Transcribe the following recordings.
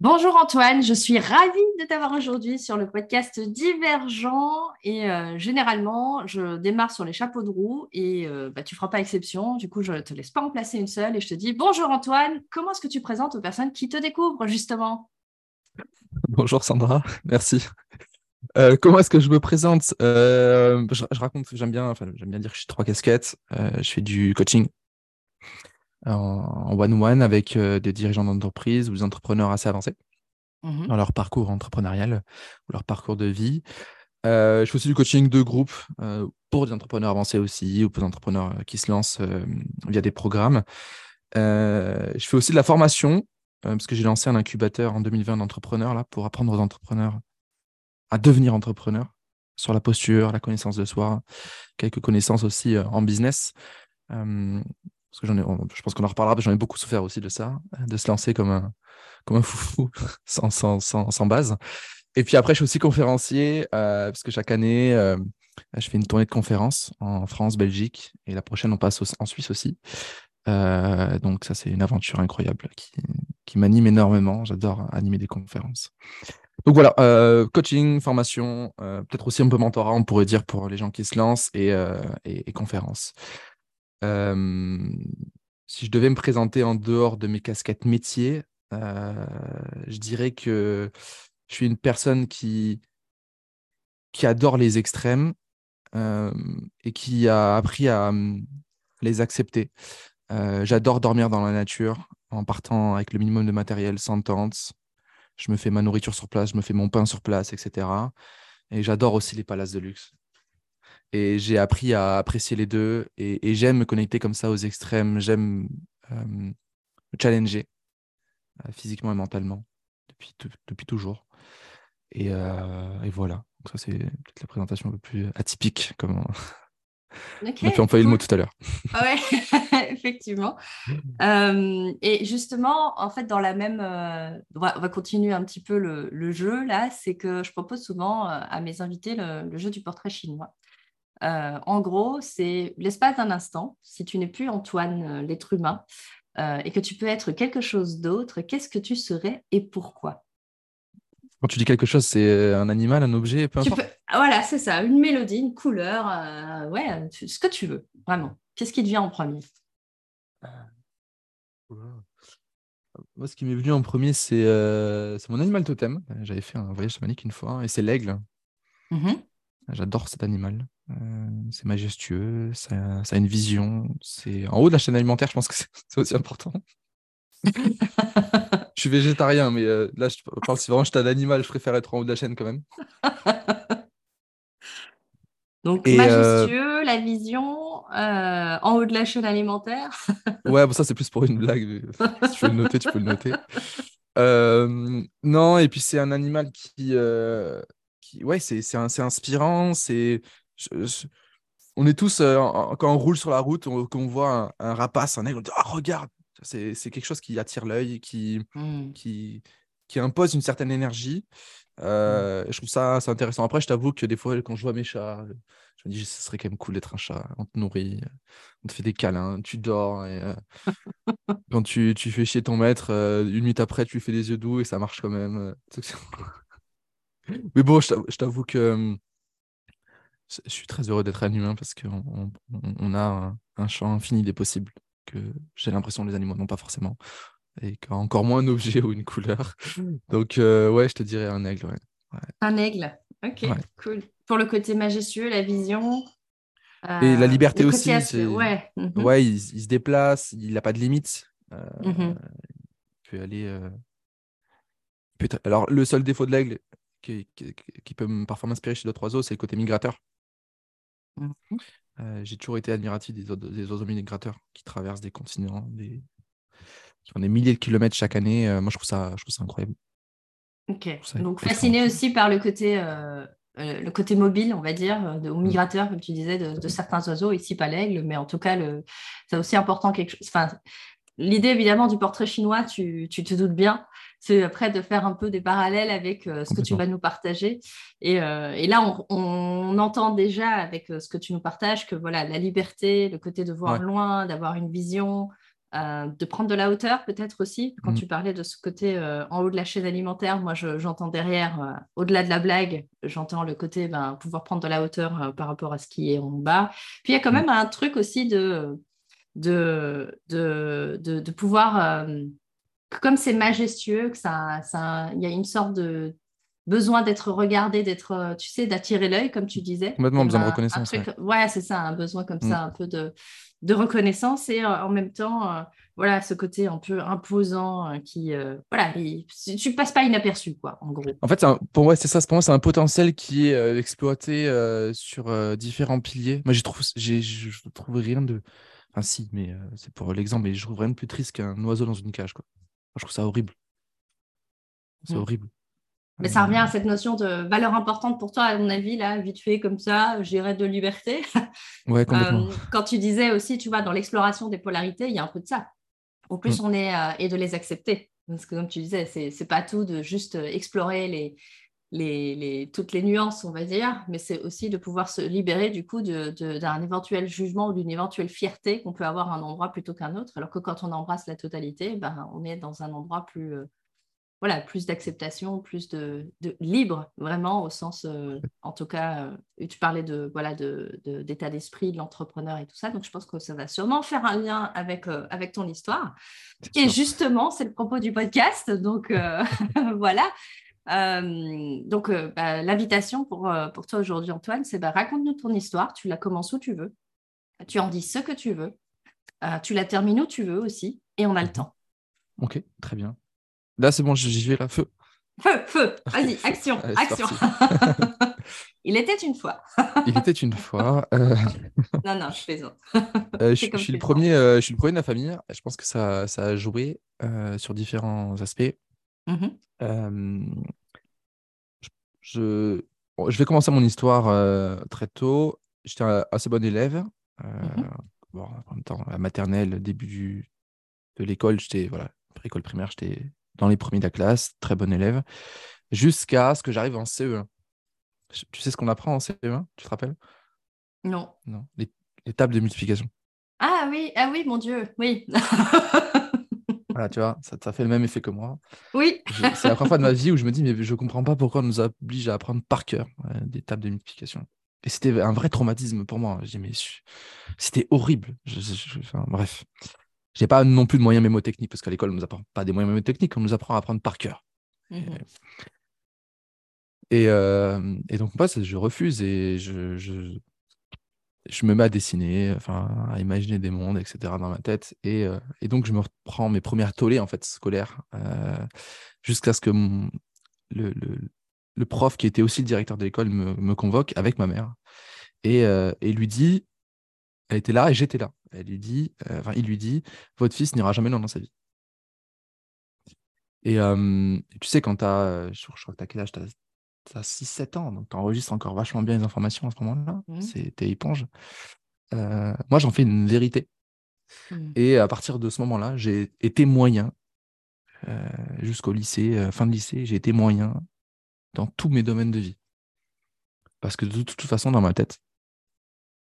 Bonjour Antoine, je suis ravie de t'avoir aujourd'hui sur le podcast Divergent et euh, généralement je démarre sur les chapeaux de roue et euh, bah, tu ne feras pas exception, du coup je ne te laisse pas en placer une seule et je te dis bonjour Antoine, comment est-ce que tu présentes aux personnes qui te découvrent justement? Bonjour Sandra, merci. Euh, comment est-ce que je me présente? Je, raconte, j'aime bien, enfin, j'aime bien dire que je suis trois casquettes. je fais du coaching en one-one avec euh, des dirigeants d'entreprise ou des entrepreneurs assez avancés mmh dans leur parcours entrepreneurial ou leur parcours de vie. Euh, je fais aussi du coaching de groupe euh, pour des entrepreneurs avancés aussi ou pour des entrepreneurs qui se lancent via des programmes. je fais aussi de la formation parce que j'ai lancé un incubateur en 2020 d'entrepreneurs là pour apprendre aux entrepreneurs à devenir entrepreneurs sur la posture, la connaissance de soi, quelques connaissances aussi en business parce que j'en ai, je pense qu'on en reparlera, j'en ai beaucoup souffert aussi de ça, de se lancer comme un, comme un foufou sans, sans, sans, sans base. Et puis après, je suis aussi conférencier, euh, parce que chaque année, euh, je fais une tournée de conférences en France, Belgique, et la prochaine, on passe en Suisse aussi. Euh, donc ça, c'est une aventure incroyable qui, qui m'anime énormément. J'adore animer des conférences. Donc voilà, coaching, formation, peut-être aussi un peu mentorat, on pourrait dire, pour les gens qui se lancent, et, et conférences si je devais me présenter en dehors de mes casquettes métiers, je dirais que je suis une personne qui, qui adore les extrêmes et qui a appris à les accepter. J'adore dormir dans la nature en partant avec le minimum de matériel, sans tente. Je me fais ma nourriture sur place, je me fais mon pain sur place, etc. Et j'adore aussi les palaces de luxe. Et j'ai appris à apprécier les deux. Et, j'aime me connecter comme ça aux extrêmes. J'aime me challenger euh, physiquement et mentalement depuis, depuis toujours. Et, euh, et voilà. Donc ça, c'est peut-être la présentation un peu plus atypique, comme on, a pu employer le mot tout à l'heure. Ah ouais, effectivement. Euh, et justement, en fait, dans la même, on, va, continuer un petit peu le, le jeu là. C'est que je propose souvent à mes invités le, le, jeu du portrait chinois. Euh, en gros, c'est l'espace d'un instant. Si tu n'es plus Antoine, euh, l'être humain, euh, et que tu peux être quelque chose d'autre, qu'est-ce que tu serais et pourquoi? Quand tu dis quelque chose, c'est un animal, un objet, peu importe? Voilà, c'est ça, une mélodie, une couleur, ouais, ce que tu veux, vraiment. Qu'est-ce qui te vient en premier? Moi, ce qui m'est venu en premier, c'est mon animal totem. J'avais fait un voyage chamanique une fois, et c'est l'aigle. Mmh J'adore cet animal. Euh, c'est majestueux, ça, a une vision. C'est en haut de la chaîne alimentaire, je pense que c'est aussi important. je suis végétarien, mais euh, là, je parle si vraiment j'étais un animal, je préfère être en haut de la chaîne quand même. Donc, euh, majestueux, la vision, en haut de la chaîne alimentaire. ouais, bon, ça, c'est plus pour une blague. si tu veux le noter, tu peux le noter. non, et puis c'est un animal qui, qui ouais, c'est inspirant, c'est on est tous, euh, quand on roule sur la route, on, quand on voit un, rapace, un aigle, on dit oh, regarde C'est quelque chose qui attire l'œil, qui, mmh. qui, qui impose une certaine énergie. Euh, mmh. Je trouve ça c'est intéressant. Après, je t'avoue que des fois, quand je vois mes chats, je me dis ce serait quand même cool d'être un chat. On te nourrit, on te fait des câlins, tu dors. Et, euh, quand tu, tu, fais chier ton maître, une minute après, tu lui fais des yeux doux et ça marche quand même. Mais bon, je t'avoue que hum, je suis très heureux d'être un humain parce qu'on on, a un, champ infini des possibles que j'ai l'impression les animaux n'ont pas forcément. Et encore moins un objet ou une couleur. Donc, euh, ouais, je te dirais un aigle. Un aigle, ok, cool. Pour le côté majestueux, la vision. et la euh, liberté aussi. Ouais, mhm. ouais il, se déplace, il n'a pas de limite. Euh, mhm. Il peut aller. Alors, le seul défaut de l'aigle qui, qui, peut parfois m'inspirer chez d'autres oiseaux, c'est le côté migrateur. Mmh j'ai toujours été admiratif des, des, oiseaux migrateurs qui traversent des continents, des... qui font des milliers de kilomètres chaque année. moi, je trouve ça, je trouve ça incroyable. Ok. Donc, fasciné aussi par le côté, le côté mobile, on va dire, de, ou mmh. migrateur, comme tu disais, de, certains oiseaux, ici pas l'aigle, mais en tout cas, c'est aussi important quelque chose. Enfin, L'idée évidemment du portrait chinois, tu, tu te doutes bien, c'est après de faire un peu des parallèles avec euh, ce que tu vas nous partager. Et, euh, et là, on, on, entend déjà avec euh, ce que tu nous partages que voilà, la liberté, le côté de voir loin, d'avoir une vision, de prendre de la hauteur peut-être aussi. Quand mm. tu parlais de ce côté en haut de la chaîne alimentaire, moi j'entends derrière, au-delà de la blague, j'entends le côté ben, pouvoir prendre de la hauteur par rapport à ce qui est en bas. Puis il y a quand mm. même un truc aussi de, de, de, de, pouvoir, comme c'est majestueux, que ça, ça, il y a une sorte de besoin d'être regardé, d'être, tu sais, d'attirer l'œil, comme tu disais. Complètement besoin de ben, reconnaissance. ouais, c'est ça, un besoin comme ça, mm. un peu de de reconnaissance et euh, en même temps, euh, voilà, ce côté un peu imposant euh, qui, voilà, tu passes pas inaperçu, quoi, en gros. En fait, pour moi, c'est ça, pour moi, c'est un potentiel qui est exploité sur différents piliers. Moi, je trouve, je trouve rien de. Enfin, si, mais c'est pour l'exemple, mais je trouve rien de plus triste qu'un oiseau dans une cage, quoi. je trouve ça horrible. C'est mm. horrible. Mais ça revient à cette notion de valeur importante pour toi, à mon avis, là, vite fait comme ça, j'irais de liberté. Ouais, complètement. Euh, quand tu disais aussi, tu vois, dans l'exploration des polarités, il y a un peu de ça. Au plus, mm. on est, euh, et de les accepter. Parce que comme tu disais, c'est n'est pas tout de juste euh, explorer les, les, les, toutes les nuances, on va dire, mais c'est aussi de pouvoir se libérer du coup d'un éventuel jugement ou d'une éventuelle fierté qu'on peut avoir à un endroit plutôt qu'un autre. Alors que quand on embrasse la totalité, ben, on est dans un endroit plus, voilà, plus d'acceptation, plus de, libre, vraiment, au sens, euh, en tout cas, euh, tu parlais de voilà d'état d'esprit de l'entrepreneur et tout ça, donc je pense que ça va sûrement faire un lien avec, euh, avec ton histoire. Et justement, c'est le propos du podcast, donc voilà. Donc, bah, l'invitation pour, pour toi aujourd'hui, Antoine, c'est bah, raconte-nous ton histoire, tu la commences où tu veux, tu en dis ce que tu veux, tu la termines où tu veux aussi, et on a le temps. Ok, très bien. Là, c'est bon, j'y vais là. Feu. Feu, feu. Vas-y, action, action. Il était une fois. Il était une fois. Euh. Non, non, je plaisante. Euh, je, suis le premier, euh, je suis le premier de la famille. Je pense que ça, ça a joué sur différents aspects. Mm-hmm. je, je vais commencer mon histoire très tôt. J'étais un assez bon élève. Mm-hmm. bon, en même temps, la maternelle, début du, de l'école, j'étais voilà, école primaire, j'étais dans les premiers de la classe, très bon élève, jusqu'à ce que j'arrive en CE1. Tu sais ce qu'on apprend en CE1 Tu te rappelles? Non. Non. Les, tables de multiplication. Ah oui, ah oui, mon Dieu, oui. voilà, tu vois, ça, ça, fait le même effet que moi. Oui. C'est la première fois de ma vie où je me dis, mais je ne comprends pas pourquoi on nous oblige à apprendre par cœur euh, des tables de multiplication. Et c'était un vrai traumatisme pour moi. Je dis, mais c'était horrible. enfin, bref n'ai pas non plus de moyens mémotechniques, parce qu'à l'école, on ne nous apprend pas des moyens mémotechniques, on nous apprend à apprendre par cœur. Mmh euh, et, donc, moi, je refuse et je, je, me mets à dessiner, enfin, à imaginer des mondes, etc. dans ma tête. Et, euh, donc, je me reprends mes premières tollées en fait, scolaires, euh, jusqu'à ce que le, le, prof, qui était aussi le directeur de l'école, me, me, convoque avec ma mère et, et lui dit elle était là et j'étais là. Elle lui dit, euh, enfin, il lui dit, votre fils n'ira jamais loin dans sa vie. Et tu sais, quand tu as, je, crois que tu as quel âge? 6-7 ans, donc tu enregistres encore vachement bien les informations à ce moment-là. Mmh. C'est T'es éponge. Euh, moi, j'en fais une vérité. Mmh. Et à partir de ce moment-là, j'ai été moyen euh, jusqu'au lycée, fin de lycée, j'ai été moyen dans tous mes domaines de vie. Parce que de toute façon, dans ma tête,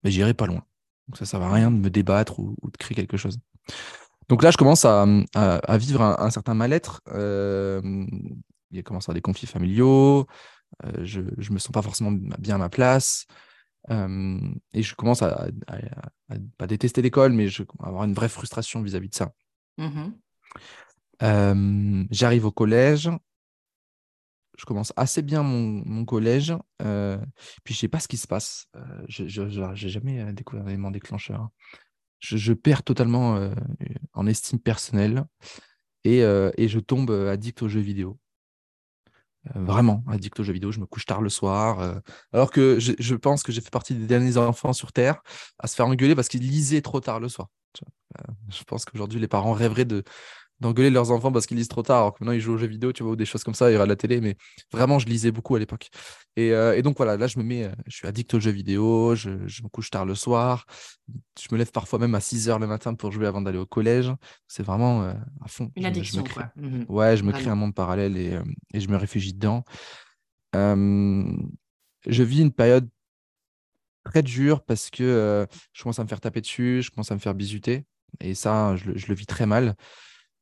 mais j'irai pas loin. Donc ça ne sert à rien de me débattre ou, de créer quelque chose. Donc là, je commence à, vivre un, certain mal-être. Euh, il commence à avoir des conflits familiaux. Euh, je ne me sens pas forcément bien à ma place. Euh, et je commence à, pas détester l'école, mais je, à avoir une vraie frustration vis-à-vis de ça. Mmh j'arrive au collège je commence assez bien mon, collège. Euh, puis je sais pas ce qui se passe. Euh, je n'ai jamais euh, découvert l'élément déclencheur. Je, perds totalement en estime personnelle et, je tombe addict aux jeux vidéo. Vraiment addict aux jeux vidéo. Je me couche tard le soir. alors que je, pense que j'ai fait partie des derniers enfants sur Terre à se faire engueuler parce qu'ils lisaient trop tard le soir. Je pense qu'aujourd'hui, les parents rêveraient de, d'engueuler leurs enfants parce qu'ils lisent trop tard, alors que maintenant ils jouent aux jeux vidéo, tu vois, ou des choses comme ça, ils regardent la télé, mais vraiment, je lisais beaucoup à l'époque. Et, euh, donc voilà, là, je me mets, euh, je suis addict aux jeux vidéo, je, me couche tard le soir, je me lève parfois même à 6 heures le matin pour jouer avant d'aller au collège. C'est vraiment euh, à fond. Une addiction, quoi. Mmh ouais, je me crée un monde parallèle et, et je me réfugie dedans. je vis une période très dure parce que je commence à me faire taper dessus, je commence à me faire bisuter. Et ça, je, le vis très mal.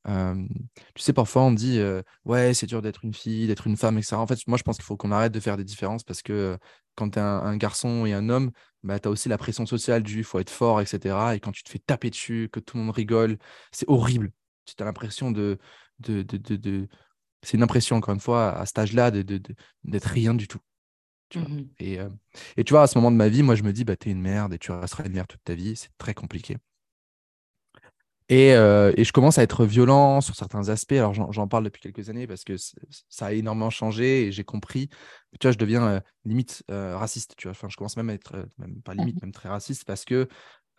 Tu sais, parfois on dit ouais, c'est dur d'être une fille, d'être une femme, etc. En fait, moi je pense qu'il faut qu'on arrête de faire des différences parce que quand tu es un, garçon et un homme, bah, tu as aussi la pression sociale du il faut être fort, etc. Et quand tu te fais taper dessus, que tout le monde rigole, c'est horrible. Tu as l'impression de, de, de, C'est une impression, encore une fois, à cet âge-là, d'être rien du tout. Mmh et, et, tu vois, à ce moment de ma vie, moi, je me dis, bah, t'es une merde et tu resteras une merde toute ta vie. C'est très compliqué. Et, et, je commence à être violent sur certains aspects. Alors, j'en parle depuis quelques années parce que ça a énormément changé et j'ai compris. Tu vois, je deviens limite raciste. Tu vois, enfin, je commence même à être, même pas limite, mmh même très raciste parce que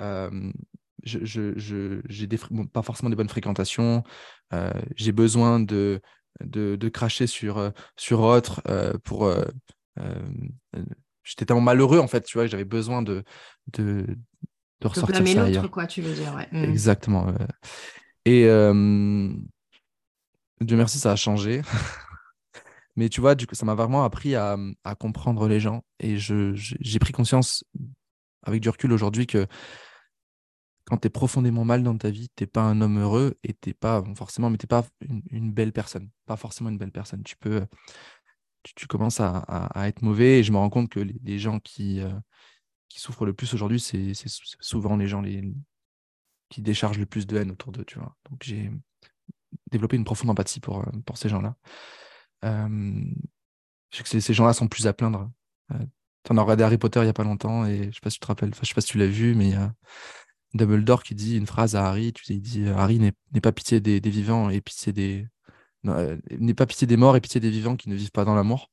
je, je, j'ai des, pas forcément des bonnes fréquentations. j'ai besoin de, de, de, cracher sur, sur autre pour j'étais tellement malheureux en fait, tu vois, j'avais besoin de, de, de ressortir ça l'autre, quoi, tu veux dire. Ouais. Mmh. Exactement. Et Dieu merci, ça a changé. Mais tu vois, du coup, ça m'a vraiment appris à, à, comprendre les gens. Et je, j'ai pris conscience, avec du recul aujourd'hui, que quand tu es profondément mal dans ta vie, tu n'es pas un homme heureux et tu pas, forcément, mais tu pas une, une, belle personne. Pas forcément une belle personne. Tu peux, tu, commences à, être mauvais. Et je me rends compte que les, gens qui, euh, qui souffrent le plus aujourd'hui, c'est souvent les gens qui déchargent le plus de haine autour d'eux. Tu vois. Donc j'ai développé une profonde empathie pour, euh, ces gens-là. Euh, ces gens-là sont plus à plaindre. tu en as regardé Harry Potter il n'y a pas longtemps et je sais pas si tu te rappelles, enfin, je sais pas si tu l'as vu, mais il y a Dumbledore qui dit une phrase à Harry. Il dit Harry n'est pas pitié des, des, vivants et pitié des, euh, n'est pas pitié des morts et pitié des vivants qui ne vivent pas dans l'amour.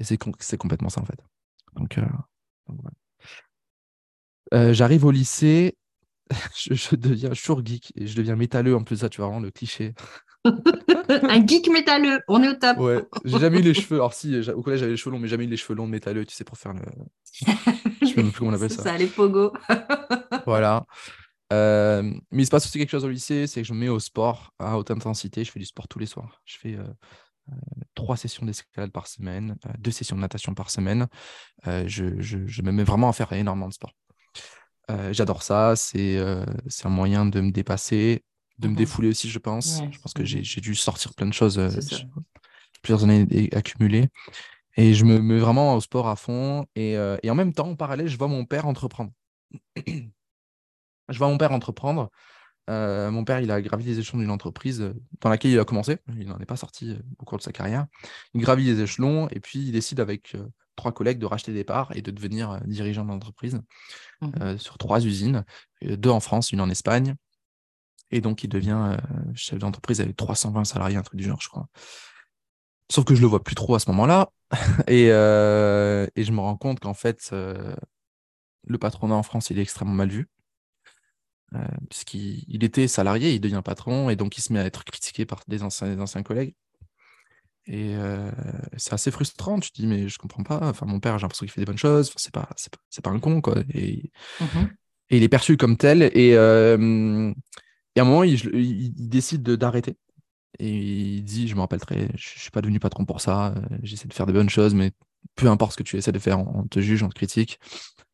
Et c'est complètement ça, en fait. Donc, euh, j'arrive au lycée, je, deviens chour geek et je deviens métalleux en plus. Ça, tu vois, vraiment le cliché. un geek métalleux, on est au top. Ouais, j'ai jamais eu les cheveux. Alors, si, au collège, j'avais les cheveux longs, mais jamais eu les cheveux longs métalleux, tu sais, pour faire le. je sais même plus comment on appelle ça. Ça, les pogo. voilà. Euh, mais il se passe aussi quelque chose au lycée, c'est que je me mets au sport à haute intensité. Je fais du sport tous les soirs. Je fais euh, trois sessions d'escalade par semaine, deux sessions de natation par semaine. Je, je, me mets vraiment à faire énormément de sport. J'adore ça. C'est un moyen de me dépasser, de me mmh défouler aussi, je pense. je pense que j'ai dû sortir plein de choses, plusieurs années accumulées. Et je me mets vraiment au sport à fond. Et, et en même temps, en parallèle, je vois mon père entreprendre. Je vois mon père entreprendre. Euh, mon père, il a gravi les échelons d'une entreprise euh, dans laquelle il a commencé. Il n'en est pas sorti euh, au cours de sa carrière. Il gravit les échelons et puis il décide avec trois collègues de racheter des parts et de devenir dirigeant d'entreprise mmh sur trois usines, deux en France, une en Espagne. Et donc, il devient chef d'entreprise avec 320 salariés, un truc du genre, je crois. Sauf que je le vois plus trop à ce moment-là. et, et, je me rends compte qu'en fait, le patronat en France, il est extrêmement mal vu. Euh, puisqu'il était salarié, il devient patron, et donc il se met à être critiqué par des anciens, anciens collègues. Et euh, c'est assez frustrant, tu te dis, mais je comprends pas. Enfin, mon père, j'ai l'impression qu'il fait des bonnes choses, c'est pas, c'est pas, un con, quoi. Et, mmh et, il est perçu comme tel. Et, euh, et à un moment, il, il décide d'arrêter. Et il dit, je me rappelle très, je suis pas devenu patron pour ça, j'essaie de faire des bonnes choses, mais peu importe ce que tu essaies de faire, on te juge, on te critique.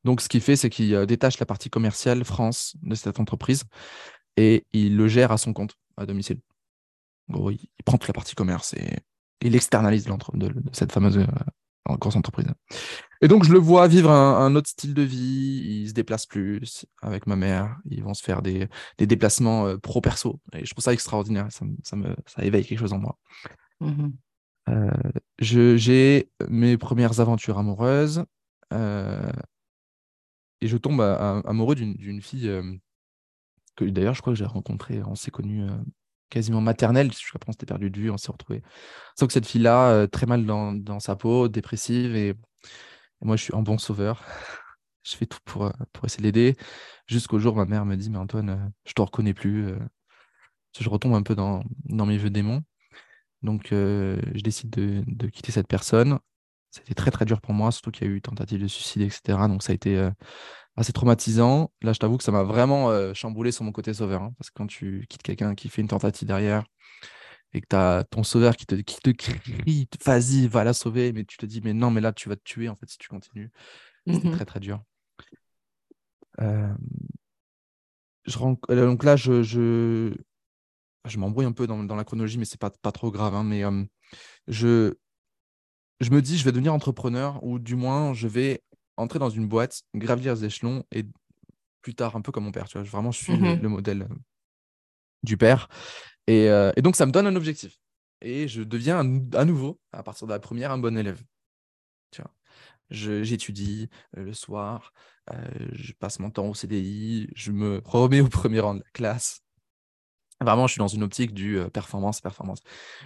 Donc, ce qu'il fait, c'est qu'il euh, détache la partie commerciale France de cette entreprise et il le gère à son compte, à domicile. il, prend toute la partie commerce et il externalise de, de, cette fameuse euh, grosse entreprise. Et donc, je le vois vivre un, autre style de vie. Il se déplace plus avec ma mère. Ils vont se faire des, déplacements euh, pro-perso. Et je trouve ça extraordinaire. Ça, me, ça éveille quelque chose en moi. Mmh j'ai mes premières aventures amoureuses et je tombe amoureux d'une fille euh, que d'ailleurs, je crois que j'ai rencontrée, on s'est connus euh, quasiment maternelle, après on s'était perdu de vue, on s'est retrouvés. Sauf que cette fille-là, euh, très mal dans, sa peau, dépressive, et, moi je suis un bon sauveur. je fais tout pour, pour essayer de l'aider, jusqu'au jour ma mère me dit, mais Antoine, je te reconnais plus. je retombe un peu dans, dans mes vieux démons. Donc, je décide de, de, quitter cette personne. C'était très très dur pour moi, surtout qu'il y a eu tentative de suicide, etc. Donc ça a été euh, assez traumatisant. Là, je t'avoue que ça m'a vraiment euh, chamboulé sur mon côté sauveur. Hein, parce que quand tu quittes quelqu'un qui fait une tentative derrière et que tu as ton sauveur qui te, qui te crie, vas-y, va la sauver, mais tu te dis, mais non, mais là, tu vas te tuer en fait si tu continues. C'était mmh très très dur. donc là, je, je, je m'embrouille un peu dans, la chronologie, mais c'est pas, pas trop grave. Hein, mais je, je me dis, je vais devenir entrepreneur, ou du moins, je vais entrer dans une boîte, gravir les échelons, et plus tard, un peu comme mon père. Tu vois, vraiment, je suis le, mmh modèle du père. Et, et, donc, ça me donne un objectif. Et je deviens à nouveau, à partir de la première, un bon élève. Tu vois j'étudie le soir, je passe mon temps au CDI, je me remets au premier rang de la classe. Vraiment, je suis dans une optique du performance, performance.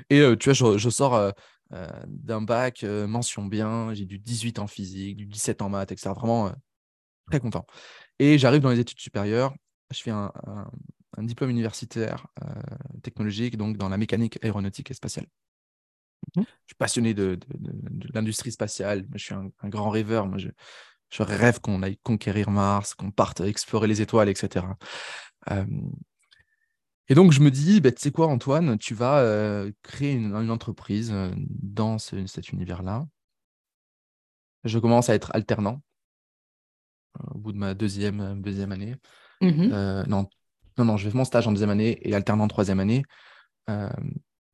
Et tu vois, je, sors d'un bac, mention bien, j'ai du 18 en physique, du 17 en maths, etc. Vraiment très content. Et j'arrive dans les études supérieures, je fais un, diplôme universitaire technologique, donc dans la mécanique aéronautique et spatiale. Mmh. Je suis passionné de, l'industrie spatiale. Je suis un, grand rêveur. Moi, je, rêve qu'on aille conquérir Mars, qu'on parte explorer les étoiles, etc. et donc, je me dis, bah, tu sais quoi, Antoine, tu vas euh, créer une, entreprise euh, dans cet univers-là. Je commence à être alternant au bout de ma deuxième, deuxième année. Mmh euh, non, non, non, je fais mon stage en deuxième année et alternant en troisième année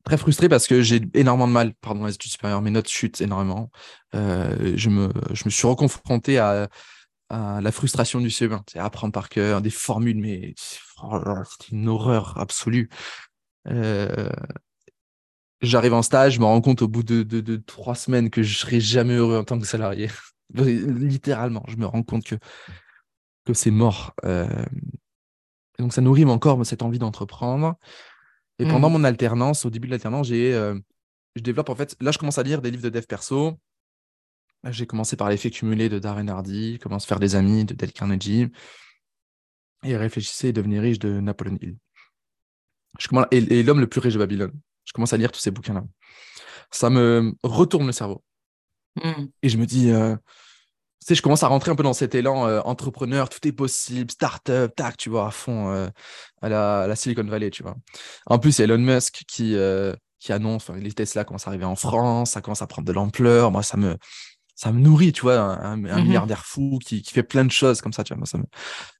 très frustré parce que j'ai énormément de mal, pardon, les études supérieures, mes notes chutent énormément. Euh, je, me, je me suis reconfronté à, la frustration du CE1, c'est apprendre par cœur des formules, mais oh c'est une horreur absolue. Euh, j'arrive en stage, je me rends compte au bout de, de, trois semaines que je serai jamais heureux en tant que salarié. Littéralement, je me rends compte que, que c'est mort. Euh, donc ça nourrit encore cette envie d'entreprendre. Et pendant mmh. mon alternance, au début de l'alternance, j'ai, euh, je développe en fait. Là, je commence à lire des livres de dev perso. J'ai commencé par l'effet cumulé de Darren Hardy, commence à faire des amis de Dale Carnegie et réfléchissez et devenir riche de Napoleon Hill. Je commence, et, l'homme le plus riche de Babylone. Je commence à lire tous ces bouquins-là. Ça me retourne le cerveau. Mmh. Et je me dis, euh, tu sais, je commence à rentrer un peu dans cet élan euh, entrepreneur, tout est possible, start-up, tac, tu vois, à fond euh, à, la, Silicon Valley, tu vois. En plus, il y a Elon Musk qui, euh, qui annonce, les Tesla commencent à arriver en France, ça commence à prendre de l'ampleur. Moi, ça me, ça me nourrit, tu vois, un, mmh milliardaire fou qui, qui, fait plein de choses comme ça, tu vois. ça me,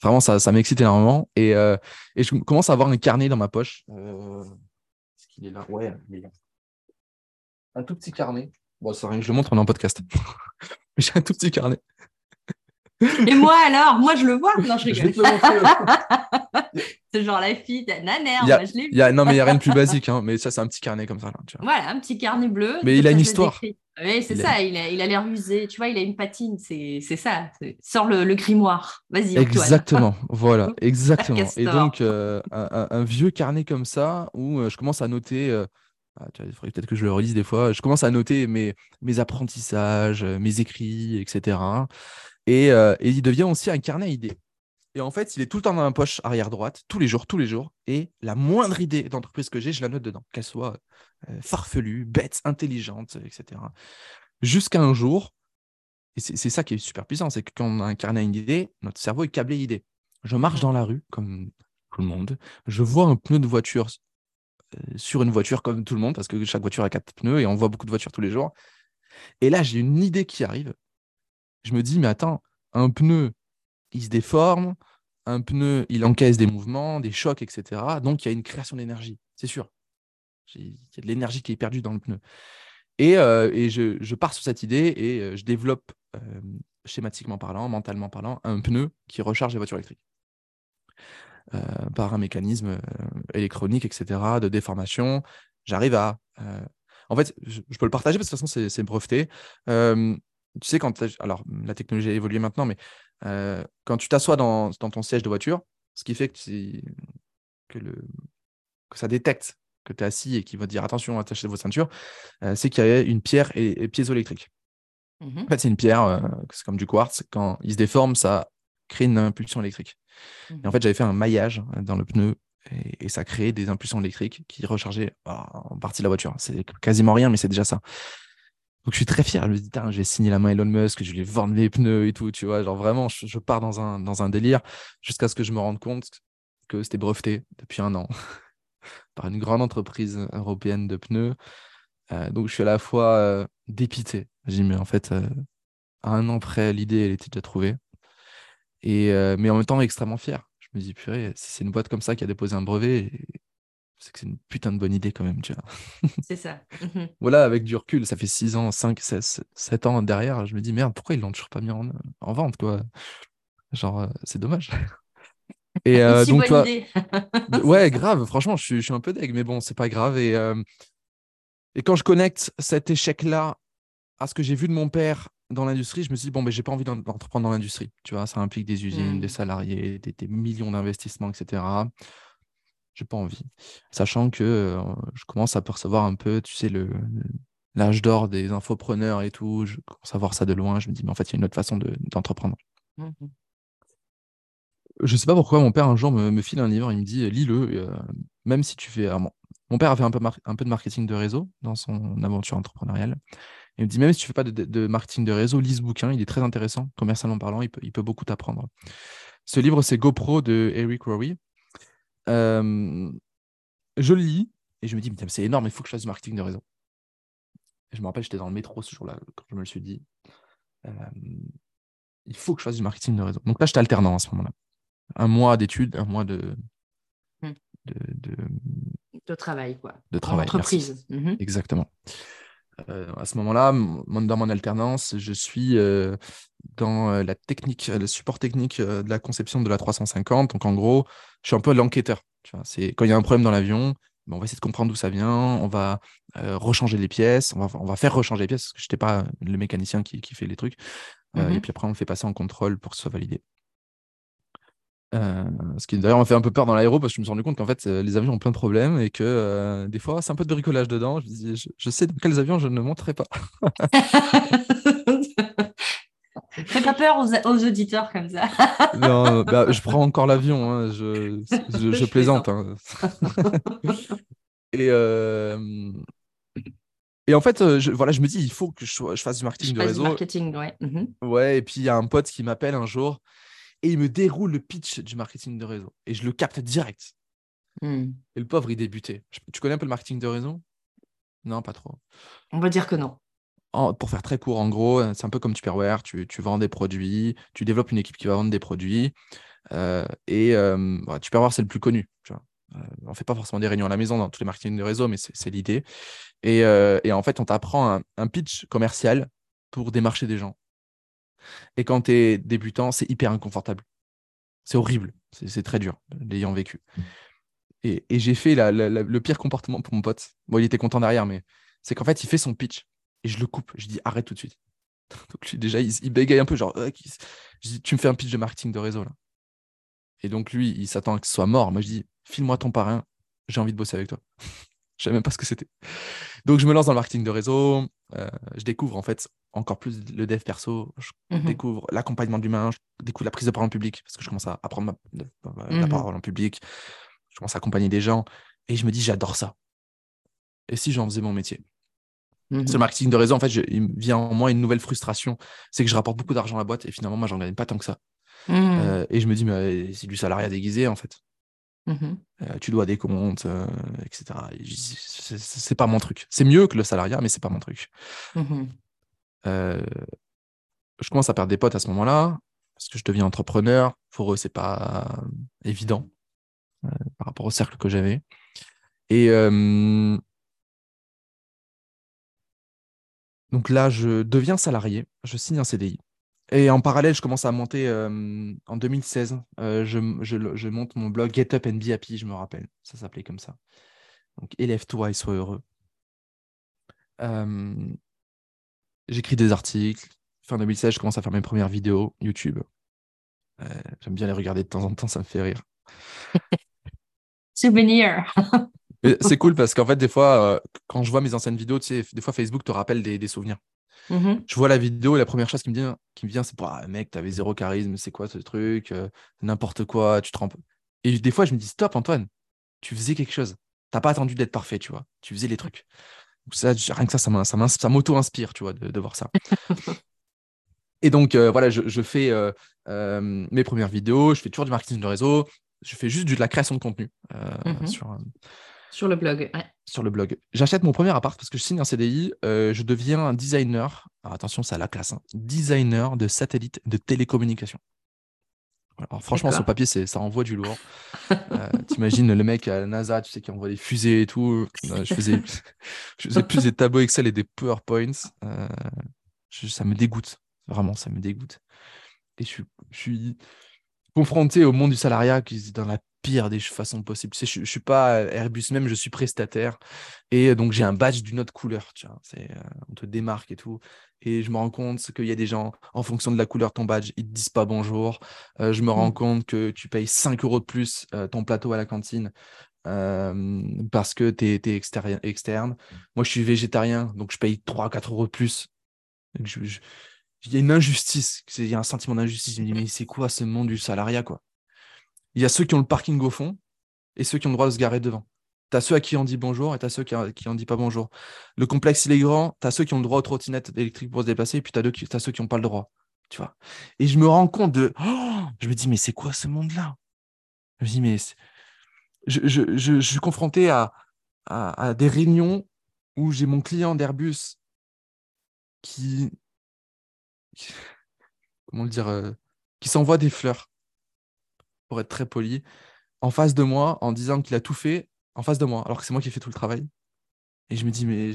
vraiment, ça, ça m'excite énormément. Et, et je commence à avoir un carnet dans ma poche. Est-ce qu'il est là Ouais, il est là. Un tout petit carnet. Bon, c'est rien je le montre, on est en podcast. J'ai un tout petit carnet. Et moi alors? Moi je le vois Non, je rigole. c'est genre la fille Naner, moi, je l'ai vu. non, mais il n'y a rien de plus basique, hein, mais ça, c'est un petit carnet comme ça. Là, tu vois. Voilà, un petit carnet bleu. Mais il a une histoire. Oui, c'est ça, il a l'air usé. Tu vois, il a une patine, c'est ça. Sors le, le grimoire. Vas-y. Exactement, voilà, exactement. Et donc, euh, un, vieux carnet comme ça où euh, je commence à noter. Euh, ah, il faudrait peut-être que je le relise des fois. Je commence à noter mes, mes apprentissages, mes écrits, etc. Euh, et, il devient aussi un carnet à idées. Et en fait, il est tout le temps dans ma poche arrière droite, tous les jours, tous les jours. Et la moindre idée d'entreprise que j'ai, je la note dedans, qu'elle soit euh, farfelue, bête, intelligente, etc. Jusqu'à un jour, et c'est ça qui est super puissant, c'est que quand on a à une idée, notre cerveau est câblé idée. Je marche dans la rue, comme tout le monde. Je vois un pneu de voiture euh, sur une voiture, comme tout le monde, parce que chaque voiture a quatre pneus et on voit beaucoup de voitures tous les jours. Et là, j'ai une idée qui arrive je me dis, mais attends, un pneu, il se déforme, un pneu, il encaisse des mouvements, des chocs, etc. Donc, il y a une création d'énergie, c'est sûr. Il y a de l'énergie qui est perdue dans le pneu. Et, euh, je, pars sur cette idée et euh, je développe, euh, schématiquement parlant, mentalement parlant, un pneu qui recharge les voitures électriques. par un mécanisme électronique, etc., de déformation. J'arrive à. En fait, je, peux le partager parce que de toute façon, c'est breveté tu sais, quand alors la technologie a évolué maintenant, mais euh, quand tu t'assois dans, ton siège de voiture, ce qui fait que, que, le, que ça détecte que tu es assis et qu'il va te dire attention, attachez vos ceintures, euh, c'est qu'il y a une pierre et, piézoélectrique. Mmh en fait, c'est une pierre, euh, c'est comme du quartz, quand il se déforme, ça crée une impulsion électrique. Et en mmh fait, j'avais fait un maillage dans le pneu et, ça crée des impulsions électriques qui rechargeaient bah, en partie la voiture. C'est quasiment rien, mais c'est déjà ça. Donc je suis très fier. Je me dis, je vais signer la main Elon Musk, je vais vendre mes pneus et tout, tu vois. Genre vraiment, je, pars dans un, dans un délire jusqu'à ce que je me rende compte que c'était breveté depuis un an par une grande entreprise européenne de pneus. Euh, donc je suis à la fois euh, dépité. J'ai mais en fait, euh, à un an près, l'idée, elle était déjà trouvée. Et, mais en même temps, extrêmement fier. Je me dis, purée, si c'est une boîte comme ça qui a déposé un brevet, c'est que c'est une putain de bonne idée quand même, tu vois. C'est ça. Mhm. voilà, avec du recul, ça fait 6 ans, 5, 6, 7 ans derrière, je me dis, merde, pourquoi ils l'ont toujours pas mis en, vente, quoi? Genre, euh, c'est dommage. Et euh, donc, toi, ouais, grave, franchement, je suis, je suis un peu deg, mais bon, c'est pas grave. Et, euh, et quand je connecte cet échec-là à ce que j'ai vu de mon père dans l'industrie, je me suis dit, bon, ben, j'ai pas envie d'entreprendre dans l'industrie. Tu vois, ça implique des usines, des mmh. salariés, des, millions d'investissements, etc. J'ai pas envie. Sachant que euh, je commence à percevoir un peu, tu sais, le, l'âge d'or des infopreneurs et tout. Je commence à voir ça de loin. Je me dis, mais en fait, il y a une autre façon d'entreprendre. Mmh je sais pas pourquoi mon père un jour me, file un livre, il me dit lis-le, euh, même si tu fais. mon père a fait un peu, un peu de marketing de réseau dans son aventure entrepreneuriale. Il me dit même si tu fais pas de, marketing de réseau, lis ce bouquin, il est très intéressant, commercialement parlant, il peut, il peut beaucoup t'apprendre. Ce livre, c'est GoPro de Eric Rory. Euh, je le lis et je me dis, c'est énorme, il faut que je fasse du marketing de réseau. je me rappelle, j'étais dans le métro ce jour-là, quand je me le suis dit. Euh, il faut que je fasse du marketing de réseau. Donc là, j'étais alternant à ce moment-là un mois d'études, un mois de, hmm. de, de, travail, quoi. De travail. entreprise. Mhm. Exactement. Euh, à ce moment-là, dans mon alternance, je suis euh, dans euh, la technique, le support technique de la conception de la 350. Donc, en gros, je suis un peu l'enquêteur. C'est quand il y a un problème dans l'avion, ben, on va essayer de comprendre d'où ça vient, on va rechanger les pièces, on va, on va faire rechanger les pièces, parce que je n'étais pas le mécanicien qui, qui fait les trucs. Mhm. Et puis après, on le fait passer en contrôle pour que ce soit validé. Euh, ce qui d'ailleurs m'a fait un peu peur dans l'aéro parce que je me suis rendu compte qu'en fait euh, les avions ont plein de problèmes et que euh, des fois c'est un peu de bricolage dedans. Je, je, sais dans quels avions je ne monterai pas. Fais pas peur aux, auditeurs comme ça. non, bah, je prends encore l'avion, hein, je, je, plaisante. Hein. et, et en fait, je, voilà, je me dis, il faut que je, fasse du marketing de réseau. marketing, ouais. Mhm. Ouais, et puis il y a un pote qui m'appelle un jour et il me déroule le pitch du marketing de réseau. Et je le capte direct. Hmm. Et le pauvre, il débutait. Tu connais un peu le marketing de réseau? Non, pas trop. On va dire que non. pour faire très court, en gros, c'est un peu comme Tupperware. Tu, tu vends des produits, tu développes une équipe qui va vendre des produits. Euh, et euh, bah, Tupperware, c'est le plus connu. Tu vois. Euh, on ne fait pas forcément des réunions à la maison dans tous les marketing de réseau, mais c'est l'idée. Et, et, en fait, on t'apprend un, un, pitch commercial pour démarcher des gens. Et quand tu es débutant, c'est hyper inconfortable. C'est horrible. C'est très dur, l'ayant vécu. Et, j'ai fait le pire comportement pour mon pote. Bon, il était content derrière, mais c'est qu'en fait, il fait son pitch et je le coupe. Je dis arrête tout de suite. Donc, déjà, il, bégaye un peu, genre, je dis, tu me fais un pitch de marketing de réseau. Et donc, lui, il s'attend à que ce soit mort. Moi, je dis, file-moi ton parrain, j'ai envie de bosser avec toi. Je savais même pas ce que c'était. Donc, je me lance dans le marketing de réseau. Euh, je découvre en fait encore plus le dev perso. Je mmh découvre l'accompagnement d'humain. Je découvre la prise de parole en public parce que je commence à apprendre la mmh parole en public. Je commence à accompagner des gens et je me dis, j'adore ça. Et si j'en faisais mon métier? Mmh Ce marketing de réseau, en fait, il vient en moi une nouvelle frustration. C'est que je rapporte beaucoup d'argent à la boîte et finalement, moi, j'en gagne pas tant que ça. Euh, et je me dis, mais c'est du salariat déguisé, en fait. Mmh euh, tu dois des comptes, euh, etc. C'est pas mon truc. C'est mieux que le salariat, mais c'est pas mon truc. Mmh euh, je commence à perdre des potes à ce moment-là, parce que je deviens entrepreneur. Pour eux, c'est pas évident par rapport au cercle que j'avais. Et donc là, je deviens salarié, je signe un CDI. Et en parallèle, je commence à monter euh, en 2016. Euh, je, monte mon blog Get Up and Be Happy, je me rappelle. Ça s'appelait comme ça. Donc, élève-toi et sois heureux. Euh, j'écris des articles. Fin 2016, je commence à faire mes premières vidéos YouTube. J'aime bien les regarder de temps en temps, ça me fait rire. Souvenir. c'est cool parce qu'en fait, des fois, quand je vois mes anciennes vidéos, tu sais, des fois, Facebook te rappelle des souvenirs. Mmh je vois la vidéo et la première chose qui me vient, qui me vient c'est ah, mec, t'avais zéro charisme, c'est quoi ce truc euh, N'importe quoi, tu te trempes. Et des fois, je me dis stop, Antoine, tu faisais quelque chose. T'as pas attendu d'être parfait, tu vois. Tu faisais les trucs. Ça, rien que ça, ça m'auto-inspire, tu vois, de, voir ça. et donc, euh, voilà, je, fais euh, mes premières vidéos, je fais toujours du marketing de réseau, je fais juste de la création de contenu mmh sur, sur le blog, Sur le blog. J'achète mon premier appart parce que je signe un CDI. Euh, je deviens un designer. attention, c'est à la classe. Hein. designer de satellites de télécommunications. Alors, franchement, sur papier, ça envoie du lourd. Euh, t'imagines le mec à la NASA, tu sais, qui envoie des fusées et tout. Euh, je, faisais, je faisais plus des tableaux Excel et des PowerPoints. Euh, ça me dégoûte. Vraiment, ça me dégoûte. Et je, suis confronté au monde du salariat qui est dans la pire des façons possibles. Tu sais, je, ne suis pas Airbus même, je suis prestataire. Et donc, j'ai un badge d'une autre couleur. Tu vois, on te démarque et tout et je me rends compte qu'il y a des gens, en fonction de la couleur de ton badge, ils ne te disent pas bonjour. Euh, je me rends mmh. compte que tu payes 5 euros de plus euh, ton plateau à la cantine euh, parce que tu es, externe. Moi, je suis végétarien, donc je paye 3-4 euros de plus. il y a une injustice, il y a un sentiment d'injustice. Je me dis, mais c'est quoi ce monde du salariat quoi? Il y a ceux qui ont le parking au fond et ceux qui ont le droit de se garer devant. Tu as ceux à qui on dit bonjour et tu as ceux qui, qui on dit pas bonjour. Le complexe, il est grand. Tu as ceux qui ont le droit aux trottinettes électriques pour se déplacer et puis tu as, ceux qui n'ont pas le droit. Tu vois et je me rends compte de. Oh je me dis, mais c'est quoi ce monde-là? Je me dis, mais. Je, je, suis confronté à, à, des réunions où j'ai mon client d'Airbus qui, Comment le dire euh, Qui s'envoie des fleurs, pour être très poli, en face de moi en disant qu'il a tout fait en face de moi, alors que c'est moi qui ai fait tout le travail. Et je me dis, mais,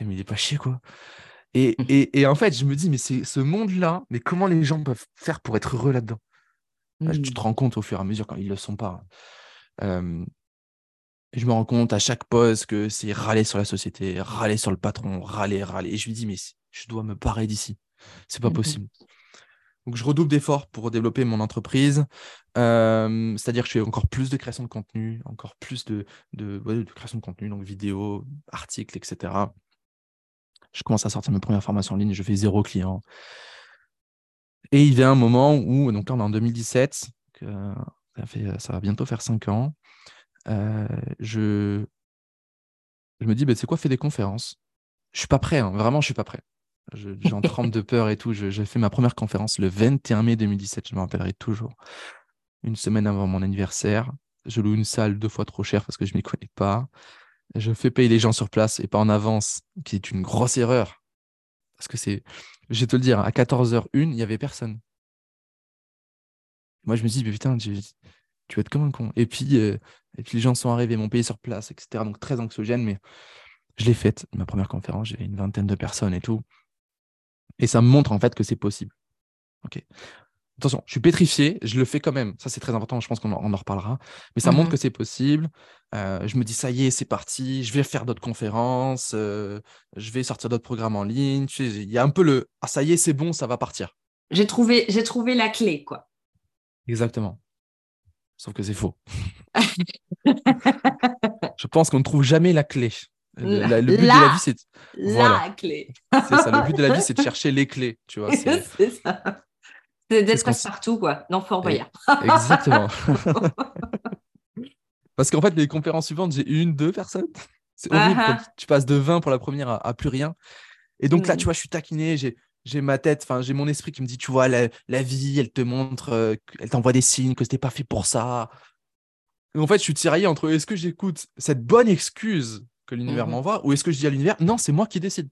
mais il est pas chier, quoi. Et, et, en fait, je me dis, mais c'est ce monde-là, mais comment les gens peuvent faire pour être heureux là-dedans? Bah, Tu te mmh. rends compte au fur et à mesure quand ils ne le sont pas. Euh, je me rends compte à chaque pause que c'est râler sur la société, râler sur le patron, râler, râler. Et je me dis, mais je dois me parer d'ici. C'est pas mmh possible. Donc, je redouble d'efforts pour développer mon entreprise. Euh, c'est-à-dire que je fais encore plus de création de contenu, encore plus de, de, création de contenu, donc vidéos, articles, etc. Je commence à sortir mes premières formations en ligne, je fais zéro client. Et il vient un moment où, donc là, on est en 2017, que ça, va bientôt faire cinq ans, euh, je, me dis, bah, c'est quoi, fais des conférences? Je suis pas prêt, hein, vraiment, je suis pas prêt. J'en trempe de peur et tout. J'ai fait ma première conférence le 21 mai 2017, je me rappellerai toujours. Une semaine avant mon anniversaire. Je loue une salle deux fois trop chère parce que je ne m'y connais pas. Je fais payer les gens sur place et pas en avance, qui est une grosse erreur. Parce que c'est, je vais te le dire, à 14h01, il n'y avait personne. Moi, je me dis, mais putain, tu, vas être comme un con. Et puis, euh, et puis les gens sont arrivés, m'ont payé sur place, etc. Donc très anxiogène, mais je l'ai faite, ma première conférence, j'avais une vingtaine de personnes et tout. Et ça me montre en fait que c'est possible. Ok. Attention, je suis pétrifié, je le fais quand même. Ça, c'est très important, je pense qu'on en, reparlera. Mais ça montre mmh que c'est possible. Euh, je me dis, ça y est, c'est parti, je vais faire d'autres conférences, euh, je vais sortir d'autres programmes en ligne. Il y a un peu le, ah, ça y est, c'est bon, ça va partir. J'ai trouvé, j'ai trouvé la clé, quoi. Exactement. Sauf que c'est faux. je pense qu'on ne trouve jamais la clé. Le, but de la vie, c'est. La clé. c'est ça. Le but de la vie, c'est de chercher les clés. Tu vois, c'est ça. C'est d'être passe-partout, quoi. Non, Fort Boyard. Exactement. Parce qu'en fait, les conférences suivantes, j'ai une, deux personnes. C'est horrible. Uh-huh. tu passes de 20 pour la première à, plus rien. Et donc là, tu mm. vois, je suis taquiné. J'ai, j'ai ma tête, enfin, j'ai mon esprit qui me dit, tu vois, la, la vie, elle te montre, euh, elle t'envoie des signes que c'était pas fait pour ça. Et en fait, je suis tiraillé entre est-ce que j'écoute cette bonne excuse que l'univers mmh m'envoie Ou est-ce que je dis à l'univers, non, c'est moi qui décide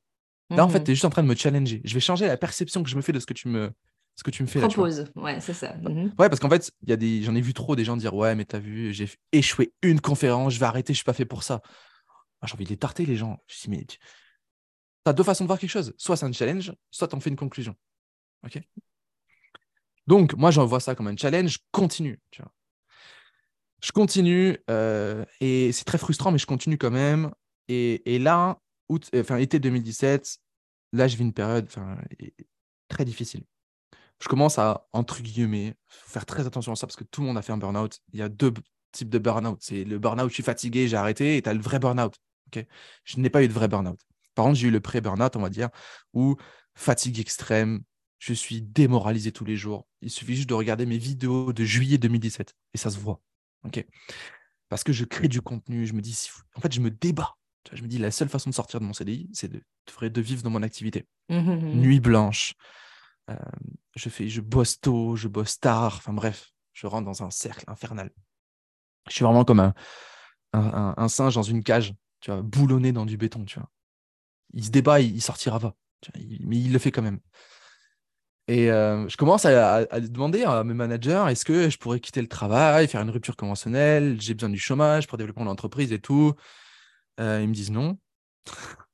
Là, en fait, mmh tu es juste en train de me challenger. Je vais changer la perception que je me fais de ce que tu me, ce que tu me fais. Propose, ouais, c'est ça. Mmh ouais, parce qu'en fait, y a des... j'en ai vu trop des gens dire Ouais, mais t'as vu, j'ai échoué une conférence, je vais arrêter, je suis pas fait pour ça. j'ai envie de les tarter, les gens. Je dis Mais tu as deux façons de voir quelque chose. Soit c'est un challenge, soit tu en fais une conclusion. Ok? Donc, moi, j'en vois ça comme un challenge, continue. Tu vois. Je continue, euh, et c'est très frustrant, mais je continue quand même. Et, là, août, enfin, été 2017, là, je vis une période très difficile. Je commence à, entre guillemets, faire très attention à ça parce que tout le monde a fait un burn-out. Il y a deux types de burn-out. C'est le burn-out, je suis fatigué, j'ai arrêté, et tu as le vrai burn-out. je n'ai pas eu de vrai burn-out. Par contre, j'ai eu le pré-burn-out, on va dire, où fatigue extrême, je suis démoralisé tous les jours. Il suffit juste de regarder mes vidéos de juillet 2017 et ça se voit. ok? Parce que je crée du contenu, je me dis, en fait, je me débat je me dis, la seule façon de sortir de mon CDI, c'est de, de, vivre dans mon activité. Mmh, mmh, mmh. Nuit blanche. Euh, je, fais, je bosse tôt, je bosse tard. Enfin bref, je rentre dans un cercle infernal. Je suis vraiment comme un, un, singe dans une cage, tu vois, boulonné dans du béton, tu vois. Il se débat, il, sortira pas. mais il le fait quand même. Et euh, je commence à, demander à mes managers est-ce que je pourrais quitter le travail, faire une rupture conventionnelle J'ai besoin du chômage pour développer mon entreprise et tout. Euh, ils me disent non.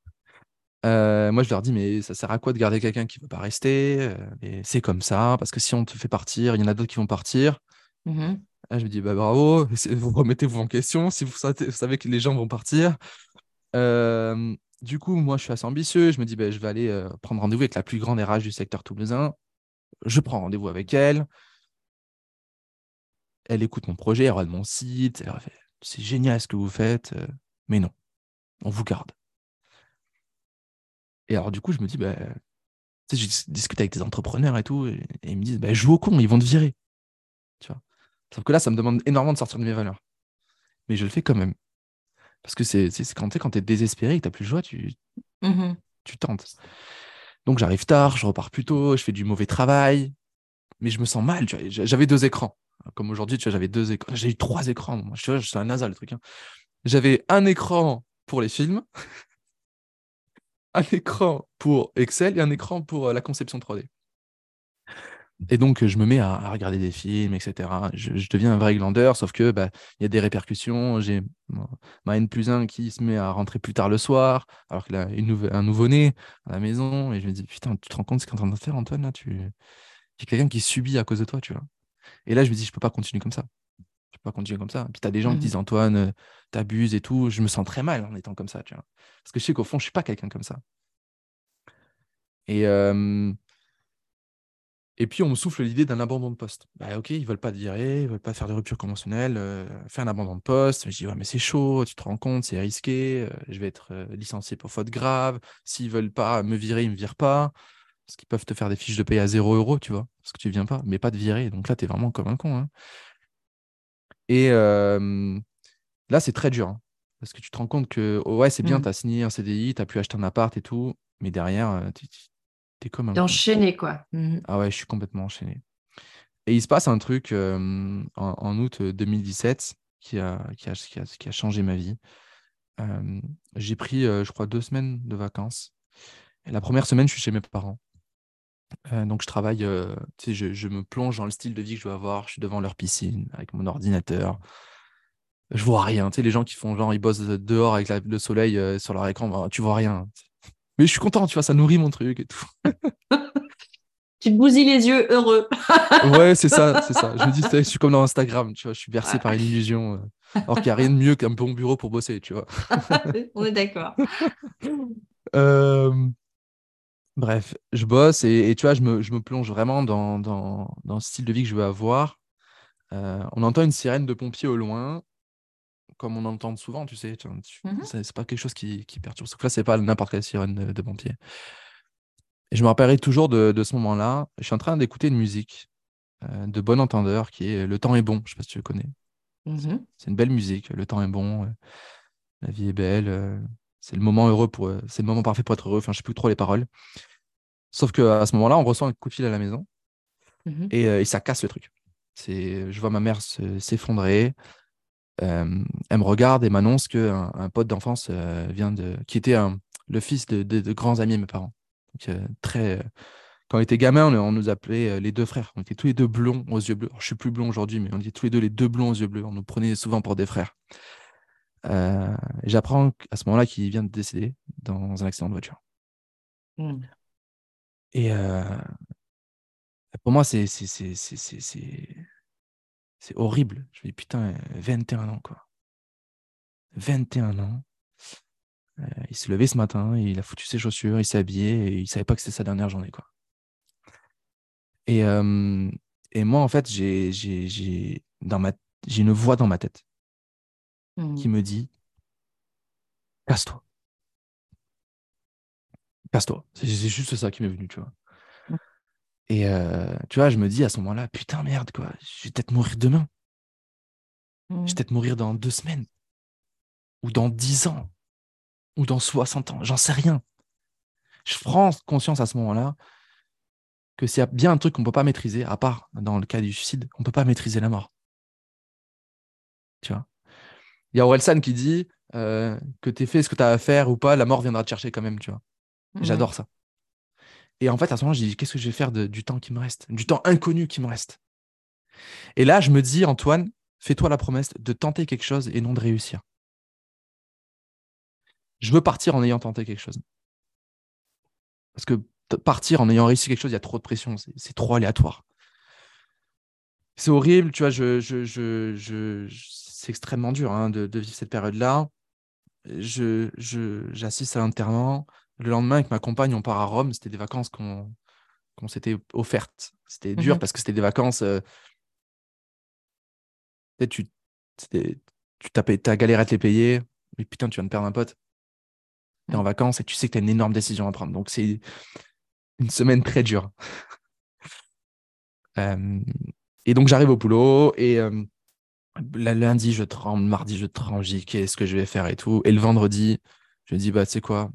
Euh, moi, je leur dis mais ça sert à quoi de garder quelqu'un qui ne veut pas rester Et c'est comme ça, parce que si on te fait partir, il y en a d'autres qui vont partir. Mmh je me dis bah, bravo, vous remettez-vous en question si vous savez que les gens vont partir. du coup, moi, je suis assez ambitieux. Je me dis, bah, je vais aller prendre rendez-vous avec la plus grande RH du secteur toulousain je prends rendez-vous avec elle. Elle écoute mon projet, elle regarde mon site, elle fait c'est génial ce que vous faites, euh, mais non, on vous garde. Et alors, du coup, je me dis, bah, je discute avec des entrepreneurs et tout, et, ils me disent, bah, joue au con, ils vont te virer. Tu vois Sauf que là, ça me demande énormément de sortir de mes valeurs. Mais je le fais quand même. Parce que c'est quand tu es désespéré et que tu n'as plus le choix, tu, mmh tu tentes. Donc j'arrive tard, je repars plus tôt, je fais du mauvais travail, mais je me sens mal. J'avais deux écrans. Comme aujourd'hui, tu vois, j'avais deux écrans. J'ai eu trois écrans. Moi, je suis un NASA, le truc. Hein. J'avais un écran pour les films, un écran pour Excel et un écran pour euh, la conception 3D. Et donc, je me mets à, regarder des films, etc. Je, deviens un vrai glandeur, sauf que bah, il y a des répercussions. J'ai ma N plus 1 qui se met à rentrer plus tard le soir, alors qu'il a une un nouveau-né à la maison. Et je me dis, putain, tu te rends compte ce qu'est en train de faire, Antoine là tu... Il y a quelqu'un qui subit à cause de toi, tu vois. Et là, je me dis, je peux pas continuer comme ça. Je peux pas continuer comme ça. Puis tu as des gens qui mmh disent, Antoine, euh, t'abuses et tout. Je me sens très mal en étant comme ça, tu vois. Parce que je sais qu'au fond, je suis pas quelqu'un comme ça. Et. Euh, et puis, on me souffle l'idée d'un abandon de poste. Bah, ok, ils veulent pas te virer, ils veulent pas faire de rupture conventionnelle, euh, fais un abandon de poste. Je dis, ouais, mais c'est chaud, tu te rends compte, c'est risqué, euh, je vais être licencié pour faute grave. S'ils veulent pas me virer, ils me virent pas. Parce qu'ils peuvent te faire des fiches de paye à 0 euros, tu vois, parce que tu viens pas, mais pas de virer. Donc là, tu es vraiment comme un con. Hein. Et là, c'est très dur. Hein, parce que tu te rends compte que, ouais, c'est bien, mmh. tu as signé un CDI, tu as pu acheter un appart et tout, mais derrière, tu comme un. enchaîné, quoi. Mmh. Ah ouais, je suis complètement enchaîné. Et il se passe un truc en, août 2017 qui a, qui a, qui a, changé ma vie. j'ai pris, je crois, deux semaines de vacances. Et la première semaine, je suis chez mes parents. Donc, je travaille, tu sais, je, je, me plonge dans le style de vie que je veux avoir. Je suis devant leur piscine avec mon ordinateur. Je vois rien. Tu sais, les gens qui font genre, ils bossent dehors avec le soleil sur leur écran, bah, tu vois rien. Mais je suis content, tu vois, ça nourrit mon truc et tout. tu te bousilles les yeux, heureux. ouais, c'est ça, c'est ça. Je me dis, je suis comme dans Instagram, tu vois, je suis bercé par une illusion. Alors qu'il n'y a rien de mieux qu'un bon bureau pour bosser, tu vois. On est d'accord. Euh, bref, je bosse et, tu vois, je me, je me plonge vraiment dans, dans, dans, le style de vie que je veux avoir. Euh, on entend une sirène de pompiers au loin comme on entend souvent, tu sais. Mmh c'est pas quelque chose qui, qui perturbe. Sauf que là, c'est pas n'importe quelle sirène de, de, pompier. Et je me rappellerai toujours de, de ce moment-là. Je suis en train d'écouter une musique euh, de bon entendeur qui est Le temps est bon. Je sais pas si tu le connais. Mmh c'est une belle musique. Le temps est bon. Euh, la vie est belle. Euh, c'est le moment heureux pour. c'est le moment parfait pour être heureux. Enfin, je sais plus trop les paroles. Sauf qu'à ce moment-là, on reçoit un coup de fil à la maison mmh et, et, ça casse le truc. Je vois ma mère s'effondrer elle me regarde et m'annonce qu'un un pote d'enfance euh, vient de. qui était le fils de, grands amis de mes parents. Euh, très. Euh, quand on était gamin, on, nous appelait les deux frères. On était tous les deux blonds aux yeux bleus. je suis plus blond aujourd'hui, mais on était tous les deux les deux blonds aux yeux bleus. On nous prenait souvent pour des frères. J'apprends à ce moment-là qu'il vient de décéder dans un accident de voiture. Mmh. Et pour moi, c'est c'est horrible. Je me dis, putain, 21 ans, quoi. 21 ans. Euh, il s'est levé ce matin, il a foutu ses chaussures, il s'est habillé et il savait pas que c'était sa dernière journée, quoi. Et, euh, et moi, en fait, j'ai une voix dans ma tête qui mmh. me dit Casse-toi. Casse-toi. C'est, juste ça qui m'est venu, tu vois. Et euh, tu vois, je me dis à ce moment-là, putain, merde, quoi, je vais peut-être mourir demain. Je vais mmh. peut-être mourir dans deux semaines. Ou dans dix ans. Ou dans 60 ans. J'en sais rien. Je prends conscience à ce moment-là que s'il y a bien un truc qu'on ne peut pas maîtriser, à part dans le cas du suicide, on ne peut pas maîtriser la mort. Tu vois? Il y a Orelsan qui dit euh, que tu aies fait ce que tu as à faire ou pas, la mort viendra te chercher quand même, tu vois. Mmh. J'adore ça. Et en fait, à ce moment, j'ai dit, qu'est-ce que je vais faire du temps qui me reste Du temps inconnu qui me reste? Et là, je me dis, Antoine, fais-toi la promesse de tenter quelque chose et non de réussir. Je veux partir en ayant tenté quelque chose. Parce que partir en ayant réussi quelque chose, il y a trop de pression, c'est trop aléatoire. C'est horrible, tu vois, je, je, c'est extrêmement dur hein, de, vivre cette période-là. J'assiste je, à l'enterrement. Le lendemain, avec ma compagne, on part à Rome. C'était des vacances qu'on s'était offertes. C'était dur mmh parce que c'était des vacances. Euh, tu tu as galéré à te les payer, mais putain, tu viens de perdre un pote. Tu es en vacances et tu sais que tu as une énorme décision à prendre. Donc, c'est une semaine très dure. et donc, j'arrive au boulot et le lundi, je tremble, mardi, je tremble, dis qu'est-ce que je vais faire et tout. Et le vendredi, je me dis, bah, tu sais quoi,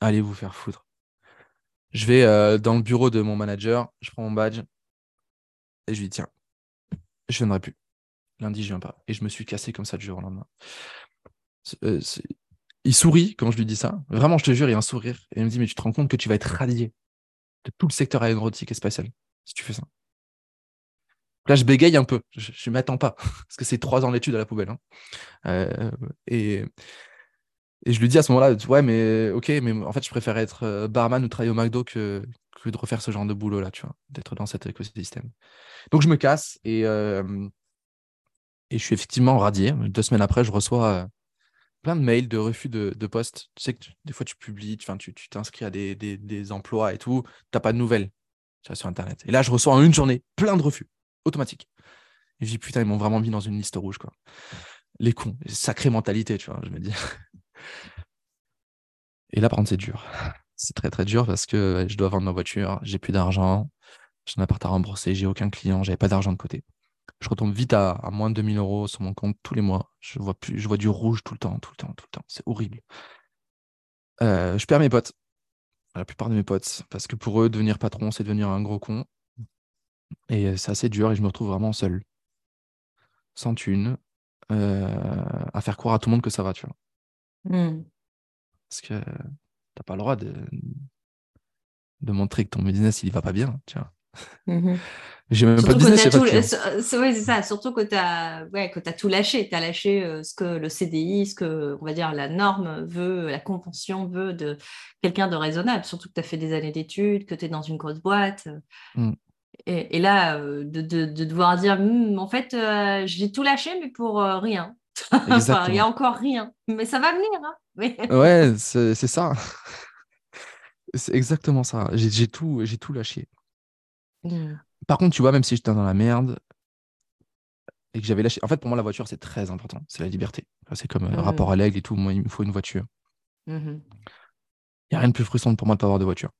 allez vous faire foutre. Je vais euh, dans le bureau de mon manager, je prends mon badge et je lui dis, tiens, je viendrai plus. Lundi, je viens pas. Et je me suis cassé comme ça du jour au lendemain. Euh, il sourit quand je lui dis ça. Vraiment, je te jure, il a un sourire. Et il me dit, mais tu te rends compte que tu vas être radié de tout le secteur aéronautique et spatial si tu fais ça. Là, je bégaye un peu. Je ne m'attends pas. Parce que c'est trois ans d'études à la poubelle. Hein. Euh, et, je lui dis à ce moment-là, ouais, mais ok, mais en fait, je préfère être euh, barman ou travailler au McDo que, de refaire ce genre de boulot-là, tu vois, d'être dans cet écosystème. Donc, je me casse et, euh, je suis effectivement radié. Deux semaines après, je reçois plein de mails de refus de, de poste. Tu sais que des fois, tu publies, tu t'inscris à des, des, des, emplois et tout, tu n'as pas de nouvelles sur Internet. Et là, je reçois en une journée plein de refus, automatiques. Et je dis, putain, ils m'ont vraiment mis dans une liste rouge. Quoi. Les cons, sacrée mentalité, tu vois, je me dis. Et là, par c'est dur. C'est très, très dur parce que je dois vendre ma voiture, j'ai plus d'argent, j'ai un appart à rembourser, j'ai aucun client, j'avais pas d'argent de côté je retombe vite à, moins de 2000 euros sur mon compte tous les mois. Je vois, plus, je vois du rouge tout le temps, tout le temps, tout le temps. C'est horrible. Euh, je perds mes potes, la plupart de mes potes, parce que pour eux, devenir patron, c'est devenir un gros con. Et euh, c'est assez dur et je me retrouve vraiment seul, sans thune, euh, à faire croire à tout le monde que ça va, tu vois. Mmh. Parce que t'as pas le droit de, de montrer que ton business, il va pas bien, tu vois. Mmh j'ai même pas de business. Tout, c'est ça. Surtout que tu as, ouais, as, tout lâché. Tu as lâché euh, ce que le CDI, ce que on va dire la norme veut, la convention veut de quelqu'un de raisonnable. Surtout que tu as fait des années d'études, que tu es dans une grosse boîte. Mmh. Et, et, là, euh, de, de, de, devoir dire, «Mmh, en fait, euh, j'ai tout lâché, mais pour rien. il y a encore rien. Mais ça va venir. Hein ouais, c'est ça. c'est exactement ça. J'ai tout, tout lâché. Mmh. Par contre, tu vois, même si j'étais dans la merde et que j'avais lâché. En fait, pour moi, la voiture, c'est très important. C'est la liberté. C'est comme euh, rapport mmh. à l'aigle et tout. Moi, il me faut une voiture. Mmh il n'y a rien de plus frustrant pour moi de ne pas avoir de voiture.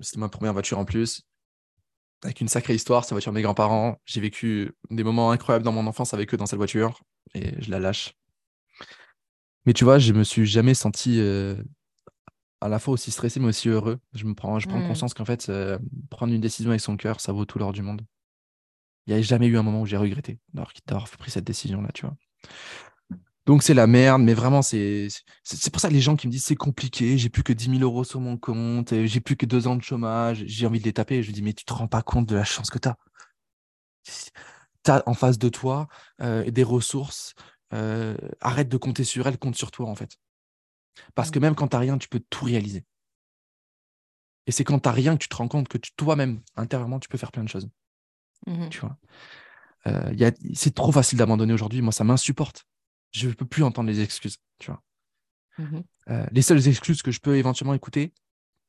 C'était ma première voiture en plus. Avec une sacrée histoire, c'est la voiture de mes grands-parents. J'ai vécu des moments incroyables dans mon enfance avec eux dans cette voiture et je la lâche. Mais tu vois, je me suis jamais senti euh, à la fois aussi stressé, mais aussi heureux. Je, me prends, je prends mmh. conscience qu'en fait, euh, prendre une décision avec son cœur, ça vaut tout l'or du monde. Il n'y a jamais eu un moment où j'ai regretté d'avoir pris cette décision-là, tu vois. Donc c'est la merde, mais vraiment, c'est pour ça que les gens qui me disent c'est compliqué, j'ai plus que 10 000 euros sur mon compte, j'ai plus que deux ans de chômage, j'ai envie de les taper. Je dis, mais tu te rends pas compte de la chance que tu as. Tu as en face de toi euh, des ressources, euh, arrête de compter sur elles, compte sur toi en fait. Parce que mmh. même quand tu n'as rien, tu peux tout réaliser. Et c'est quand tu n'as rien que tu te rends compte que toi-même, intérieurement, tu peux faire plein de choses. Mmh tu vois euh, C'est trop facile d'abandonner aujourd'hui. Moi, ça m'insupporte. Je ne peux plus entendre les excuses. Tu vois mmh euh, les seules excuses que je peux éventuellement écouter,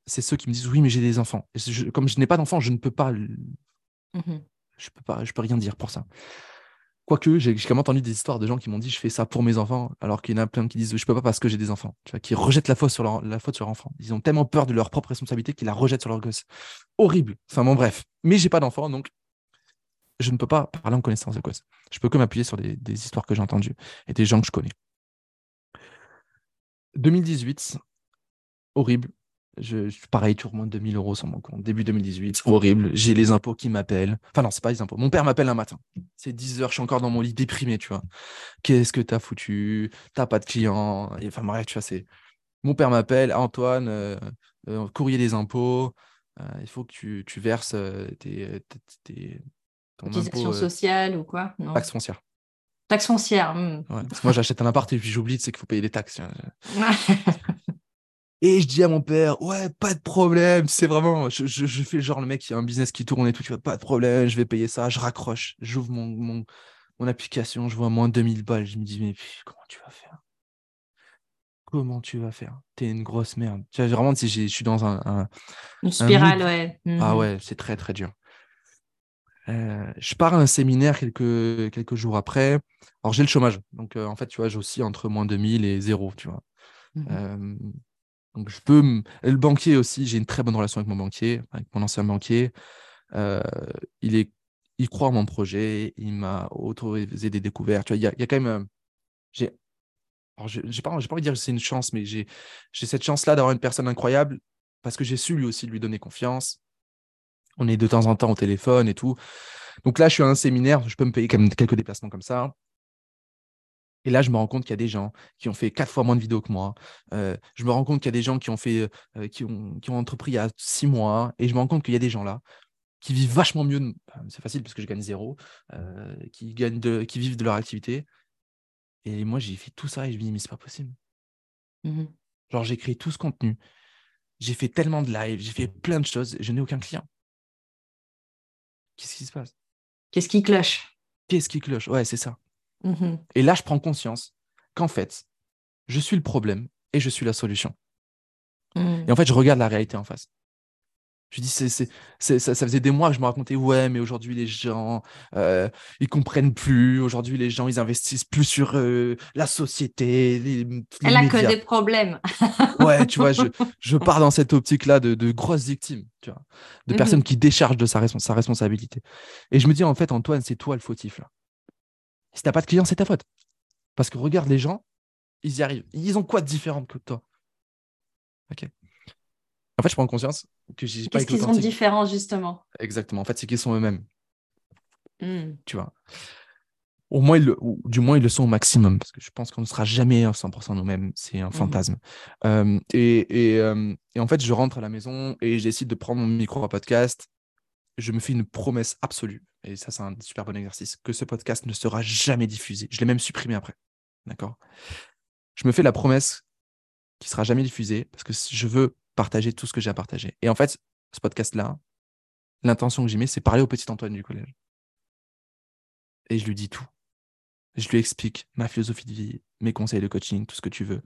c'est ceux qui me disent oui, mais j'ai des enfants. comme je n'ai pas d'enfants, je ne peux pas. Je peux pas, je peux rien dire pour ça. Quoique, j'ai quand même entendu des histoires de gens qui m'ont dit je fais ça pour mes enfants, alors qu'il y en a plein qui disent je peux pas parce que j'ai des enfants, tu vois, qui rejettent la faute sur leur, la faute sur leur enfant. Ils ont tellement peur de leur propre responsabilité qu'ils la rejettent sur leur gosse. Horrible. Enfin bon, bref. Mais j'ai pas d'enfant, donc je ne peux pas parler en connaissance de cause. Je peux que m'appuyer sur des, histoires que j'ai entendues et des gens que je connais. 2018, horrible. Je, pareil, toujours moins de 2000 euros sur mon compte. Début 2018, horrible. J'ai les impôts qui m'appellent. Enfin, non, c'est pas les impôts. Mon père m'appelle un matin. C'est 10 heures, je suis encore dans mon lit déprimé, tu vois. Qu'est-ce que t'as foutu? T'as pas de clients. enfin, bref, tu vois, c'est. Mon père m'appelle, Antoine, euh, euh, courrier des impôts. il faut que tu, tu verses tes, sociale ou quoi Taxe foncière. Taxe foncière. Hmm. moi, j'achète un appart et puis j'oublie, c'est qu'il faut payer des taxes. et je dis à mon père, ouais, pas de problème, c'est vraiment, je, je, fais genre le mec qui a un business qui tourne et tout, tu vois, pas de problème, je vais payer ça, je raccroche, j'ouvre mon, mon, mon, application, je vois moins de 2000 balles, je me dis, mais comment tu vas faire? Comment tu vas faire? T'es une grosse merde. Tu vois, vraiment, je suis dans un. une spirale, ouais. Ah hmm. ouais, c'est très, très dur. Euh, je pars à un séminaire quelques, quelques jours après. Alors, j'ai le chômage. Donc, euh, en fait, tu vois, j'ai aussi entre moins 2000 et zéro, tu vois. Mmh euh, donc, je peux. Le banquier aussi, j'ai une très bonne relation avec mon banquier, avec mon ancien banquier. il, est... il croit en mon projet, il m'a autorisé des découvertes. Tu vois, il y a, il y a quand même. J'ai j'ai pas, pas envie de dire que c'est une chance, mais j'ai cette chance-là d'avoir une personne incroyable parce que j'ai su lui aussi lui donner confiance on est de temps en temps au téléphone et tout. Donc là, je suis à un séminaire, je peux me payer quelques déplacements comme ça. Et là, je me rends compte qu'il y a des gens qui ont fait quatre fois moins de vidéos que moi. Euh, je me rends compte qu'il y a des gens qui ont fait, euh, qui, ont, qui ont entrepris il y a six mois. Et je me rends compte qu'il y a des gens là qui vivent vachement mieux. C'est facile parce que je gagne zéro, euh, qui gagnent de, qui vivent de leur activité. Et moi, j'ai fait tout ça et je me dis mais c'est pas possible. Mmh Genre, j'ai créé tout ce contenu. J'ai fait tellement de live, j'ai fait plein de choses. Je n'ai aucun client. Qu'est-ce qui se passe? Qu'est-ce qui cloche? Qu'est-ce qui cloche? Ouais, c'est ça. Mmh et là, je prends conscience qu'en fait, je suis le problème et je suis la solution. Mmh. Et en fait, je regarde la réalité en face. Je dis, c'est, c'est, ça, faisait des mois que je me racontais, ouais, mais aujourd'hui, les gens, euh, ils comprennent plus. Aujourd'hui, les gens, ils investissent plus sur euh, la société. Les, Elle a que des problèmes. ouais, tu vois, je, je pars dans cette optique-là de, de, grosses victimes, tu vois, de personnes mmh qui déchargent de sa, sa, responsabilité. Et je me dis, en fait, Antoine, c'est toi le fautif, là. Si t'as pas de clients, c'est ta faute. Parce que regarde les gens, ils y arrivent. Ils ont quoi de différent que toi? Ok. En fait, je prends conscience que j'ai pas Qu'est-ce qu'ils sont différents, justement? Exactement. En fait, c'est qu'ils sont eux-mêmes. Hmm. Tu vois. Au moins, ils ou, du moins, ils le sont au maximum, parce que je pense qu'on ne sera jamais à 100% nous-mêmes. C'est un hmm. fantasme. Euh, et, euh, et, en fait, je rentre à la maison et j'essaie de prendre mon micro à podcast. Je me fais une promesse absolue, et ça, c'est un super bon exercice, que ce podcast ne sera jamais diffusé. Je l'ai même supprimé après. D'accord? Je me fais la promesse qui sera jamais diffusé, parce que je veux partager tout ce que j'ai à partager. Et en fait, ce podcast-là, l'intention que j'y mets, c'est parler au petit Antoine du collège. Et je lui dis tout. Je lui explique ma philosophie de vie, mes conseils de coaching, tout ce que tu veux.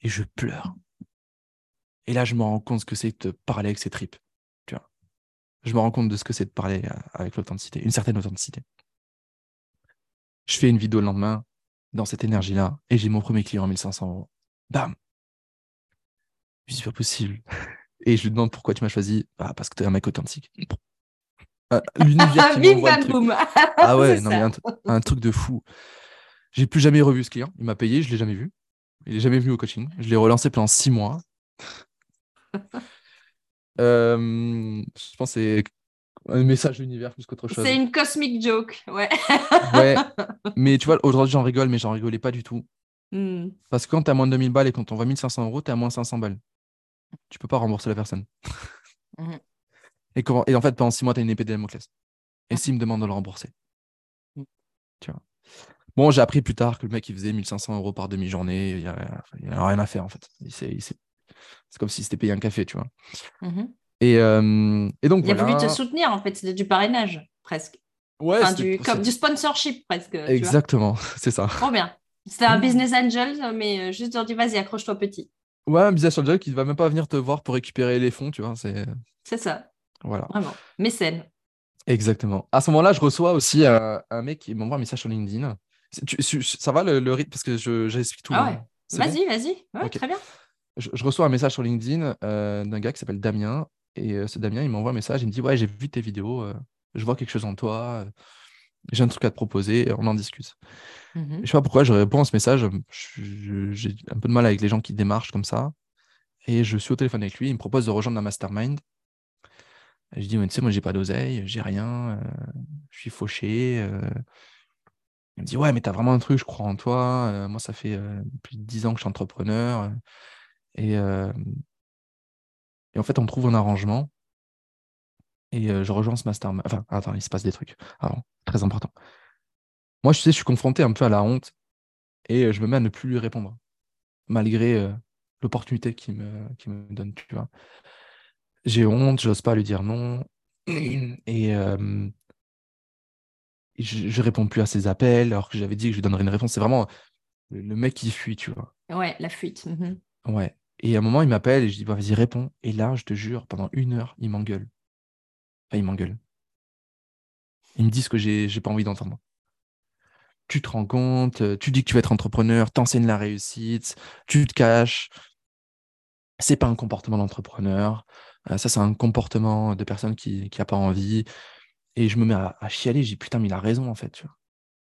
Et je pleure. Et là, je me rends compte ce que c'est de parler avec ses tripes. Tu vois. Je me rends compte de ce que c'est de parler euh, avec l'authenticité, une certaine authenticité. Je fais une vidéo le lendemain dans cette énergie-là et j'ai mon premier client à 1500 euros. Bam c'est pas possible. Et je lui demande pourquoi tu m'as choisi. Ah, parce que tu es un mec authentique. Ah, l'univers qui Ah ouais, non, mais un, truc de fou. J'ai plus jamais revu ce client. Il m'a payé, je l'ai jamais vu. Il est jamais venu au coaching. Je l'ai relancé pendant six mois. Euh, je pense que c'est un message de l'univers plus qu'autre chose. C'est une cosmic joke, ouais. ouais. Mais tu vois, aujourd'hui j'en rigole, mais j'en rigolais pas du tout. Hmm. Parce que quand tu as moins de 2000 balles et quand on voit 1500 euros, tu as moins 500 balles tu peux pas rembourser la personne. Mhm. et, comment... et en fait, pendant six mois, tu as une épée de Damoclès. Et s'il me demande de le rembourser mm. Tu vois. Bon, j'ai appris plus tard que le mec, il faisait 1500 euros par demi-journée. Il n'y a, rien à faire, en fait. C'est comme si c'était payé un café, tu vois. Mhm. Et, euh, et, donc, il a voulu te soutenir, en fait. C'était du parrainage, presque. Ouais, du, comme du sponsorship, presque. Exactement, c'est ça. Trop bien. C'était un mm. business angel, mais euh, juste dire, vas-y, accroche-toi petit. Ouais, un business angel qui ne va même pas venir te voir pour récupérer les fonds, tu vois. C'est, c'est ça. Voilà. Vraiment. Mécène. Exactement. À ce moment-là, je reçois aussi un, mec qui m'envoie un message sur LinkedIn. ça va le, rythme? Parce que je, j'explique tout. Ah ouais. Vas-y, vas-y. Ouais, Très bien. Je, reçois un message sur LinkedIn euh, d'un gars qui s'appelle Damien. Et euh, ce Damien, il m'envoie un message. Il me dit Ouais, j'ai vu tes vidéos. Euh, je vois quelque chose en toi. J'ai un truc à te proposer. On en discute. Mmh je sais pas pourquoi je réponds à ce message. J'ai un peu de mal avec les gens qui démarchent comme ça. Et je suis au téléphone avec lui. Il me propose de rejoindre la mastermind. je dis, tu sais, moi, j'ai pas d'oseille, j'ai rien, euh, je suis fauché. Euh. Il me dit, ouais, mais tu as vraiment un truc, je crois en toi. Euh, moi, ça fait plus de 10 ans que je suis entrepreneur. Et, et en fait, on trouve un arrangement. Et je rejoins ce master. Enfin, attends, il se passe des trucs. Alors, très important. Moi, je sais, je suis confronté un peu à la honte et je me mets à ne plus lui répondre, malgré l'opportunité qu'il me, me donne, tu vois. J'ai honte, j'ose pas lui dire non. Et, je, je réponds plus à ses appels alors que j'avais dit que je lui donnerais une réponse. C'est vraiment le, mec qui fuit, tu vois. Ouais, la fuite. Mmh ouais. Et à un moment, il m'appelle et je dis, bah, vas-y, réponds. Et là, je te jure, pendant une heure, il m'engueule. Enfin, il m'engueule. Il me dit ce que j'ai, j'ai pas envie d'entendre. Tu te rends compte, euh, tu dis que tu vas être entrepreneur, t'enseignes la réussite, tu te caches. C'est pas un comportement d'entrepreneur. Euh, ça, c'est un comportement de personne qui n'a pas envie. Et je me mets à, chialer. Je dis, putain, mais il a raison, en fait. Tu vois.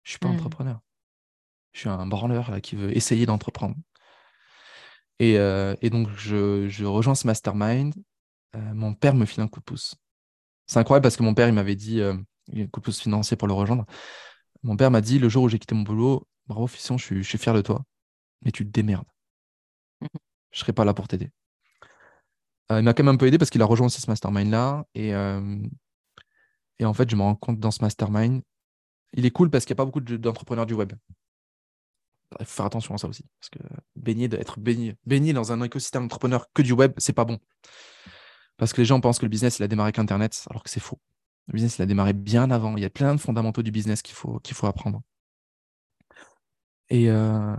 Je suis pas mmh. entrepreneur. Je suis un branleur qui veut essayer d'entreprendre. Et, euh, donc, je, rejoins ce mastermind. mon père me file un coup de pouce. C'est incroyable parce que mon père, il m'avait dit, euh, il y a un coup de pouce financier pour le rejoindre. Mon père m'a dit, le jour où j'ai quitté mon boulot, bravo, Fission, je suis, fier de toi, mais tu te démerdes. Je ne serai pas là pour t'aider. Euh, il m'a quand même un peu aidé parce qu'il a rejoint aussi ce mastermind-là. Et, euh, et en fait, je me rends compte dans ce mastermind, il est cool parce qu'il n'y a pas beaucoup d'entrepreneurs du web. Il faut faire attention à ça aussi. Parce que baigner, être baigné, baigné dans un écosystème entrepreneur que du web, c'est pas bon. Parce que les gens pensent que le business, il a démarré qu'Internet, alors que c'est faux. Le business, il a démarré bien avant. Il y a plein de fondamentaux du business qu'il faut, qu'il faut apprendre. Et euh,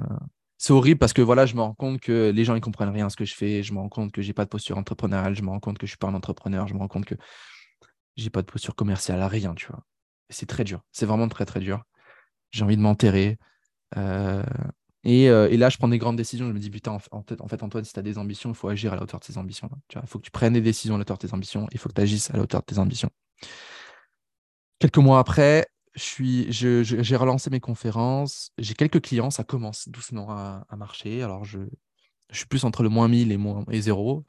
c'est horrible parce que voilà, je me rends compte que les gens ne comprennent rien à ce que je fais. Je me rends compte que je n'ai pas de posture entrepreneuriale. Je me rends compte que je ne suis pas un entrepreneur. Je me rends compte que je n'ai pas de posture commerciale à rien, tu vois. C'est très dur. C'est vraiment très, très dur. J'ai envie de m'enterrer. Euh, euh, et, là, je prends des grandes décisions. Je me dis, putain, en fait, Antoine, si tu as des ambitions, il faut agir à la hauteur de tes ambitions. Il faut que tu prennes des décisions à la hauteur de tes ambitions. Il faut que tu agisses à la hauteur de tes ambitions. Quelques mois après, j'ai relancé mes conférences. J'ai quelques clients. Ça commence doucement à, marcher. Alors, je, suis plus entre le moins 1000 et, moins, et 0.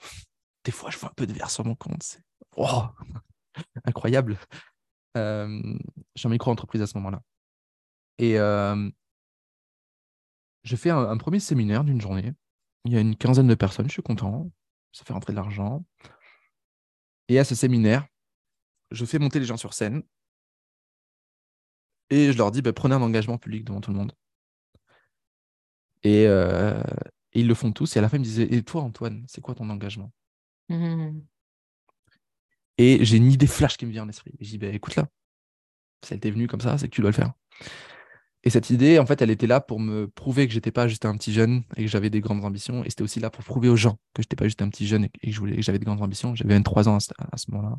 Des fois, je vois un peu de verre sur mon compte. C'est oh, incroyable. Euh, je suis en micro-entreprise à ce moment-là. Et, euh, je fais un, premier séminaire d'une journée. Il y a une quinzaine de personnes, je suis content. Ça fait rentrer de l'argent. Et à ce séminaire, je fais monter les gens sur scène. Et je leur dis, bah, prenez un engagement public devant tout le monde. Euh, et, ils le font tous. Et à la fin, ils me disaient, et toi, Antoine, c'est quoi ton engagement? Mmh. Et j'ai une idée flash qui me vient en esprit. Je dis, bah, écoute là, si elle t'est venue comme ça, c'est que tu dois le faire. Et cette idée, en fait, elle était là pour me prouver que j'étais pas juste un petit jeune et que j'avais des grandes ambitions. Et c'était aussi là pour prouver aux gens que j'étais pas juste un petit jeune et que j'avais des grandes ambitions. J'avais 23 ans à ce, moment-là.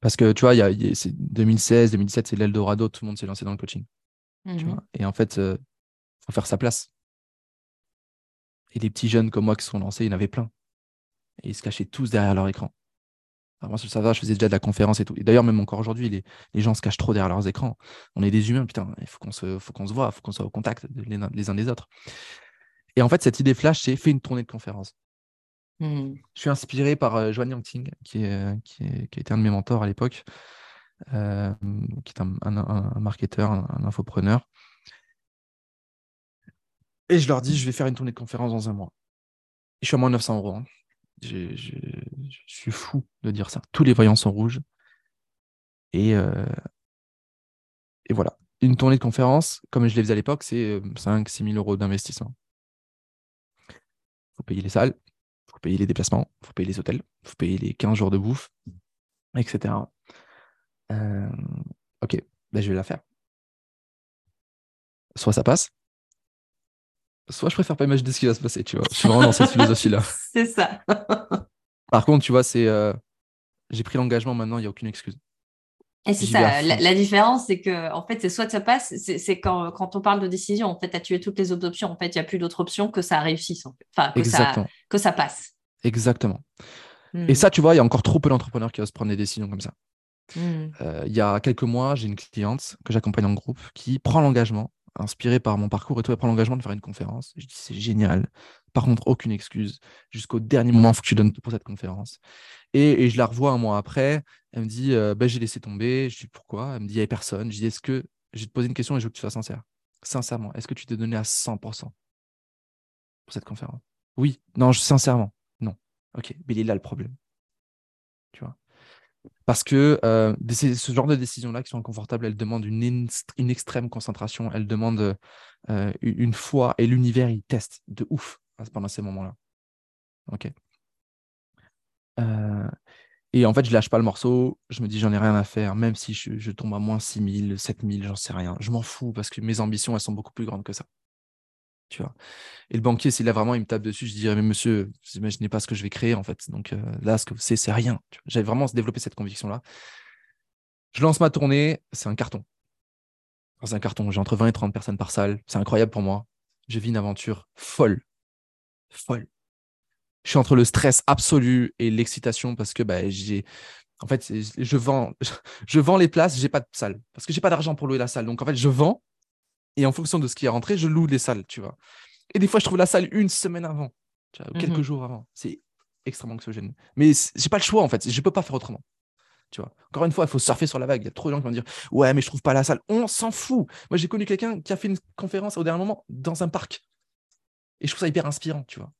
Parce que tu vois, il y a, 2016, 2017, c'est l'Eldorado, tout le monde s'est lancé dans le coaching. Mmh et en fait, il euh, faut faire sa place. Et des petits jeunes comme moi qui sont lancés, il y en avait plein. Et ils se cachaient tous derrière leur écran moi, ça va, je faisais déjà de la conférence et tout. Et d'ailleurs, même encore aujourd'hui, les, les, gens se cachent trop derrière leurs écrans. On est des humains, putain, il faut qu'on se, faut qu'on se voit, il faut qu'on soit au contact les, uns des autres. Et en fait, cette idée flash, c'est fait une tournée de conférences. Mmh. Je suis inspiré par euh, Joanne Yangting, qui, est, qui, qui, a été un de mes mentors à l'époque, euh, qui est un, un, marketeur, un, infopreneur. Et je leur dis, je vais faire une tournée de conférences dans un mois. je suis à moins de 900 euros. Hein je suis fou de dire ça. Tous les voyants sont rouges. Et, euh, et voilà. Une tournée de conférence, comme je l'ai faisais à l'époque, c'est 5-6 euh, 000 euros d'investissement. Il faut payer les salles, il faut payer les déplacements, il faut payer les hôtels, il faut payer les 15 jours de bouffe, etc. Euh, ok, ben je vais la faire. Soit ça passe, soit je préfère pas imaginer ce qui va se passer, tu vois. Je suis vraiment dans cette philosophie-là. C'est ça. Par contre, tu vois, c'est euh, j'ai pris l'engagement maintenant, il n'y a aucune excuse. Et c'est ça, la, différence, c'est que en fait, c'est soit ça passe, c'est quand, quand on parle de décision, en fait, tu as tué toutes les autres options. En fait, il n'y a plus d'autres options que ça réussisse, enfin, que ça, que ça passe. Exactement. Et hmm. ça, tu vois, il y a encore trop peu d'entrepreneurs qui osent prendre des décisions comme ça. Hmm. Euh, il y a quelques mois, j'ai une cliente que j'accompagne en groupe qui prend l'engagement inspiré par mon parcours et tout, elle prend l'engagement de faire une conférence. Je dis, c'est génial. Par contre, aucune excuse. Jusqu'au dernier moment, faut que tu donnes pour cette conférence. Et, je la revois un mois après. Elle me dit, euh, bah, j'ai laissé tomber. Je dis, pourquoi? Elle me dit, il n'y avait personne. Je dis, est-ce que, je vais te poser une question et je veux que tu sois sincère. Sincèrement, est-ce que tu t'es donné à 100% pour cette conférence? Oui. Non, sincèrement, non. Ok, mais il est là le problème. tu vois? Parce que euh, ce genre de décisions-là qui sont inconfortables, elles demandent une, une extrême concentration, elles demandent euh, une foi et l'univers, il teste de ouf pendant ces moments-là. Ok. Euh, et en fait, je lâche pas le morceau. Je me dis, j'en ai rien à faire, même si je, tombe à moins 6000, 7000, j'en sais rien. Je m'en fous parce que mes ambitions, elles sont beaucoup plus grandes que ça. Tu vois. Et le banquier, s'il a vraiment, il me tape dessus, je dirais, mais monsieur, vous imaginez pas ce que je vais créer, en fait. Donc euh, là, ce que c'est, c'est rien. J'avais vraiment développé cette conviction-là. Je lance ma tournée, c'est un carton. c'est un carton. J'ai entre 20 et 30 personnes par salle. C'est incroyable pour moi. Je vis une aventure folle. Folle je suis entre le stress absolu et l'excitation parce que bah, j'ai. En fait, je vends, je vends les places, j'ai pas de salle parce que j'ai pas d'argent pour louer la salle. Donc en fait, je vends et en fonction de ce qui est rentré, je loue les salles, tu vois. Et des fois, je trouve la salle une semaine avant, tu vois, quelques mmh jours avant. C'est extrêmement anxiogène. Mais j'ai pas le choix en fait. Je peux pas faire autrement. Tu vois. Encore une fois, il faut surfer sur la vague. Il y a trop de gens qui vont dire Ouais, mais je trouve pas la salle. On s'en fout. Moi, j'ai connu quelqu'un qui a fait une conférence au dernier moment dans un parc. Et je trouve ça hyper inspirant, tu vois.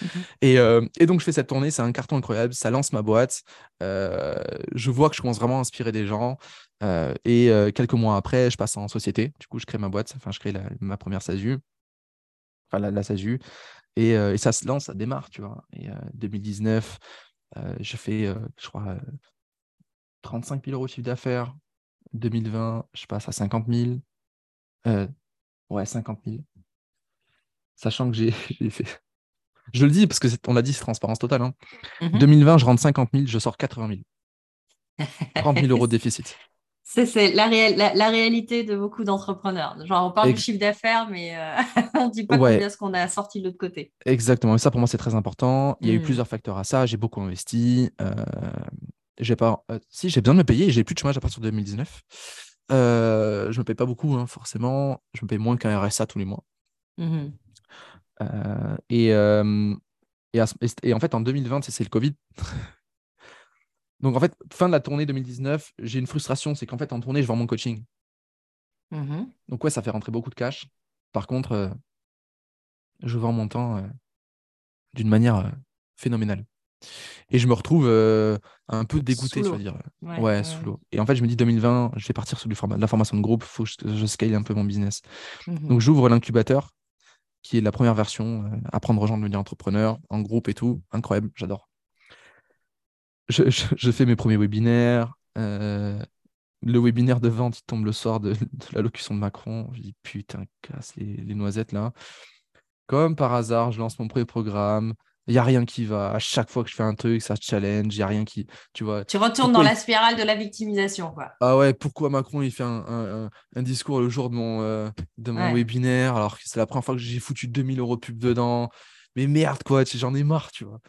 Mmh euh, et, donc, je fais cette tournée, c'est un carton incroyable, ça lance ma boîte. Euh, je vois que je commence vraiment à inspirer des gens. Euh, et quelques mois après, je passe en société. Du coup, je crée ma boîte, enfin, je crée ma première SASU, enfin, la, SASU. Et, ça se lance, ça démarre, tu vois. Et 2019, je fais, je crois, 35 000 euros de chiffre d'affaires. 2020, je passe à 50 000. ouais, 50 000. Sachant que j'ai fait je le dis parce que on l'a dit, c'est transparence totale. 2020, hein. mhm. je rentre 50 000, je sors 80 000. 30 000 euros de déficit. C'est la, la, réalité de beaucoup d'entrepreneurs. Genre, on parle du chiffre d'affaires, mais euh, on ne dit pas combien ce qu'on a sorti de l'autre côté. Exactement. Et ça, pour moi, c'est très important. Il y a eu mm. plusieurs facteurs à ça. J'ai beaucoup investi. Euh, j'ai pas, euh, si, j'ai besoin de me payer. J'ai plus de chômage à partir de 2019. je ne me paye pas beaucoup, hein, forcément. Je me paye moins qu'un RSA tous les mois. Euh, et, euh, et, en fait, en 2020, c'est le Covid. Donc, en fait, fin de la tournée 2019, j'ai une frustration, c'est qu'en fait, en tournée, je vends mon coaching. Mmh Donc, ouais, ça fait rentrer beaucoup de cash. Par contre, euh, je vends mon temps d'une manière phénoménale. Et je me retrouve un peu dégoûté, je veux dire. Ouais, sous l'eau. Et en fait, je me dis 2020, je vais partir sur du format, de la formation de groupe, il faut que je, scale un peu mon business. Mmh Donc, j'ouvre l'incubateur qui est la première version, euh, apprendre aux gens de devenir entrepreneur, en groupe et tout. Incroyable, j'adore. Je, fais mes premiers webinaires. Euh, le webinaire de vente, tombe le soir de, la locution de Macron. Je dis putain, casse les noisettes là. Comme par hasard, je lance mon premier programme. Il n'y a rien qui va. À chaque fois que je fais un truc, ça challenge. Il n'y a rien qui. Tu vois. Tu retournes dans la spirale de la victimisation. Quoi. Ah ouais, pourquoi Macron il fait un, discours le jour de mon, euh, de mon webinaire alors que c'est la première fois que j'ai foutu 2000 euros de pub dedans Mais merde, quoi, j'en ai marre, tu vois.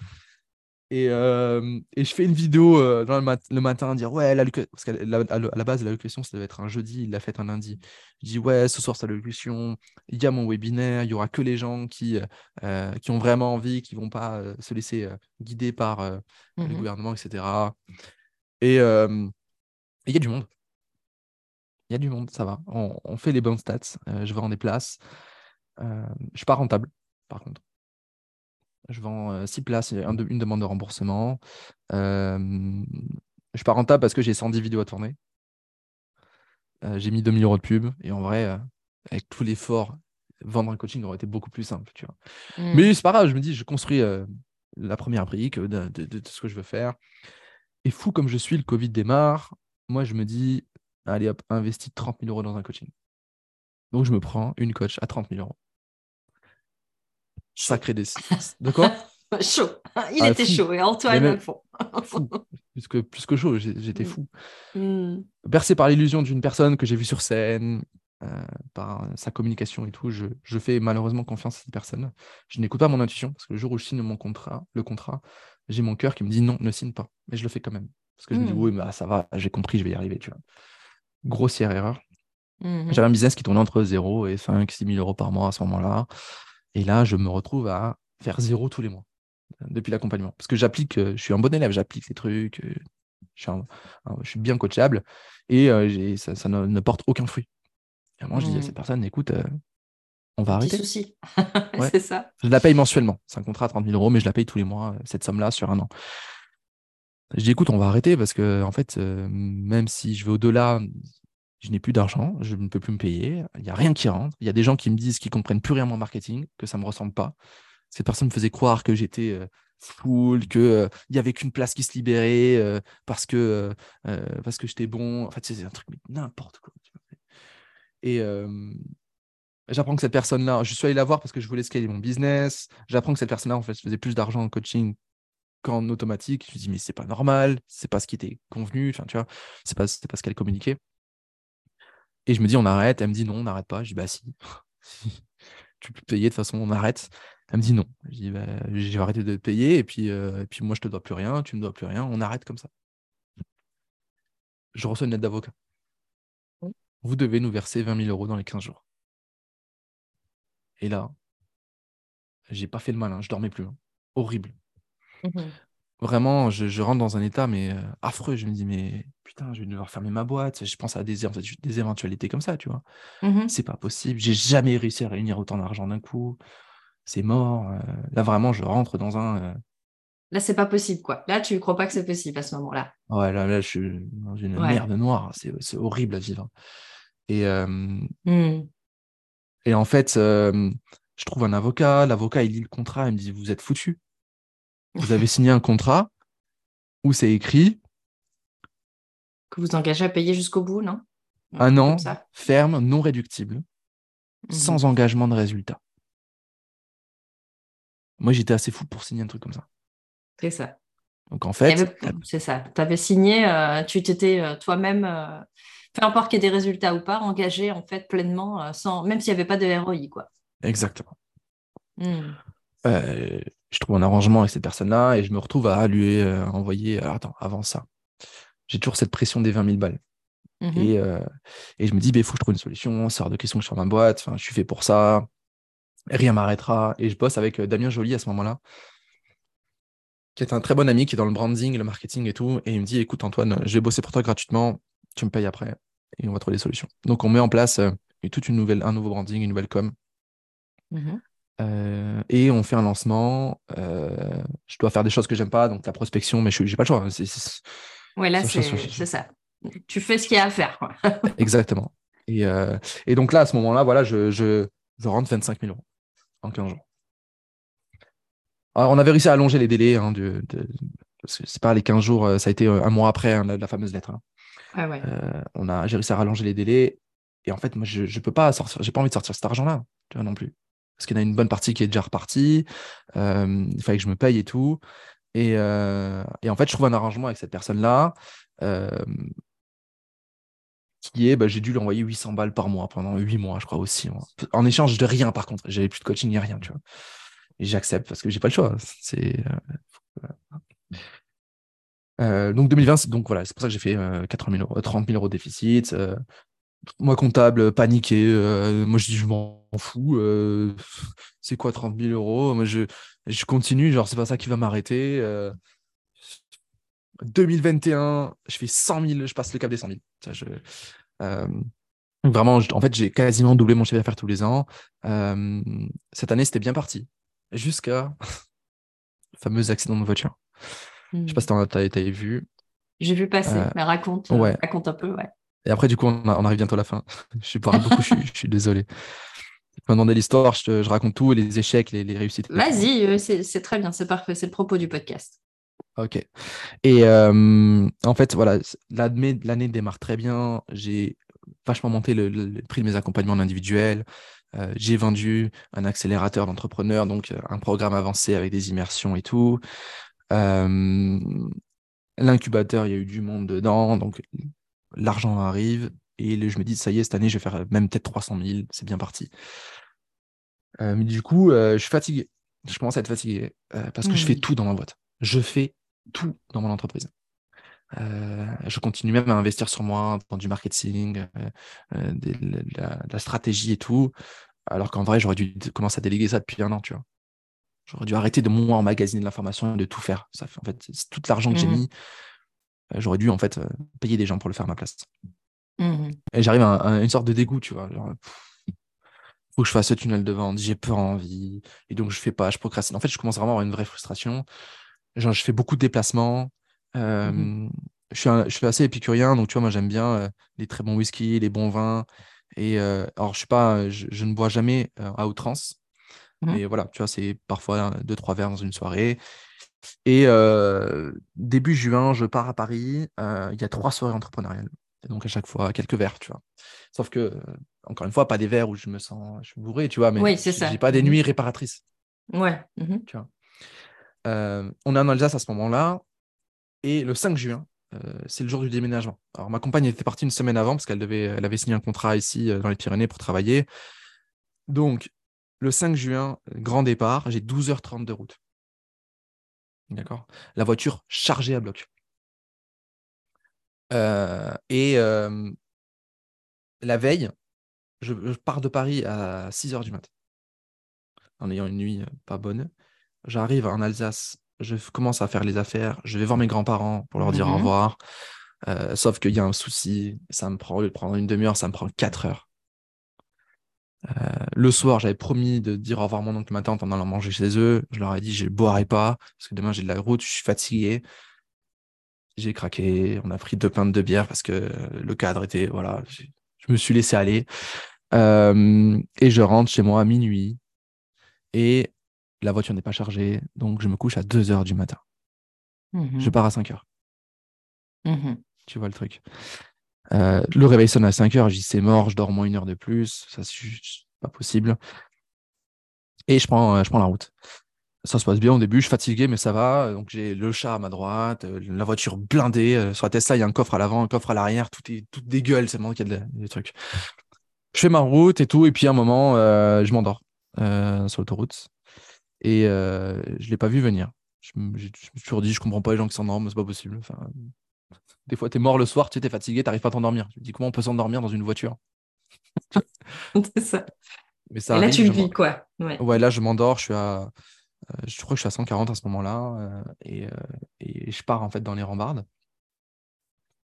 Et, euh, et, je fais une vidéo euh, le, le, matin, dire ouais, parce qu'à la, à la base, l'allocution, ça devait être un jeudi, il l'a fait un lundi. Je dis ouais, ce soir, c'est l'allocution, il y a mon webinaire, il y aura que les gens qui, euh, qui ont vraiment envie, qui vont pas se laisser guider par le mmh gouvernement, etc. Et il y a du monde. Il y a du monde, ça va. On, on fait les bonnes stats, je vends des places. je suis pas rentable, par contre. Je vends 6 places, une demande de remboursement. je je suis pas rentable parce que j'ai 110 vidéos à tourner. j'ai mis 2000 euros de pub. Et en vrai, avec tout l'effort, vendre un coaching aurait été beaucoup plus simple. Tu vois. Mmh. Mais c'est pas grave, je me dis, je construis la première brique de, de, ce que je veux faire. Et fou comme je suis, le Covid démarre. Moi, je me dis, allez hop, investis 30 000 euros dans un coaching. Donc, je me prends une coach à 30 000 euros. Sacré décision. De quoi Chaud. Il ah, était chaud. Et Antoine, même... fond. Plus, que, plus que chaud, j'étais mm. fou. Mm. Bercé par l'illusion d'une personne que j'ai vue sur scène, euh, par sa communication et tout, je, je, fais malheureusement confiance à cette personne. Je n'écoute pas mon intuition parce que le jour où je signe mon contrat, le contrat, j'ai mon cœur qui me dit non, ne signe pas. Mais je le fais quand même. Parce que je me dis, mm. oui, bah, ça va, j'ai compris, je vais y arriver. Tu vois. Grossière erreur. Mm-hmm. J'avais un business qui tournait entre 0 et 5, 6 000 euros par mois à ce moment-là. Et là, je me retrouve à faire zéro tous les mois depuis l'accompagnement. Parce que j'applique, euh, je suis un bon élève, j'applique ces trucs, euh, je suis, bien coachable et euh, ça, ne, porte aucun fruit. Et moi, je dis à mmh. cette personne, écoute, on va arrêter. souci. c'est ça. Je la paye mensuellement. C'est un contrat à 30 000 euros, mais je la paye tous les mois, cette somme-là, sur un an. Je dis écoute, on va arrêter parce que en fait, même si je vais au-delà, je n'ai plus d'argent, je ne peux plus me payer, il n'y a rien qui rentre. Il y a des gens qui me disent qu'ils comprennent plus rien en marketing, que ça ne me ressemble pas. Ces personnes me faisaient croire que j'étais full, qu'il n'y avait qu'une place qui se libérait parce que, que j'étais bon. En fait, c'est un truc, n'importe quoi. Et j'apprends que cette personne-là, je suis allé la voir parce que je voulais scaler mon business. J'apprends que cette personne-là, en fait, faisait plus d'argent en coaching qu'en automatique. Je me dis, mais c'est pas normal, c'est pas ce qui était convenu, enfin, tu vois, c'est pas, pas ce qu'elle communiquait. Et je me dis, on arrête. Elle me dit, non, on n'arrête pas. Je dis, bah si. tu peux payer, de toute façon, on arrête. Elle me dit non. Je dis, bah, j'ai arrêté de payer et puis, et puis moi, je te dois plus rien, tu ne me dois plus rien, on arrête comme ça. Je reçois une lettre d'avocat vous devez nous verser 20 000 euros dans les 15 jours. Et là, j'ai pas fait le malin, je dormais plus. Hein. Horrible. Mmh Vraiment, je, rentre dans un état mais euh, affreux. Je me dis, mais putain, je vais devoir fermer ma boîte. Je pense à des, des éventualités comme ça, tu vois. Mmh C'est pas possible. J'ai jamais réussi à réunir autant d'argent d'un coup. C'est mort. Euh. là, vraiment, je rentre dans un. Euh là, c'est pas possible, quoi. Là, tu crois pas que c'est possible à ce moment-là. Ouais, là, là, je suis dans une merde noire. C'est horrible à vivre. Et, mmh. et en fait, je trouve un avocat. L'avocat, il lit le contrat. Il me dit Vous êtes foutu. Vous avez signé un contrat où c'est écrit que vous engagez à payer jusqu'au bout, non? Un an ferme, non réductible, mmh sans engagement de résultat. Moi, j'étais assez fou pour signer un truc comme ça. C'est ça. Donc en fait, c'est ça. Tu avais signé, tu t'étais toi-même peu importe qu'il y ait des résultats ou pas, engagé en fait pleinement, euh, sans, même s'il n'y avait pas de ROI. Quoi. Exactement. Hmm. Euh, je trouve un arrangement avec cette personne-là et je me retrouve à lui euh, envoyer. attends, avant ça, j'ai toujours cette pression des 20 000 balles. Mhm. Et, et, je me dis, il bah, faut que je trouve une solution. C'est hors de question que je fasse ma boîte. Enfin, je suis fait pour ça. Rien m'arrêtera. Et je bosse avec Damien Joly à ce moment-là, qui est un très bon ami, qui est dans le branding, le marketing et tout. Et il me dit, écoute, Antoine, je vais bosser pour toi gratuitement tu me payes après et on va trouver des solutions. Donc on met en place euh, toute une nouvelle, un nouveau branding, une nouvelle com. Mhm. Euh, et on fait un lancement. Euh, je dois faire des choses que j'aime pas, donc la prospection, mais je n'ai pas le choix. Oui, là, c'est ça. Tu fais ce qu'il y a à faire. Exactement. Et, et, donc là, à ce moment-là, voilà, je, je, je, rentre 25 000 euros en 15 jours. Alors, on avait réussi à allonger les délais. Hein, de, c'est pas les 15 jours, ça a été un mois après hein, la, fameuse lettre. Hein. Euh, on a, j'ai réussi à rallonger les délais. Et en fait, moi, je ne peux pas sortir, j'ai pas envie de sortir cet argent-là, tu vois, non plus. Parce qu'il y en a une bonne partie qui est déjà repartie. Euh, il fallait que je me paye et tout. Et, euh, et, en fait, je trouve un arrangement avec cette personne-là qui est, bah, j'ai dû lui envoyer 800 balles par mois pendant 8 mois, je crois aussi. En échange de rien, par contre. J'avais plus de coaching ni rien, tu vois. Et j'accepte parce que j'ai pas le choix. C'est, euh, donc 2020, donc voilà, c'est pour ça que j'ai fait 80 000 euros, 30 000 euros de déficit. Euh, moi, comptable, paniqué. Euh, moi, je dis, je m'en fous. c'est quoi 30 000 euros? Moi, je, je continue. Genre, c'est pas ça qui va m'arrêter. 2021, je fais 100 000, je passe le cap des 100 000. Ça, je, vraiment, en fait, j'ai quasiment doublé mon chiffre d'affaires tous les ans. cette année, c'était bien parti. Jusqu'à le fameux accident de voiture. Je sais pas hmm. si tu avais vu. J'ai vu passer, euh, mais raconte, euh, raconte un peu, ouais. Et après, du coup, on, arrive bientôt à la fin. je suis parle beaucoup, je, suis, désolé. Tu m'as demandé l'histoire, je, raconte tout, les échecs, les, réussites. Vas-y, euh, c'est très bien, c'est parfait, c'est le propos du podcast. Ok. Et en fait, voilà, l'année démarre très bien. J'ai vachement monté le, prix de mes accompagnements individuels. j'ai vendu un accélérateur d'entrepreneurs, donc un programme avancé avec des immersions et tout. Euh, l'incubateur, il y a eu du monde dedans, donc l'argent arrive. Et je me dis, ça y est, cette année, je vais faire même peut-être 300 000, c'est bien parti. Euh, mais du coup, euh, je suis fatigué. Je commence à être fatigué parce que je fais mmh. tout dans ma boîte. Je fais tout dans mon entreprise. je continue même à investir sur moi dans du marketing, de, la, stratégie et tout. Alors qu'en vrai, j'aurais dû commencer à déléguer ça depuis un an, tu vois. J'aurais dû arrêter de moi emmagasiner de l'information et de tout faire. Ça fait, en fait, tout l'argent que j'ai mmh mis. Euh, j'aurais dû en fait euh, payer des gens pour le faire à ma place. Mmh et j'arrive à, une sorte de dégoût, tu vois. Genre, faut que je fasse ce tunnel de vente, j'ai peur envie, et donc je fais pas, je procrastine. En fait, je commence vraiment à avoir une vraie frustration. Genre, je fais beaucoup de déplacements, Mmh je, suis je, suis assez épicurien, donc tu vois, moi j'aime bien les très bons whisky, les bons vins. Et alors, je, suis pas, je, ne bois jamais à outrance. Mmh mais voilà, tu vois, c'est parfois deux, trois verres dans une soirée. Et début juin, je pars à Paris. Il y a trois soirées entrepreneuriales. Et donc, à chaque fois, quelques verres, tu vois. Sauf que, encore une fois, pas des verres où je me sens je suis bourré, tu vois, mais oui, j'ai pas des mmh nuits réparatrices. Ouais. Mmh tu vois. on est en Alsace à ce moment-là. Et le 5 juin, c'est le jour du déménagement. Alors, ma compagne était partie une semaine avant parce qu'elle devait, elle avait signé un contrat ici dans les Pyrénées pour travailler. Donc, le 5 juin, grand départ, j'ai 12h30 de route. D'accord? La voiture chargée à bloc. Euh, et la veille, je, pars de Paris à 6 h du matin, en ayant une nuit pas bonne. J'arrive en Alsace, je commence à faire les affaires, je vais voir mes grands-parents pour leur dire au mmh revoir. Euh, sauf qu'il y a un souci, ça me prend, au lieu de prendre une demi-heure, ça me prend 4 heures. Euh, le soir, j'avais promis de dire au revoir à mon oncle ma tante en allant manger chez eux. Je leur ai dit, je ne boirai pas, parce que demain j'ai de la route, je suis fatigué. J'ai craqué, on a pris deux pintes de bière parce que le cadre était, voilà, je me suis laissé aller. Euh, et je rentre chez moi à minuit et la voiture n'est pas chargée, donc je me couche à 2 heures du matin. Mmh je pars à 5 heures. Mmh tu vois le truc. Euh, le réveil sonne à 5 heures, je dis c'est mort, je dors moins une heure de plus, ça c'est pas possible. Et je prends, euh, je prends la route. Ça se passe bien au début, je suis fatigué, mais ça va. Donc j'ai le chat à ma droite, euh, la voiture blindée. Sur la Tesla, il y a un coffre à l'avant, un coffre à l'arrière, tout est tout dégueule, c'est qu'il y a des trucs. Je fais ma route et tout, et puis à un moment, je m'endors sur l'autoroute. Et je ne l'ai pas vu venir. Suis toujours dit, je comprends pas les gens qui s'endorment, c'est pas possible. Des fois, tu es mort le soir, tu es fatigué, tu n'arrives pas à t'endormir. Tu te dis comment on peut s'endormir dans une voiture? C'est ça. Mais ça Et là, tu le vis, quoi. Ouais. là, je m'endors, je suis à. Euh, je crois que je suis à 140 à ce moment-là. Euh, euh, et, je pars en fait dans les rambardes.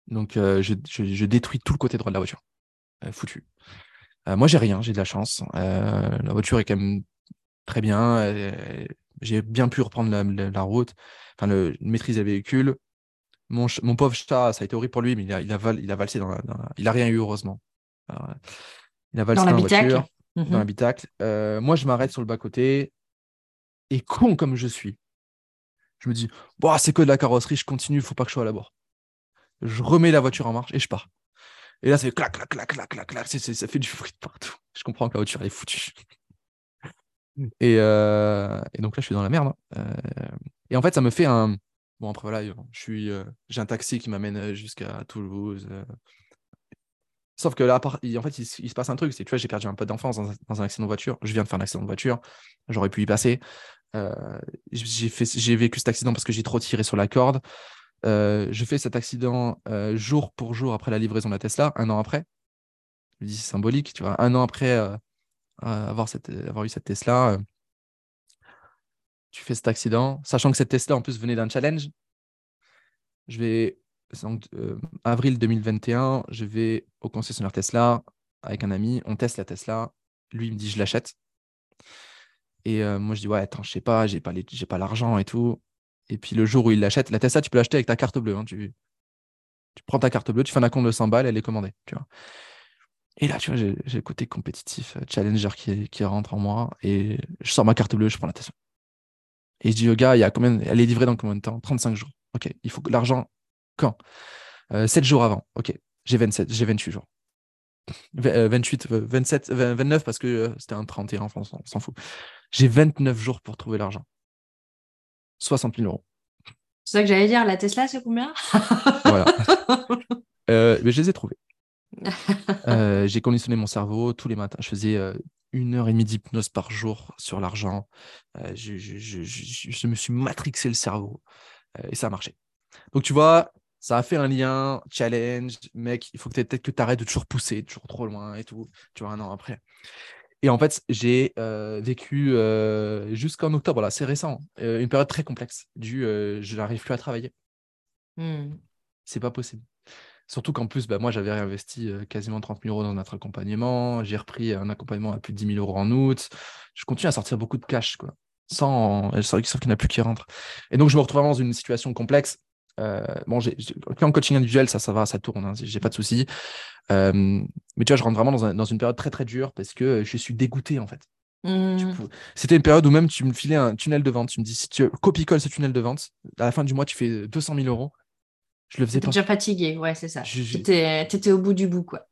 Donc, je, détruis tout le côté droit de la voiture. foutu. moi, j'ai rien, j'ai de la chance. la voiture est quand même très bien. j'ai bien pu reprendre la, route, enfin, le, maîtriser le véhicule. Mon, pauvre chat, ça a été horrible pour lui, mais il a, il a, il a valsé dans la, Il a rien eu, heureusement. il a valsé dans, la voiture, dans mhm. l'habitacle. Euh, moi, je m'arrête sur le bas-côté. Et con comme je suis, je me dis, bon, c'est que de la carrosserie, je continue, il faut pas que je sois à la bord. Je remets la voiture en marche et je pars. Et là, ça fait clac, clac, clac, clac, clac, clac. ça fait du bruit de partout. Je comprends que la voiture est foutue. Et, euh, et, donc là, je suis dans la merde. Hein. Euh, et en fait, ça me fait un, Bon, après, voilà, je suis, euh, j'ai un taxi qui m'amène euh, jusqu'à Toulouse. Euh. Sauf que là, en fait, il, se passe un truc. C'est, tu vois, j'ai perdu un pote d'enfance dans, un accident de voiture. Je viens de faire un accident de voiture. J'aurais pu y passer. j'ai, vécu cet accident parce que j'ai trop tiré sur la corde. je fais cet accident jour pour jour après la livraison de la Tesla, un an après. Je dis, c'est symbolique, tu vois. Un an après avoir eu cette Tesla, tu fais cet accident, sachant que cette Tesla en plus venait d'un challenge. Je vais, donc, euh, avril 2021, je vais au concessionnaire Tesla avec un ami, on teste la Tesla, lui il me dit je l'achète. Et euh, moi je dis ouais attends je sais pas, j'ai pas j'ai pas l'argent et tout. Et puis le jour où il l'achète, la Tesla tu peux l'acheter avec ta carte bleue. Hein, tu, tu prends ta carte bleue, tu fais un compte de 100 balles, elle est commandée. Tu vois. Et là, tu vois, j'ai le côté compétitif, euh, challenger qui, qui rentre en moi. Et je sors ma carte bleue, je prends la Tesla. Et je dis au gars, il y a combien, elle est livrée dans combien de temps? 35 jours. OK. Il faut que l'argent, quand? 7 euh, jours avant. OK. J'ai 27, j'ai 28 jours. 28, 27, 29 parce que euh, c'était un 31, enfin, on s'en fout. J'ai 29 jours pour trouver l'argent. 60 000 euros. C'est ça que j'allais dire, la Tesla, c'est combien? Voilà. Euh, mais je les ai trouvés. J'ai conditionné mon cerveau tous les matins. Je faisais une heure et demie d'hypnose par jour sur l'argent. Euh, je, me suis matrixé le cerveau euh, et ça a marché. Donc, tu vois, ça a fait un lien, challenge, mec, il faut que peut-être que tu arrêtes de toujours pousser, toujours trop loin et tout, tu vois, un an après. Et en fait, j'ai euh, vécu jusqu'en octobre, là, c'est récent, une période très complexe, du je n'arrive plus à travailler. Mmh. C'est pas possible. Surtout qu'en plus, bah, moi, j'avais réinvesti euh, quasiment 30 000 euros dans notre accompagnement. J'ai repris un accompagnement à plus de 10 000 euros en août. Je continue à sortir beaucoup de cash, quoi. Sans, sauf qu'il n'y en a plus qui rentrent. Et donc, je me retrouve vraiment dans une situation complexe. bon, j'ai, en coaching individuel, ça, ça va, ça tourne, hein, j'ai pas de soucis. mais tu vois, je rentre vraiment dans, dans, une période très très dure parce que je suis dégoûté en fait. Mmh. C'était une période où même tu me filais un tunnel de vente. Tu me dis si tu copie-colle ce tunnel de vente, à la fin du mois, tu fais 200 000 euros. Je le faisais pas. déjà fatigué, ouais, c'est ça. Tu étais au bout du bout, quoi.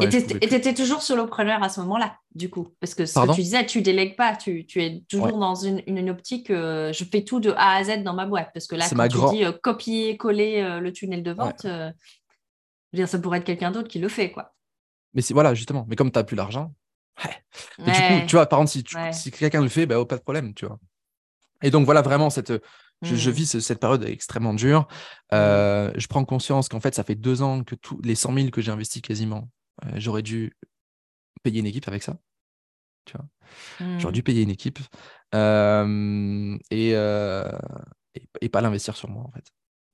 et tu étais toujours solopreneur à ce moment-là, du coup. Parce que ce que tu disais, tu délègues pas, tu, tu es toujours dans une, une, optique, euh, je fais tout de A à Z dans ma boîte. Parce que là, quand tu dis euh, copier, coller euh, le tunnel de vente, je veux dire, ça pourrait être quelqu'un d'autre qui le fait, quoi. Mais voilà, justement. Mais comme tu n'as plus l'argent, du coup, tu vois, par exemple, si, si quelqu'un le fait, bah, oh, pas de problème, tu vois. Et donc, voilà, vraiment, cette, je, mmh. vis cette période extrêmement dure. Mmh. Euh, je prends conscience qu'en fait, ça fait deux ans que tous les 100 000 que j'ai investis quasiment, euh, j'aurais dû payer une équipe avec ça. Tu vois J'aurais mmh. dû payer une équipe euh, et, et, pas l'investir sur moi, en fait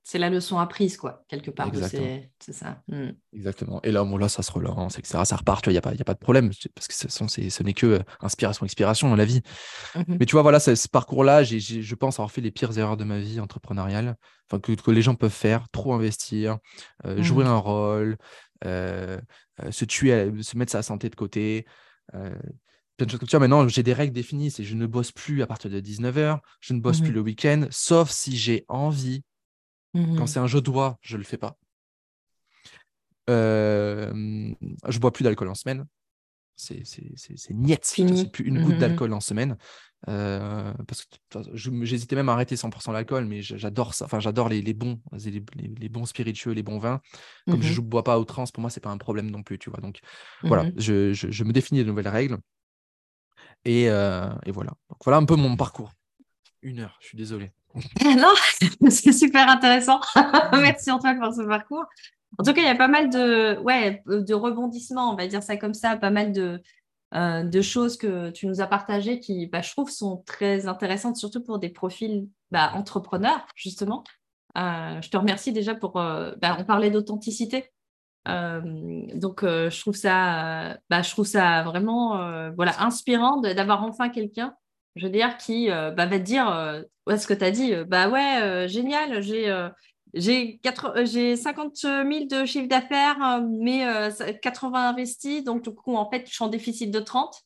c'est la leçon apprise, quoi, quelque part. C'est ça. Hmm. Exactement. Et là, bon, là, ça se relance, etc. Ça repart, il n'y a, pas, a pas de problème, parce que ce, ce n'est que euh, inspiration, expiration dans la vie. Mmh Mais tu vois, voilà, ce parcours-là, je pense avoir fait les pires erreurs de ma vie entrepreneuriale, enfin, que, que les gens peuvent faire, trop investir, euh, jouer mmh. un rôle, euh, se tuer, se mettre sa santé de côté. plein de choses comme ça. Maintenant, j'ai des règles définies. C'est je ne bosse plus à partir de 19h, je ne bosse mmh plus le week-end, sauf si j'ai envie quand mmh c'est un jeu de doigt, je ne le fais pas. Euh, je bois plus d'alcool en semaine. C'est niet. C'est plus une goutte mmh d'alcool en semaine. Euh, parce que j'hésitais même à arrêter 100% l'alcool, mais j'adore ça. Enfin, j'adore les, bons, les, bons spiritueux, les bons vins. Comme je ne bois pas à outrance, pour moi, c'est pas un problème non plus, tu vois. Donc voilà, je, me définis de nouvelles règles. Et, euh, et, voilà. Donc voilà un peu mon parcours. Une heure, je suis désolé. non, c'est super intéressant. Merci Antoine pour ce parcours. En tout cas, il y a pas mal de, ouais, de rebondissements, on va dire ça comme ça, pas mal de, euh, de choses que tu nous as partagées qui, bah, je trouve, sont très intéressantes, surtout pour des profils bah, entrepreneurs, justement. Euh, je te remercie déjà pour. Euh, bah, on parlait d'authenticité. donc, je, trouve ça, je trouve ça vraiment voilà, inspirant d'avoir enfin quelqu'un je veux dire, qui euh, bah, va te dire euh, ce que tu as dit, euh, bah ouais, génial, j'ai j'ai 50 000 de chiffre d'affaires, mais 80 investis, donc du coup, en fait, je suis en déficit de 30.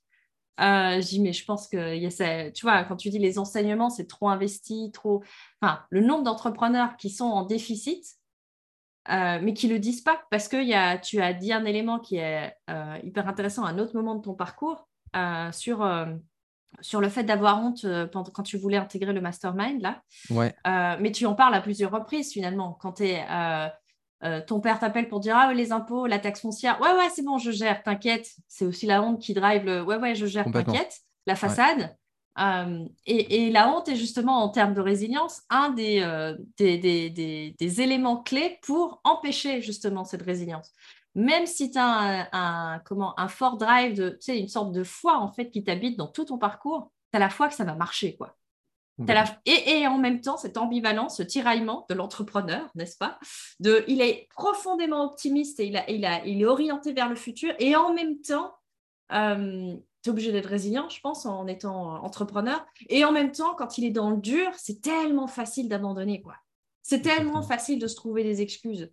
Euh, je dis, mais je pense que y a ça, tu vois, quand tu dis les enseignements, c'est trop investi, trop. Enfin, le nombre d'entrepreneurs qui sont en déficit, mais qui ne le disent pas, parce que y a, tu as dit un élément qui est hyper intéressant à un autre moment de ton parcours sur sur le fait d'avoir honte euh, quand tu voulais intégrer le mastermind, là. Ouais. Euh, mais tu en parles à plusieurs reprises, finalement. Quand euh, ton père t'appelle pour dire Ah, les impôts, la taxe foncière. Ouais, ouais, c'est bon, je gère, t'inquiète. C'est aussi la honte qui drive le Ouais, ouais, je gère, t'inquiète. La façade. et, la honte est justement, en termes de résilience, un des, des, éléments clés pour empêcher justement cette résilience même si tu as un, comment, un fort drive, de, tu sais, une sorte de foi en fait qui t'habite dans tout ton parcours, tu as la foi que ça va marcher. quoi. Et, en même temps, cette ambivalence, ce tiraillement de l'entrepreneur, n'est-ce pas de, Il est profondément optimiste et il, a, il, a, il est orienté vers le futur. Et en même temps, euh, tu es obligé d'être résilient, je pense, en étant entrepreneur. Et en même temps, quand il est dans le dur, c'est tellement facile d'abandonner. quoi. C'est tellement facile de se trouver des excuses.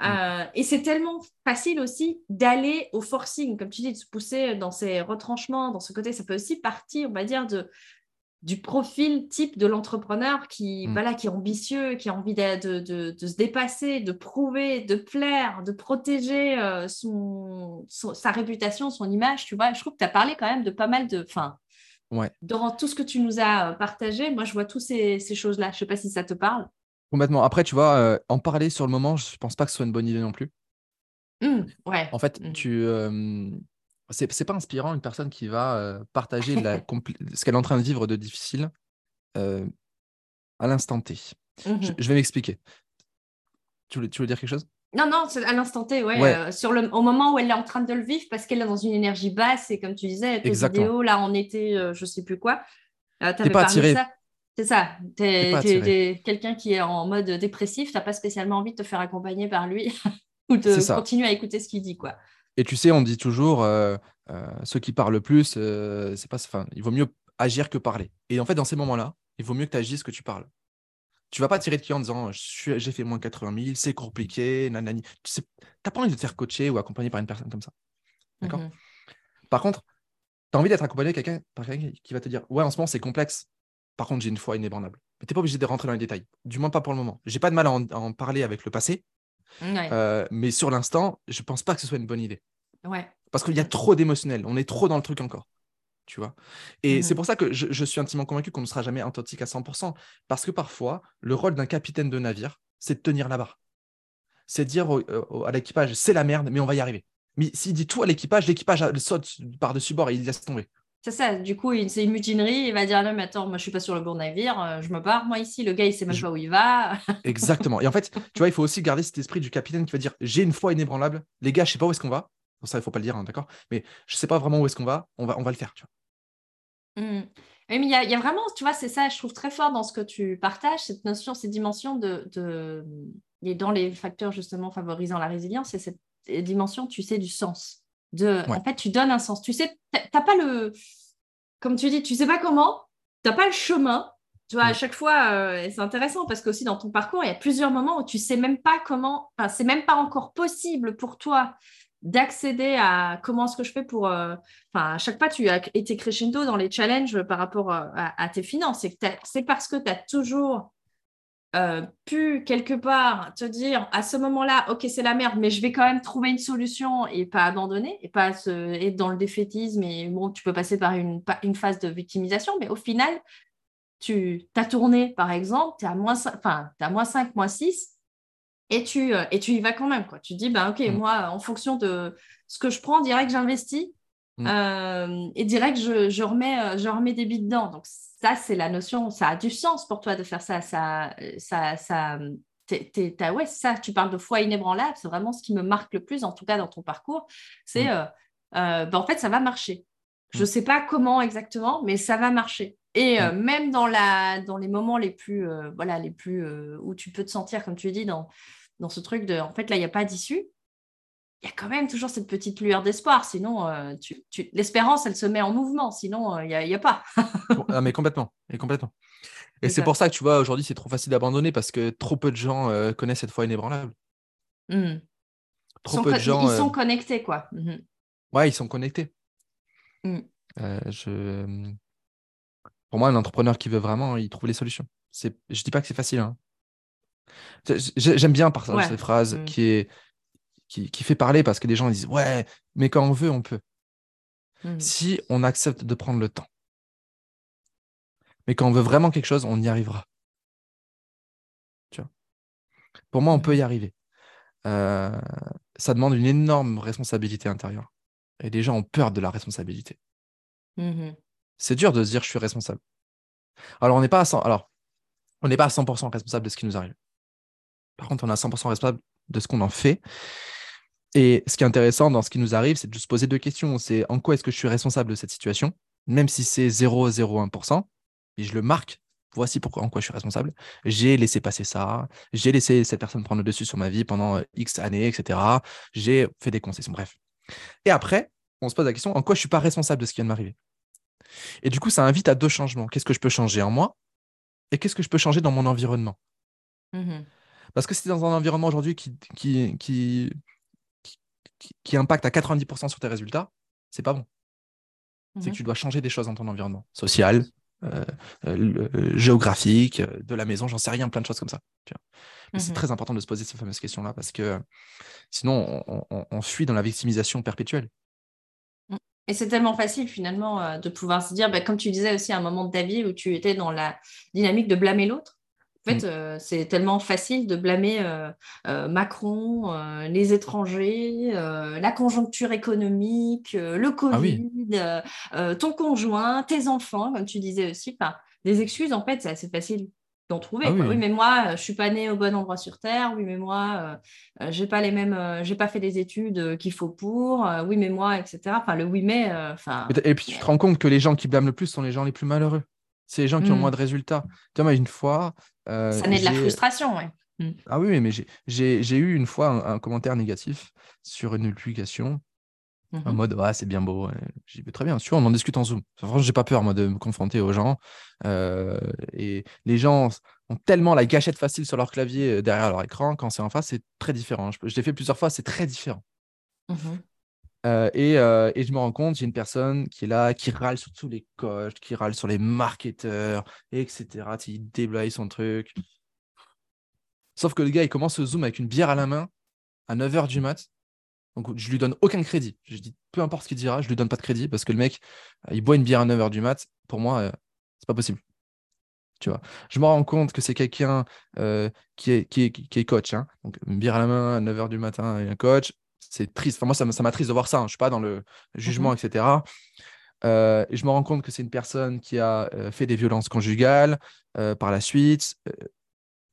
Mm. Euh, et c'est tellement facile aussi d'aller au forcing, comme tu dis, de se pousser dans ces retranchements, dans ce côté. Ça peut aussi partir, on va dire, de, du profil type de l'entrepreneur qui, mm. voilà, qui est ambitieux, qui a envie de, de, de, se dépasser, de prouver, de plaire, de protéger euh, son, sa réputation, son image. Tu vois, je trouve que tu as parlé quand même de pas mal de. Fin, ouais. Dans tout ce que tu nous as partagé, moi, je vois toutes ces, ces choses-là. Je ne sais pas si ça te parle. Complètement. Après, tu vois, euh, en parler sur le moment, je pense pas que ce soit une bonne idée non plus. Mmh, ouais. En fait, mmh. tu, euh, c'est pas inspirant une personne qui va euh, partager ce qu'elle est en train de vivre de difficile à l'instant T. Mmh je, vais m'expliquer. Tu tu veux dire quelque chose? Non, non, à l'instant T, ouais. sur le, au moment où elle est en train de le vivre, parce qu'elle est dans une énergie basse, et comme tu disais, tes vidéos, là, en été, je sais plus quoi. Euh, T'es pas attiré. Ça? C'est ça. Tu es, quelqu'un qui est en mode dépressif, tu n'as pas spécialement envie de te faire accompagner par lui ou de continuer à écouter ce qu'il dit. quoi. Et tu sais, on dit toujours, euh, euh, ceux qui parlent le plus, euh, c'est pas, il vaut mieux agir que parler. Et en fait, dans ces moments-là, il vaut mieux que tu agisses que tu parles. Tu vas pas tirer de client en disant j'ai fait moins 80 000, c'est compliqué, nanani. Tu n'as pas envie de te faire coacher ou accompagner par une personne comme ça. D'accord? Mmh Par contre, tu as envie d'être accompagné par quelqu'un qui va te dire Ouais, en ce moment, c'est complexe. Par contre, j'ai une foi inébranlable. Mais tu n'es pas obligé de rentrer dans les détails. Du moins, pas pour le moment. J'ai pas de mal à en, parler avec le passé. Euh, mais sur l'instant, je pense pas que ce soit une bonne idée. Ouais. Parce qu'il y a trop d'émotionnel. On est trop dans le truc encore. Tu vois? Et c'est mmh pour ça que je, suis intimement convaincu qu'on ne sera jamais authentique à 100%. Parce que parfois, le rôle d'un capitaine de navire, c'est de tenir la barre. C'est de dire à l'équipage, c'est la merde, mais on va y arriver. Mais s'il dit tout à l'équipage, l'équipage saute par-dessus bord et il laisse tomber. C'est ça, du coup, c'est une mutinerie. Il va dire Non, mais attends, moi, je suis pas sur le bon navire, euh, je me barre, moi, ici. Le gars, il sait même pas où il va. Exactement. Et en fait, tu vois, il faut aussi garder cet esprit du capitaine qui va dire J'ai une foi inébranlable. Les gars, je sais pas où est-ce qu'on va. ça, il faut pas le dire, hein, d'accord Mais je sais pas vraiment où est-ce qu'on va. On va, on va le faire, tu vois. Mmh. mais il y, a, vraiment, tu vois, c'est ça, je trouve très fort dans ce que tu partages, cette notion, cette dimension de. de... Et dans les facteurs justement favorisant la résilience, c'est cette dimension, tu sais, du sens. De, En fait, tu donnes un sens. Tu sais, tu n'as pas le. Comme tu dis, tu sais pas comment, tu n'as pas le chemin. Tu vois, à chaque fois, euh, c'est intéressant parce qu'aussi dans ton parcours, il y a plusieurs moments où tu sais même pas comment, enfin, c'est même pas encore possible pour toi d'accéder à comment est-ce que je fais pour. Euh, enfin, à chaque pas, tu as été crescendo dans les challenges par rapport euh, à, à tes finances. C'est parce que tu as toujours euh, pu quelque part te dire à ce moment-là, ok, c'est la merde, mais je vais quand même trouver une solution et pas abandonner et pas être dans le défaitisme et bon, tu peux passer par une, une phase de victimisation, mais au final, tu as tourné par exemple, tu es à moins 5, enfin, à moins 5, moins 6 et tu, euh, et tu y vas quand même. Quoi. Tu dis, ben, ok, mm. moi, en fonction de ce que je prends, direct, j'investis mm. euh, et direct, je, je, remets, je remets des billes dedans. Donc, ça, c'est la notion, ça a du sens pour toi de faire ça. Ça, ça, ça ouais, ça, tu parles de foi inébranlable, c'est vraiment ce qui me marque le plus, en tout cas dans ton parcours. C'est, mm. euh, euh, ben, en fait, ça va marcher. Je ne mm. sais pas comment exactement, mais ça va marcher. Et euh, même dans, la, dans les moments les plus, voilà, les plus où tu peux te sentir, comme tu dis, dans, dans ce truc de, en fait, là, il n'y a pas d'issue, il y a quand même toujours cette petite lueur d'espoir. Sinon, euh, tu, l'espérance, elle se met en mouvement. Sinon, euh, il n'y a, pas. ah, mais complètement. Et complètement. Et c'est pour ça que tu vois, aujourd'hui, c'est trop facile d'abandonner parce que trop peu de gens euh, connaissent cette foi inébranlable. Mmh. Trop peu de gens. Ils sont connectés, quoi. Mmh. Ouais, ils sont connectés. Mmh. je... Pour moi, un entrepreneur qui veut vraiment, il trouve les solutions. C'est... Je dis pas que c'est facile. Hein. J'aime bien par cette phrase qui est qui, fait parler parce que les gens disent Ouais, mais quand on veut, on peut. Hmm. Si on accepte de prendre le temps. Mais quand on veut vraiment quelque chose, on y arrivera. Tu vois? Pour moi, on peut y arriver. Euh, ça demande une énorme responsabilité intérieure. Et les gens ont peur de la responsabilité. Hmm. C'est dur de se dire je suis responsable. Alors, on n'est pas à 100%, alors, on n'est pas à 100% responsable de ce qui nous arrive. Par contre, on est à 100% responsable de ce qu'on en fait et ce qui est intéressant dans ce qui nous arrive, c'est de se poser deux questions. C'est en quoi est-ce que je suis responsable de cette situation, même si c'est 0,01%, et je le marque. Voici pourquoi, en quoi je suis responsable. J'ai laissé passer ça, j'ai laissé cette personne prendre le dessus sur ma vie pendant euh, X années, etc. J'ai fait des concessions, bref. Et après, on se pose la question en quoi je ne suis pas responsable de ce qui vient de m'arriver? Et du coup, ça invite à deux changements. Qu'est-ce que je peux changer en moi et qu'est-ce que je peux changer dans mon environnement? Mmh Parce que c'est dans un environnement aujourd'hui qui, qui, qui, qui, impacte à 90% sur tes résultats, c'est pas bon. C'est que mhm. tu dois changer des choses dans ton environnement social, euh, euh, euh, géographique, de la maison, j'en sais rien, plein de choses comme ça. C'est mhm. très important de se poser ces fameuses questions-là parce que sinon, on, fuit dans la victimisation perpétuelle. Mm. Et c'est tellement facile finalement de pouvoir se dire, bah, comme tu disais aussi à un moment de ta vie où tu étais dans la dynamique de blâmer l'autre, en fait, mm. euh, c'est tellement facile de blâmer euh, euh, Macron, les étrangers, la conjoncture économique, le ah Covid, ton conjoint, tes enfants, comme tu disais aussi. des excuses, en fait, c'est assez facile d'en trouver. Ah oui, mais moi, je suis pas né au bon endroit sur Terre. Oui, mais moi, j'ai pas les mêmes, j'ai pas fait les études qu'il faut pour. oui, mais moi, etc. Enfin, le oui, mais. Et puis, tu te rends compte que les gens qui blâment le plus sont les gens les plus malheureux. C'est les gens qui ont mm. moins de résultats. Tu vois, une fois. Euh, ça naît de la frustration, oui. Mm. Ah oui, mais j'ai eu une fois un, commentaire négatif sur une publication en mm-hmm. mode ah, c'est bien beau. J'ai dit très bien, sûr, on en discute en Zoom. Franchement, j'ai pas peur moi de me confronter aux gens. Euh, et les gens ont tellement la gâchette facile sur leur clavier euh, derrière leur écran. Quand c'est en face, c'est très différent. Je, l'ai fait plusieurs fois, c'est très différent. Mmh euh, et, et, je me rends compte, j'ai une personne qui est là, qui râle sur tous les coachs, qui râle sur les marketeurs, etc. Il déblaye son truc. Sauf que le gars, il commence ce Zoom avec une bière à la main à 9h du mat. Donc, je lui donne aucun crédit. Je dis, peu importe ce qu'il dira, je lui donne pas de crédit parce que le mec, euh, il boit une bière à 9h du mat. Pour moi, euh, c'est pas possible. Tu vois. Je me rends compte que c'est quelqu'un euh, qui, est, qui, est, coach. Hein. Donc, une bière à la main à 9h du matin et un coach, c'est triste. Enfin, moi, ça, m'attriste de voir ça. Hein. Je ne suis pas dans le jugement, etc. et je me rends compte que c'est une personne qui a fait des violences conjugales par la suite,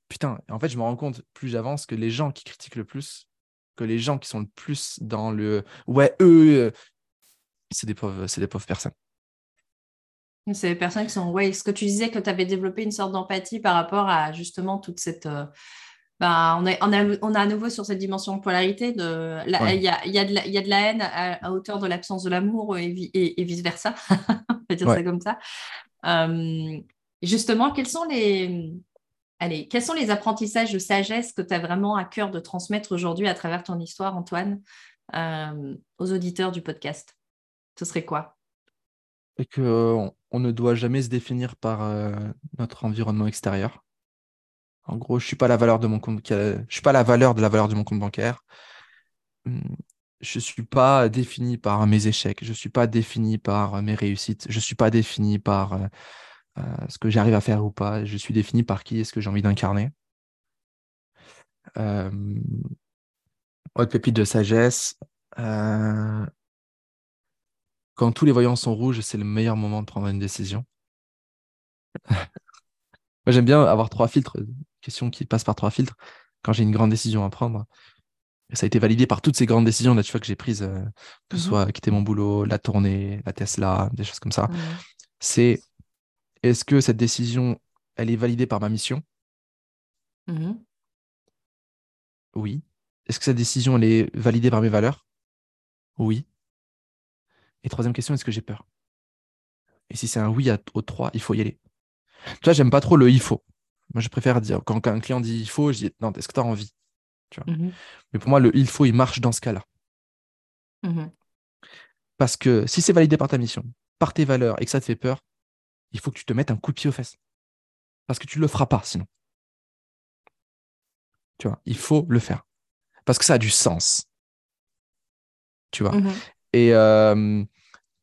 putain, en fait, je me rends compte plus j'avance que les gens qui critiquent le plus, que les gens qui sont le plus dans le ouais, eux, euh, c'est des pauvres, c'est des pauvres personnes. C'est des personnes qui sont, ouais, ce que tu disais, que tu avais développé une sorte d'empathie par rapport à justement toute cette. Bah, on, est, on, a, on a à nouveau sur cette dimension de polarité. De, il, y a, y, a de la, y a de la haine à, hauteur de l'absence de l'amour et, et, vice-versa. on peut dire ça comme ça. Euh, justement, quels sont les, Allez, quels sont les apprentissages de sagesse que tu as vraiment à cœur de transmettre aujourd'hui à travers ton histoire, Antoine, euh, aux auditeurs du podcast? Ce serait quoi? Et qu'on on ne doit jamais se définir par euh, notre environnement extérieur. En gros, je suis pas la valeur de mon compte, je suis pas la valeur de la valeur de mon compte bancaire. Hum, je suis pas défini par mes échecs, je suis pas défini par mes réussites, je suis pas défini par euh, euh, ce que j'arrive à faire ou pas. Je suis défini par qui est-ce que j'ai envie d'incarner. Euh, autre pépite de sagesse. Quand tous les voyants sont rouges, c'est le meilleur moment de prendre une décision. Moi, j'aime bien avoir trois filtres, questions qui passent par trois filtres quand j'ai une grande décision à prendre. ça a été validé par toutes ces grandes décisions là, tu vois, que j'ai prises, que ce mmh soit quitter mon boulot, la tournée, la Tesla, des choses comme ça. C'est est-ce que cette décision, elle est validée par ma mission? Mmh Oui. Est-ce que cette décision, elle est validée par mes valeurs? Oui. Et troisième question, est-ce que j'ai peur? Et si c'est un oui à, aux trois, il faut y aller. Tu vois, j'aime pas trop le il faut. Moi, je préfère dire, quand un client dit il faut, je dis non, est-ce que tu as envie? Tu vois? Mmh Mais pour moi, le il faut, il marche dans ce cas-là. Mmh Parce que si c'est validé par ta mission, par tes valeurs et que ça te fait peur, il faut que tu te mettes un coup de pied aux fesses. Parce que tu ne le feras pas sinon. Tu vois, il faut le faire. Parce que ça a du sens. Tu vois? Mmh Et euh,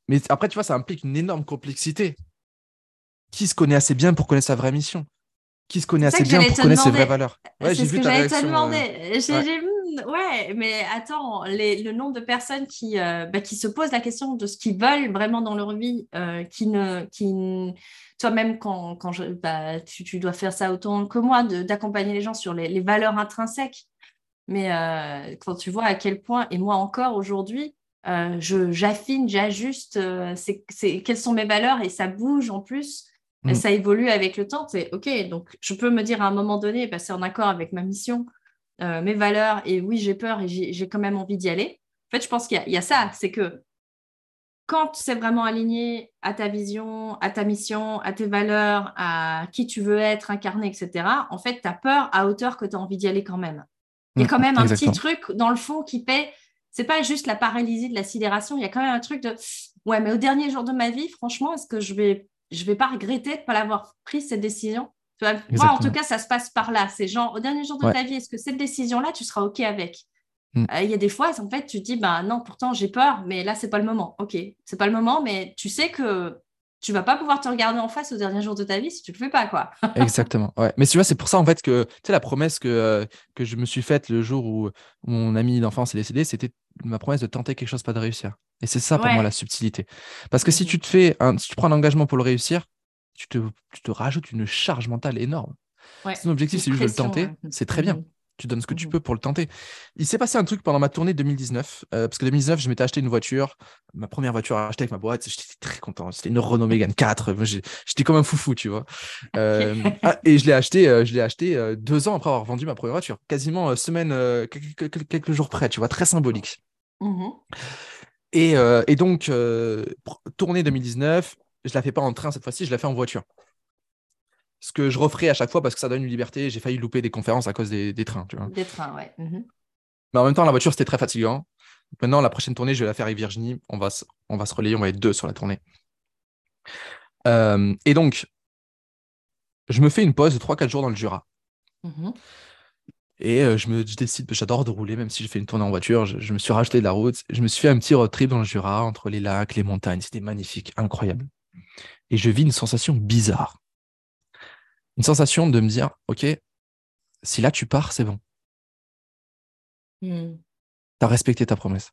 mais après, tu vois, ça implique une énorme complexité. Qui se connaît assez bien pour connaître sa vraie mission? Qui se connaît assez bien pour connaître ses vraies valeurs Ouais, j'ai vu ta réaction. Te demander. Euh, ouais. mais attends, le nombre de personnes qui, euh, bah, qui se posent la question de ce qu'ils veulent vraiment dans leur vie, qui ne, qui, toi-même, quand, quand je, bah, tu, tu, dois faire ça autant que moi, d'accompagner les gens sur les, les valeurs intrinsèques. Mais quand tu vois à quel point, et moi encore aujourd'hui, euh, j'affine, j'ajuste, c'est quelles sont mes valeurs et ça bouge en plus. Mm. Ça évolue avec le temps. C'est OK, donc je peux me dire à un moment donné, bah, c'est en accord avec ma mission, euh, mes valeurs, et oui, j'ai peur et j'ai quand même envie d'y aller. En fait, je pense qu'il y, a ça, c'est que quand c'est vraiment aligné à ta vision, à ta mission, à tes valeurs, à qui tu veux être, incarné, etc., en fait, tu as peur à hauteur que tu as envie d'y aller quand même. Il y a mm, quand même un petit truc dans le fond qui paie. C'est pas juste la paralysie de la sidération, il y a quand même un truc de ouais, mais au dernier jour de ma vie, franchement, est-ce que je vais je vais pas regretter de ne pas l'avoir prise cette décision. moi, en tout cas, ça se passe par là. C'est genre, au dernier jour de ta vie, est-ce que cette décision-là, tu seras OK avec? Mm. euh, Il y a des fois, en fait, tu te dis, bah non, pourtant, j'ai peur, mais là, c'est pas le moment. OK, c'est pas le moment, mais tu sais que tu vas pas pouvoir te regarder en face au dernier jour de ta vie si tu le fais pas, quoi. Exactement. Ouais. Mais tu vois, c'est pour ça, en fait, que tu sais, la promesse que, euh, que je me suis faite le jour où, mon ami d'enfance est décédé, c'était ma promesse de tenter quelque chose, pas de réussir. Et c'est ça pour moi la subtilité. Parce que si mmh tu te fais un, si tu prends un engagement pour le réussir, tu te, tu te rajoutes une charge mentale énorme. Si ton objectif c'est juste de le tenter, c'est très bien. Tu donnes ce que tu mmh peux pour le tenter. Il s'est passé un truc pendant ma tournée 2019, euh, parce que 2019, je m'étais acheté une voiture, ma première voiture à acheter avec ma boîte, j'étais très content. C'était une Renault Mégane 4, j'étais comme un foufou, tu vois. Euh, ah, et je l'ai acheté, euh, je l'ai acheté deux ans après avoir vendu ma première voiture, quasiment semaine, quelques, jours près, tu vois, très symbolique. Mmh et, et, donc, tournée 2019, je la fais pas en train cette fois-ci, je la fais en voiture. Ce que je referai à chaque fois parce que ça donne une liberté. J'ai failli louper des conférences à cause des, trains. Tu vois. Des trains, ouais. Mhm. Mais en même temps, la voiture, c'était très fatigant. Maintenant, la prochaine tournée, je vais la faire avec Virginie. On va, on va se relayer, on va être deux sur la tournée. Euh, et donc, je me fais une pause de 3-4 jours dans le Jura. Mhm. Et euh, je me décide, j'adore de rouler, même si je fais une tournée en voiture, je, me suis racheté de la route. Je me suis fait un petit road trip dans le Jura, entre les lacs, les montagnes. C'était magnifique, incroyable. Et je vis une sensation bizarre. Une sensation de me dire, OK, si là tu pars, c'est bon. Hmm. Tu as respecté ta promesse.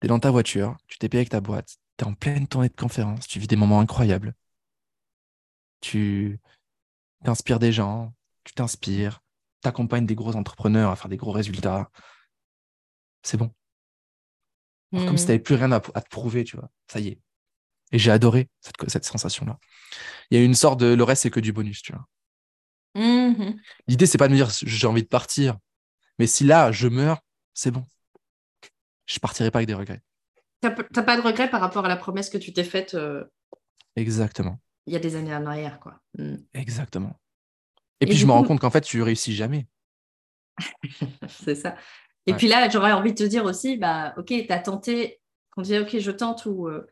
Tu es dans ta voiture, tu t'es payé avec ta boîte, tu es en pleine tournée de conférence, tu vis des moments incroyables. Tu t'inspires des gens, tu t'inspires, tu accompagnes des gros entrepreneurs à faire des gros résultats. C'est bon. Comme si hmm. tu n'avais plus rien à, te prouver, tu vois. Ça y est. Et j'ai adoré cette, sensation-là. Il y a une sorte de le reste, c'est que du bonus, tu vois. Mmh L'idée, c'est pas de me dire j'ai envie de partir. Mais si là, je meurs, c'est bon. Je partirai pas avec des regrets. Tu n'as pas de regrets par rapport à la promesse que tu t'es faite euh, Exactement. Il y a des années en arrière, quoi. Mmh. Exactement. Et, puis, je me rends compte qu'en fait, tu réussis jamais. c'est ça. Et puis là, j'aurais envie de te dire aussi, bah, ok, tu as tenté, on disait, ok, je tente ou euh,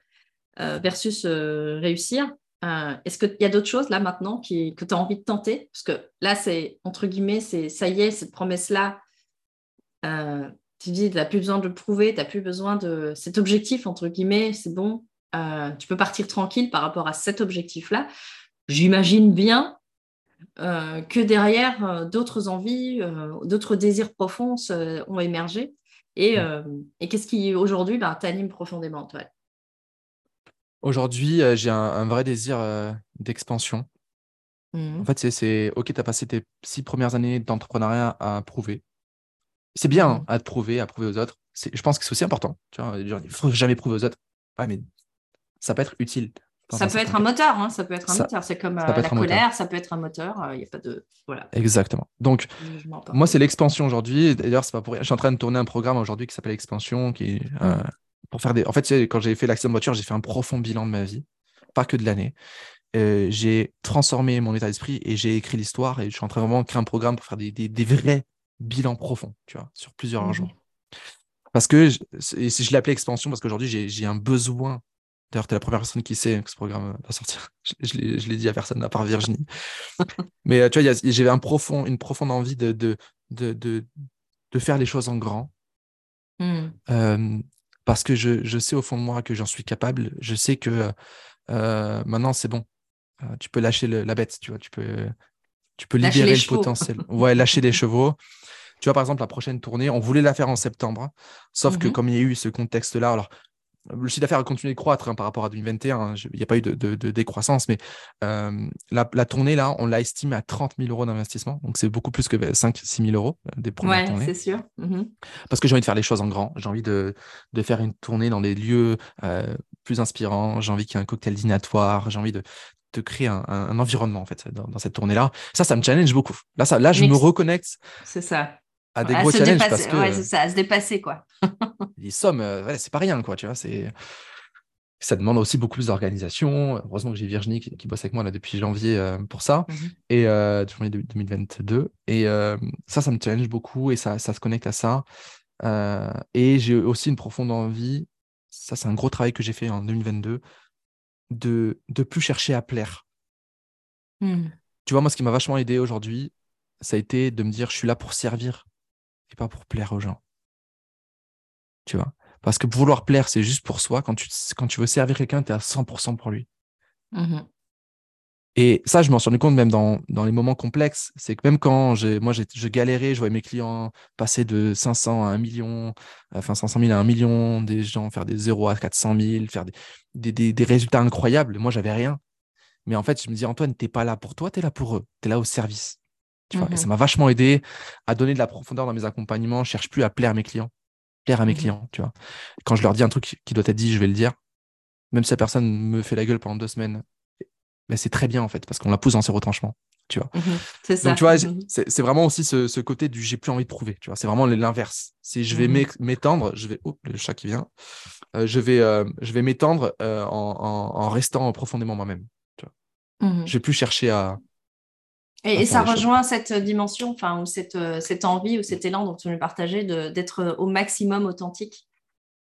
versus réussir. Est-ce qu'il y a d'autres choses là maintenant qui, que tu as envie de tenter? Parce que là, c'est entre guillemets, c'est ça y est, cette promesse-là, euh, tu dis, tu n'as plus besoin de le prouver, tu n'as plus besoin de cet objectif, entre guillemets, c'est bon, euh, tu peux partir tranquille par rapport à cet objectif-là. J'imagine bien euh, que derrière, d'autres envies, d'autres désirs profonds ont émergé. Et, et qu'est-ce qui, aujourd'hui, ben, t'anime profondément, toi? Aujourd'hui, j'ai un, vrai désir d'expansion. En mmh. fait, c'est OK, tu as passé tes six premières années d'entrepreneuriat à prouver. C'est bien hein, à te prouver, à prouver aux autres. Je pense que c'est aussi important. Tu vois, il ne faut jamais prouver aux autres. Ouais, mais ça peut être utile. Ça peut être un moteur, hein, ça peut être un moteur. C'est comme euh, la colère, ça peut être un moteur. Il euh, n'y a pas de. Voilà. Exactement. Donc, moi, c'est l'expansion aujourd'hui. D'ailleurs, c'est pas pour Je suis en train de tourner un programme aujourd'hui qui s'appelle Expansion, qui euh, mmh. Pour faire des. En fait, quand j'ai fait l'accident de voiture, j'ai fait un profond bilan de ma vie, pas que de l'année. j'ai transformé mon état d'esprit et j'ai écrit l'histoire et je suis en train de vraiment créer un programme pour faire des, des, des vrais bilan profond, tu vois, sur plusieurs mmh jours. Parce que, je l'ai appelé expansion, parce qu'aujourd'hui, j'ai un besoin. D'ailleurs, tu es la première personne qui sait que ce programme va sortir. Je, je l'ai dit à personne, à part Virginie. Mais tu vois, j'avais un profond, une profonde envie de, de, de, de, faire les choses en grand. Mmh. Parce que je, je, sais au fond de moi que j'en suis capable. Je sais que euh, maintenant, c'est bon. Euh, tu peux lâcher la bête, tu vois. Tu peux, tu peux libérer le potentiel. Ouais, lâcher les chevaux. Tu vois, par exemple, la prochaine tournée, on voulait la faire en septembre, sauf que mhm. comme il y a eu ce contexte-là, alors le chiffre d'affaires a continué de croître hein, par rapport à 2021, hein, il n'y a pas eu de, décroissance, mais euh, la, tournée, là, on l'a estimée à 30 000 euros d'investissement, donc c'est beaucoup plus que 5-6 000 euros euh, des premières ouais, c'est sûr. Mhm. Parce que j'ai envie de faire les choses en grand, j'ai envie de, faire une tournée dans des lieux euh, plus inspirants, j'ai envie qu'il y ait un cocktail dînatoire, j'ai envie de, de créer un, environnement en fait dans, cette tournée là ça ça me challenge beaucoup. Là ça là je me reconnecte c'est ça à des gros challenges parce que ouais, c'est ça à se dépasser quoi. les sommes euh, c'est pas rien quoi tu vois c'est ça demande aussi beaucoup plus d'organisation. Heureusement que j'ai Virginie qui, bosse avec moi là depuis janvier euh, pour ça. Mmh et euh, janvier 2022 et euh, ça ça me challenge beaucoup et ça ça se connecte à ça. Et j'ai aussi une profonde envie ça c'est un gros travail que j'ai fait en 2022 de ne plus chercher à plaire. Hmm. Tu vois, moi, ce qui m'a vachement aidé aujourd'hui, ça a été de me dire, je suis là pour servir et pas pour plaire aux gens. Tu vois? Parce que vouloir plaire, c'est juste pour soi. Quand tu, quand tu veux servir quelqu'un, tu es à 100% pour lui. Mmh et ça, je m'en suis rendu compte même dans, dans les moments complexes. C'est que même quand moi, je galérais, je voyais mes clients passer de 500 à 1 million, enfin 500 000 à 1 million, des gens faire des 0 à 400 000, faire des, des, des, résultats incroyables. Moi, j'avais rien. Mais en fait, je me dis, Antoine, tu n'es pas là pour toi, tu es là pour eux. Tu es là au service. Tu vois et ça mmh m'a vachement aidé à donner de la profondeur dans mes accompagnements. Je cherche plus à plaire à mes clients, plaire à mes mmh clients. Tu vois. Quand je leur dis un truc qui doit être dit, je vais le dire. Même si la personne me fait la gueule pendant deux semaines, c'est très bien en fait, parce qu'on la pousse dans ses retranchements. Tu vois. Mhm, c'est ça. Donc, tu vois, mhm. c'est vraiment aussi ce, côté du j'ai plus envie de prouver. Tu vois, c'est vraiment l'inverse. Si je vais m'étendre, je vais. Oh, le chat qui vient. Euh, je vais, euh, je vais m'étendre euh, en, restant profondément moi-même. Je vais plus chercher à, Et, ça rejoint cette dimension, enfin, ou cette, cette envie ou cet élan dont tu nous partageais d'être au maximum authentique.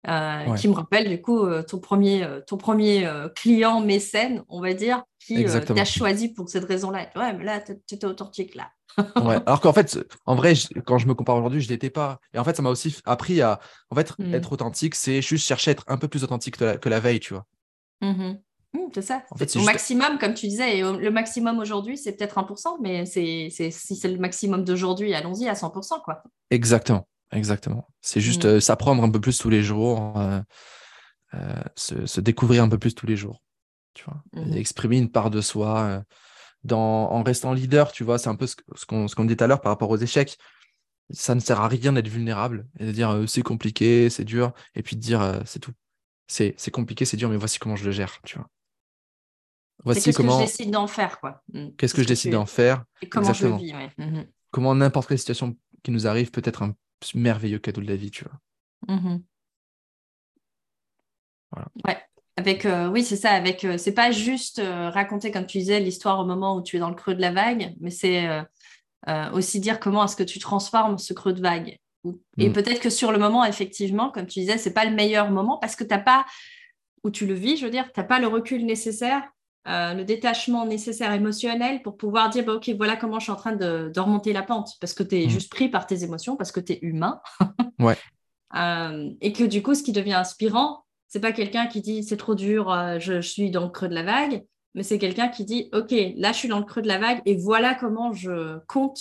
Euh, qui me rappelle du coup euh, ton premier, euh, ton premier client mécène, on va dire, qui t'a choisi pour cette raison-là. Ouais, mais là, tu étais authentique là. ouais. Alors qu'en fait, en vrai, quand je me compare aujourd'hui, je ne l'étais pas. Et en fait, ça m'a aussi appris à. En fait, mmh. être authentique, c'est juste chercher à être un peu plus authentique que la, veille, tu vois. Mmh mmh, c'est ça. En fait, au maximum, comme tu disais, et le maximum aujourd'hui, c'est peut-être 1%, mais c'est, si c'est le maximum d'aujourd'hui, allons-y à 100%. Quoi. Exactement. Exactement. C'est juste mmh. s'apprendre un peu plus tous les jours, euh, euh, se, découvrir un peu plus tous les jours. Tu vois, mmh exprimer une part de soi dans, en restant leader. Tu vois, c'est un peu ce, qu'on ce dit tout à l'heure par rapport aux échecs. Ça ne sert à rien d'être vulnérable et de dire c'est compliqué, c'est dur, et puis de dire c'est tout. C'est compliqué, c'est dur, mais voici comment je le gère. Tu vois. Voici comment. Qu'est-ce que je décide d'en faire, quoi. Mmh. Qu'est-ce que je décide d'en faire Et comment je le vis, Comment n'importe quelle situation qui nous arrive peut être un merveilleux cadeau de la vie, tu vois. Mmh voilà. Ouais. Avec, euh, oui, c'est ça. Avec, euh, c'est pas juste euh, raconter, comme tu disais, l'histoire au moment où tu es dans le creux de la vague, mais c'est aussi dire comment est-ce que tu transformes ce creux de vague. Et mmh. peut-être que sur le moment, effectivement, comme tu disais, c'est pas le meilleur moment parce que tu n'as pas, où tu le vis, je veux dire, tu n'as pas le recul nécessaire euh, le détachement nécessaire émotionnel pour pouvoir dire bah, ok voilà comment je suis en train de, remonter la pente. Parce que tu es mmh. juste pris par tes émotions parce que tu es humain. Ouais. Euh, et que du coup ce qui devient inspirant c'est pas quelqu'un qui dit c'est trop dur euh, je, suis dans le creux de la vague mais c'est quelqu'un qui dit ok là je suis dans le creux de la vague et voilà comment je compte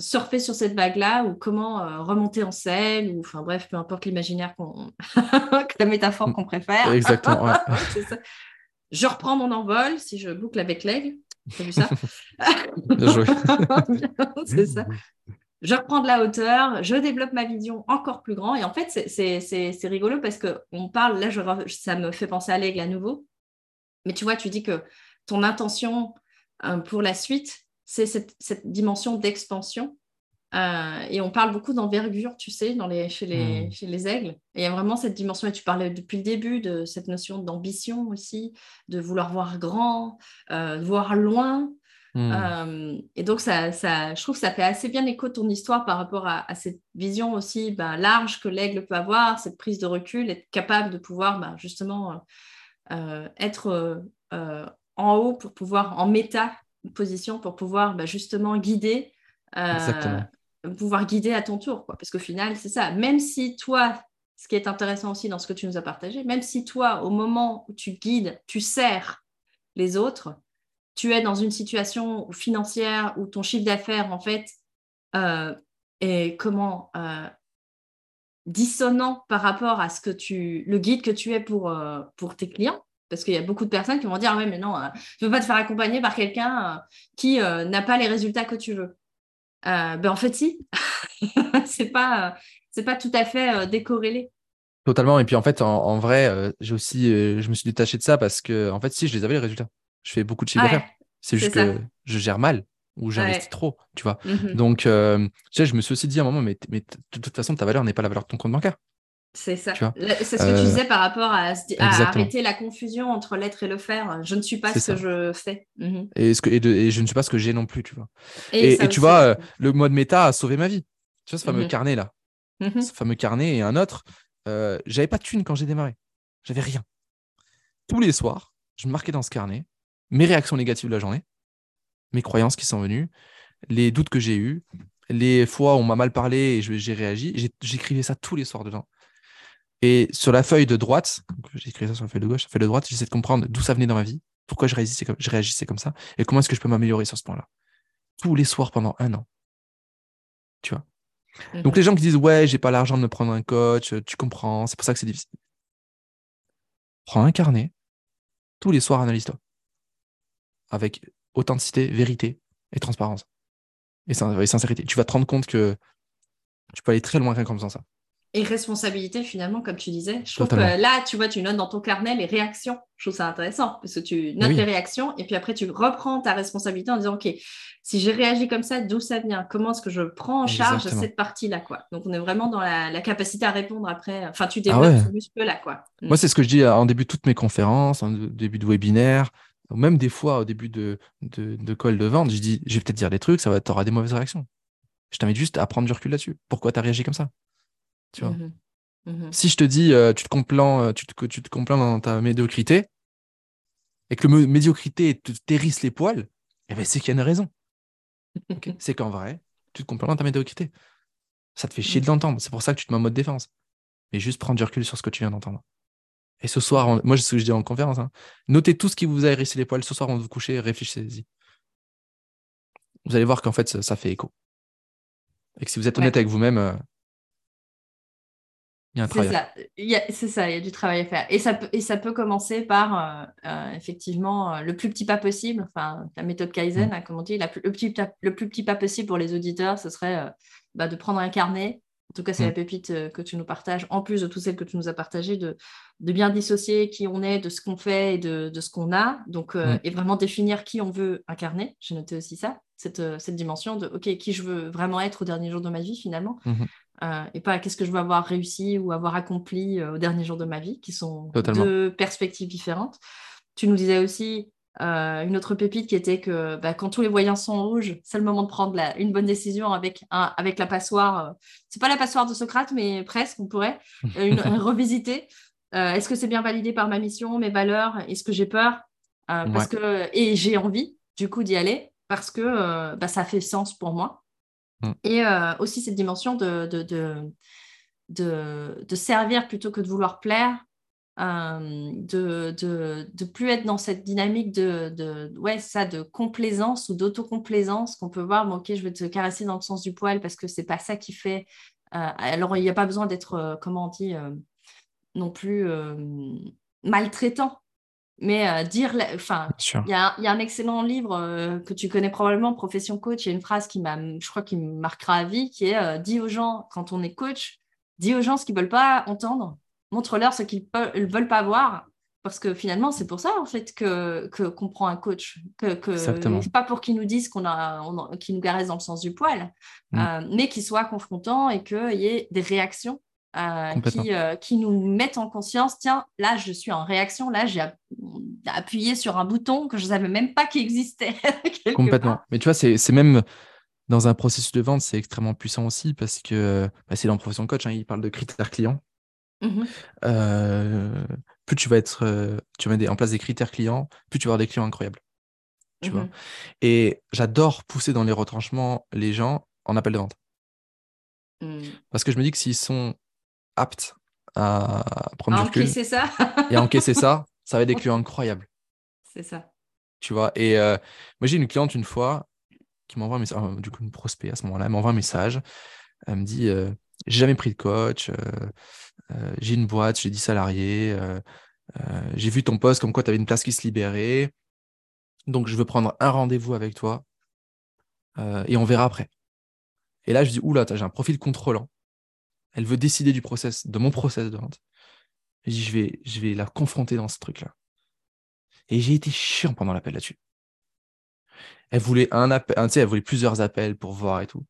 surfer sur cette vague là ou comment remonter en selle ou enfin bref peu importe l'imaginaire qu'on la métaphore qu'on préfère. Exactement Je reprends mon envol si je boucle avec l'aigle. as vu ça? C'est ça. Je reprends de la hauteur, je développe ma vision encore plus grand. Et en fait, c'est rigolo parce qu'on parle, là, je, ça me fait penser à l'aigle à nouveau. Mais tu vois, tu dis que ton intention euh, pour la suite, c'est cette, dimension d'expansion. Euh, et on parle beaucoup d'envergure, tu sais, dans les, chez, les, hmm. chez les aigles. Et il y a vraiment cette dimension, et tu parlais depuis le début de cette notion d'ambition aussi, de vouloir voir grand, euh, voir loin. Hmm. Euh, et donc, ça, ça, je trouve que ça fait assez bien écho ton histoire par rapport à, cette vision aussi ben, large que l'aigle peut avoir, cette prise de recul, être capable de pouvoir ben, justement être en haut pour pouvoir, en méta position, pour pouvoir ben, justement guider. Exactement pouvoir guider à ton tour. Quoi. Parce qu'au final, c'est ça. Même si toi, ce qui est intéressant aussi dans ce que tu nous as partagé, même si toi, au moment où tu guides, tu sers les autres, tu es dans une situation financière où ton chiffre d'affaires, en fait, euh, est comment euh, dissonant par rapport à ce que tu, le guide que tu es pour, euh, pour tes clients. Parce qu'il y a beaucoup de personnes qui vont dire, ah ouais, mais non, je ne veux pas te faire accompagner par quelqu'un qui n'a pas les résultats que tu veux. Euh, ben en fait, si. c'est pas, c'est pas tout à fait euh, décorrélé. Totalement. Et puis en fait, en, vrai, euh, j'ai aussi, je me suis détaché de ça parce que en fait, si je les avais les résultats, je fais beaucoup de chiffres d'affaires. C'est juste que je gère mal ou j'investis trop, tu vois. Mmh Donc, je me suis aussi dit à un moment, mais, mais de toute façon, ta valeur n'est pas la valeur de ton compte bancaire. C'est ça. C'est ce que tu disais par rapport à, arrêter la confusion entre l'être et le faire. Je ne suis pas ce que je fais. Mmh et, ce que, et, je ne suis pas ce que j'ai non plus, tu vois. Et, tu vois, euh, le mode méta a sauvé ma vie. Tu vois, ce fameux mmh carnet là. Mmh ce fameux carnet et un autre. Euh, j'avais pas de thune quand j'ai démarré. J'avais rien. Tous les soirs, je me marquais dans ce carnet mes réactions négatives de la journée, mes croyances qui sont venues, les doutes que j'ai eus, les fois où on m'a mal parlé et j'ai réagi. J'écrivais ça tous les soirs dedans. Et sur la feuille de droite, j'ai écrit ça sur la feuille de gauche, la feuille de droite, j'essaie de comprendre d'où ça venait dans ma vie, pourquoi je réagissais comme, je réagissais comme ça, et comment est-ce que je peux m'améliorer sur ce point-là. Tous les soirs pendant un an. Tu vois. Donc les gens qui disent ouais, j'ai pas l'argent de me prendre un coach, tu comprends, c'est pour ça que c'est difficile. Prends un carnet, tous les soirs analyse-toi. Avec authenticité, vérité et transparence. Et, sincérité. Tu vas te rendre compte que tu peux aller très loin comme ça et responsabilité finalement, comme tu disais. Je trouve que là, tu vois, tu notes dans ton carnet les réactions. Je trouve ça intéressant parce que tu notes les réactions et puis après tu reprends ta responsabilité en disant, OK, si j'ai réagi comme ça, d'où ça vient? Comment est-ce que je prends en charge cette partie-là quoi? Donc on est vraiment dans la, capacité à répondre après. Enfin, tu ah développes ce muscle-là. quoi. Moi, c'est ce que je dis en début de toutes mes conférences, en début de webinaire. Même des fois, au début de, de, de call de vente, je dis, je vais peut-être dire des trucs, ça va, t'auras des mauvaises réactions. Je t'invite juste à prendre du recul là-dessus. Pourquoi tu as réagi comme ça? Tu vois mmh mmh Si je te dis, euh, tu, te complains, euh, tu, te, tu te complains dans ta médiocrité, et que le médiocrité te hérisse les poils, eh ben, c'est qu'il y a une raison. c'est qu'en vrai, tu te complains dans ta médiocrité. Ça te fait chier de mmh. l'entendre. C'est pour ça que tu te mets en mode défense. Mais juste prendre du recul sur ce que tu viens d'entendre. Et ce soir, moi, c'est ce que je dis en conférence. Hein. Notez tout ce qui vous a hérissé les poils ce soir avant de vous coucher réfléchissez-y. Vous allez voir qu'en fait, ça, fait écho. Et que si vous êtes honnête avec vous-même, euh, il y a un travail. C'est ça, il y a du travail à faire. Et ça peut, et ça peut commencer par, euh, euh, effectivement, le plus petit pas possible. Enfin, la méthode Kaizen, mmh. comme on dit, le, plus, le, plus, petit pas possible pour les auditeurs, ce serait bah, de prendre un carnet en tout cas, c'est la mm. pépite euh, que tu nous partages, en plus de toutes celles que tu nous as partagées, de, de bien dissocier qui on est, de ce qu'on fait et de, de ce qu'on a. Donc, euh, mm. et vraiment définir qui on veut incarner. J'ai noté aussi ça, cette, euh, cette, dimension de OK, qui je veux vraiment être au dernier jour de ma vie finalement. Mm-hmm. et pas qu'est-ce que je veux avoir réussi ou avoir accompli au dernier jour de ma vie, qui sont deux perspectives différentes. Tu nous disais aussi euh, une autre pépite qui était que bah, quand tous les voyants sont rouges, c'est le moment de prendre une bonne décision avec, avec la passoire. Euh, c'est pas la passoire de Socrate, mais presque, on pourrait euh, une, revisiter. Est-ce que c'est bien validé par ma mission, mes valeurs? Est-ce que j'ai peur? Parce que, Et j'ai envie, du coup, d'y aller parce que bah, ça fait sens pour moi. Mm. Et aussi cette dimension de, de, de, de, servir plutôt que de vouloir plaire, euh, de, de, plus être dans cette dynamique de, de ouais, ça, de complaisance ou d'autocomplaisance qu'on peut voir, ok, je vais te caresser dans le sens du poil parce que c'est pas ça qui fait. Euh, alors, il n'y a pas besoin d'être, euh, comment on dit, non plus maltraitant. Mais dire, enfin, il y, a, y, a un excellent livre que tu connais probablement, Profession Coach. Il y a une phrase qui m'a, je crois, qui me marquera à vie, qui est dit aux gens quand on est coach, dis aux gens ce qu'ils veulent pas entendre montre-leur ce qu'ils ne veulent pas voir. Parce que finalement, c'est pour ça en fait que qu'on prend un coach. Que, que pas pour qu'ils nous disent qu'on a, qu'ils nous caressent dans le sens du poil, mm. euh, mais qu'ils soient confrontants et qu'il y ait des réactions euh, qui, euh, qui, nous mettent en conscience. Tiens, là, je suis en réaction. Là, j'ai appuyé sur un bouton que je ne savais même pas qu'il existait. Complètement. Mais tu vois, c'est même dans un processus de vente, c'est extrêmement puissant aussi parce que bah, c'est dans profession coach. Hein, il parle de critères clients. Mmh euh, plus tu vas être, euh, tu vas mettre en place des critères clients, plus tu vas avoir des clients incroyables. Tu vois mmh Et j'adore pousser dans les retranchements les gens en appel de vente. Mmh. Parce que je me dis que s'ils sont aptes à prendre du recul ça. et à encaisser ça, ça va être des clients incroyables. C'est ça. Tu vois Et euh, moi, j'ai une cliente une fois qui m'envoie un message, du coup, une prospect à ce moment-là, elle m'envoie un message. Elle me dit J'ai jamais pris de coach. Euh, j'ai une boîte, j'ai 10 salariés, euh, euh, j'ai vu ton poste comme quoi tu avais une place qui se libérait. Donc, je veux prendre un rendez-vous avec toi et on verra après. Et là, je dis, oula, j'ai un profil contrôlant. Elle veut décider du process, de mon process de vente. Je dis, je vais, je vais la confronter dans ce truc-là. Et j'ai été chiant pendant l'appel là-dessus. Elle voulait un appel, elle voulait plusieurs appels pour voir et tout.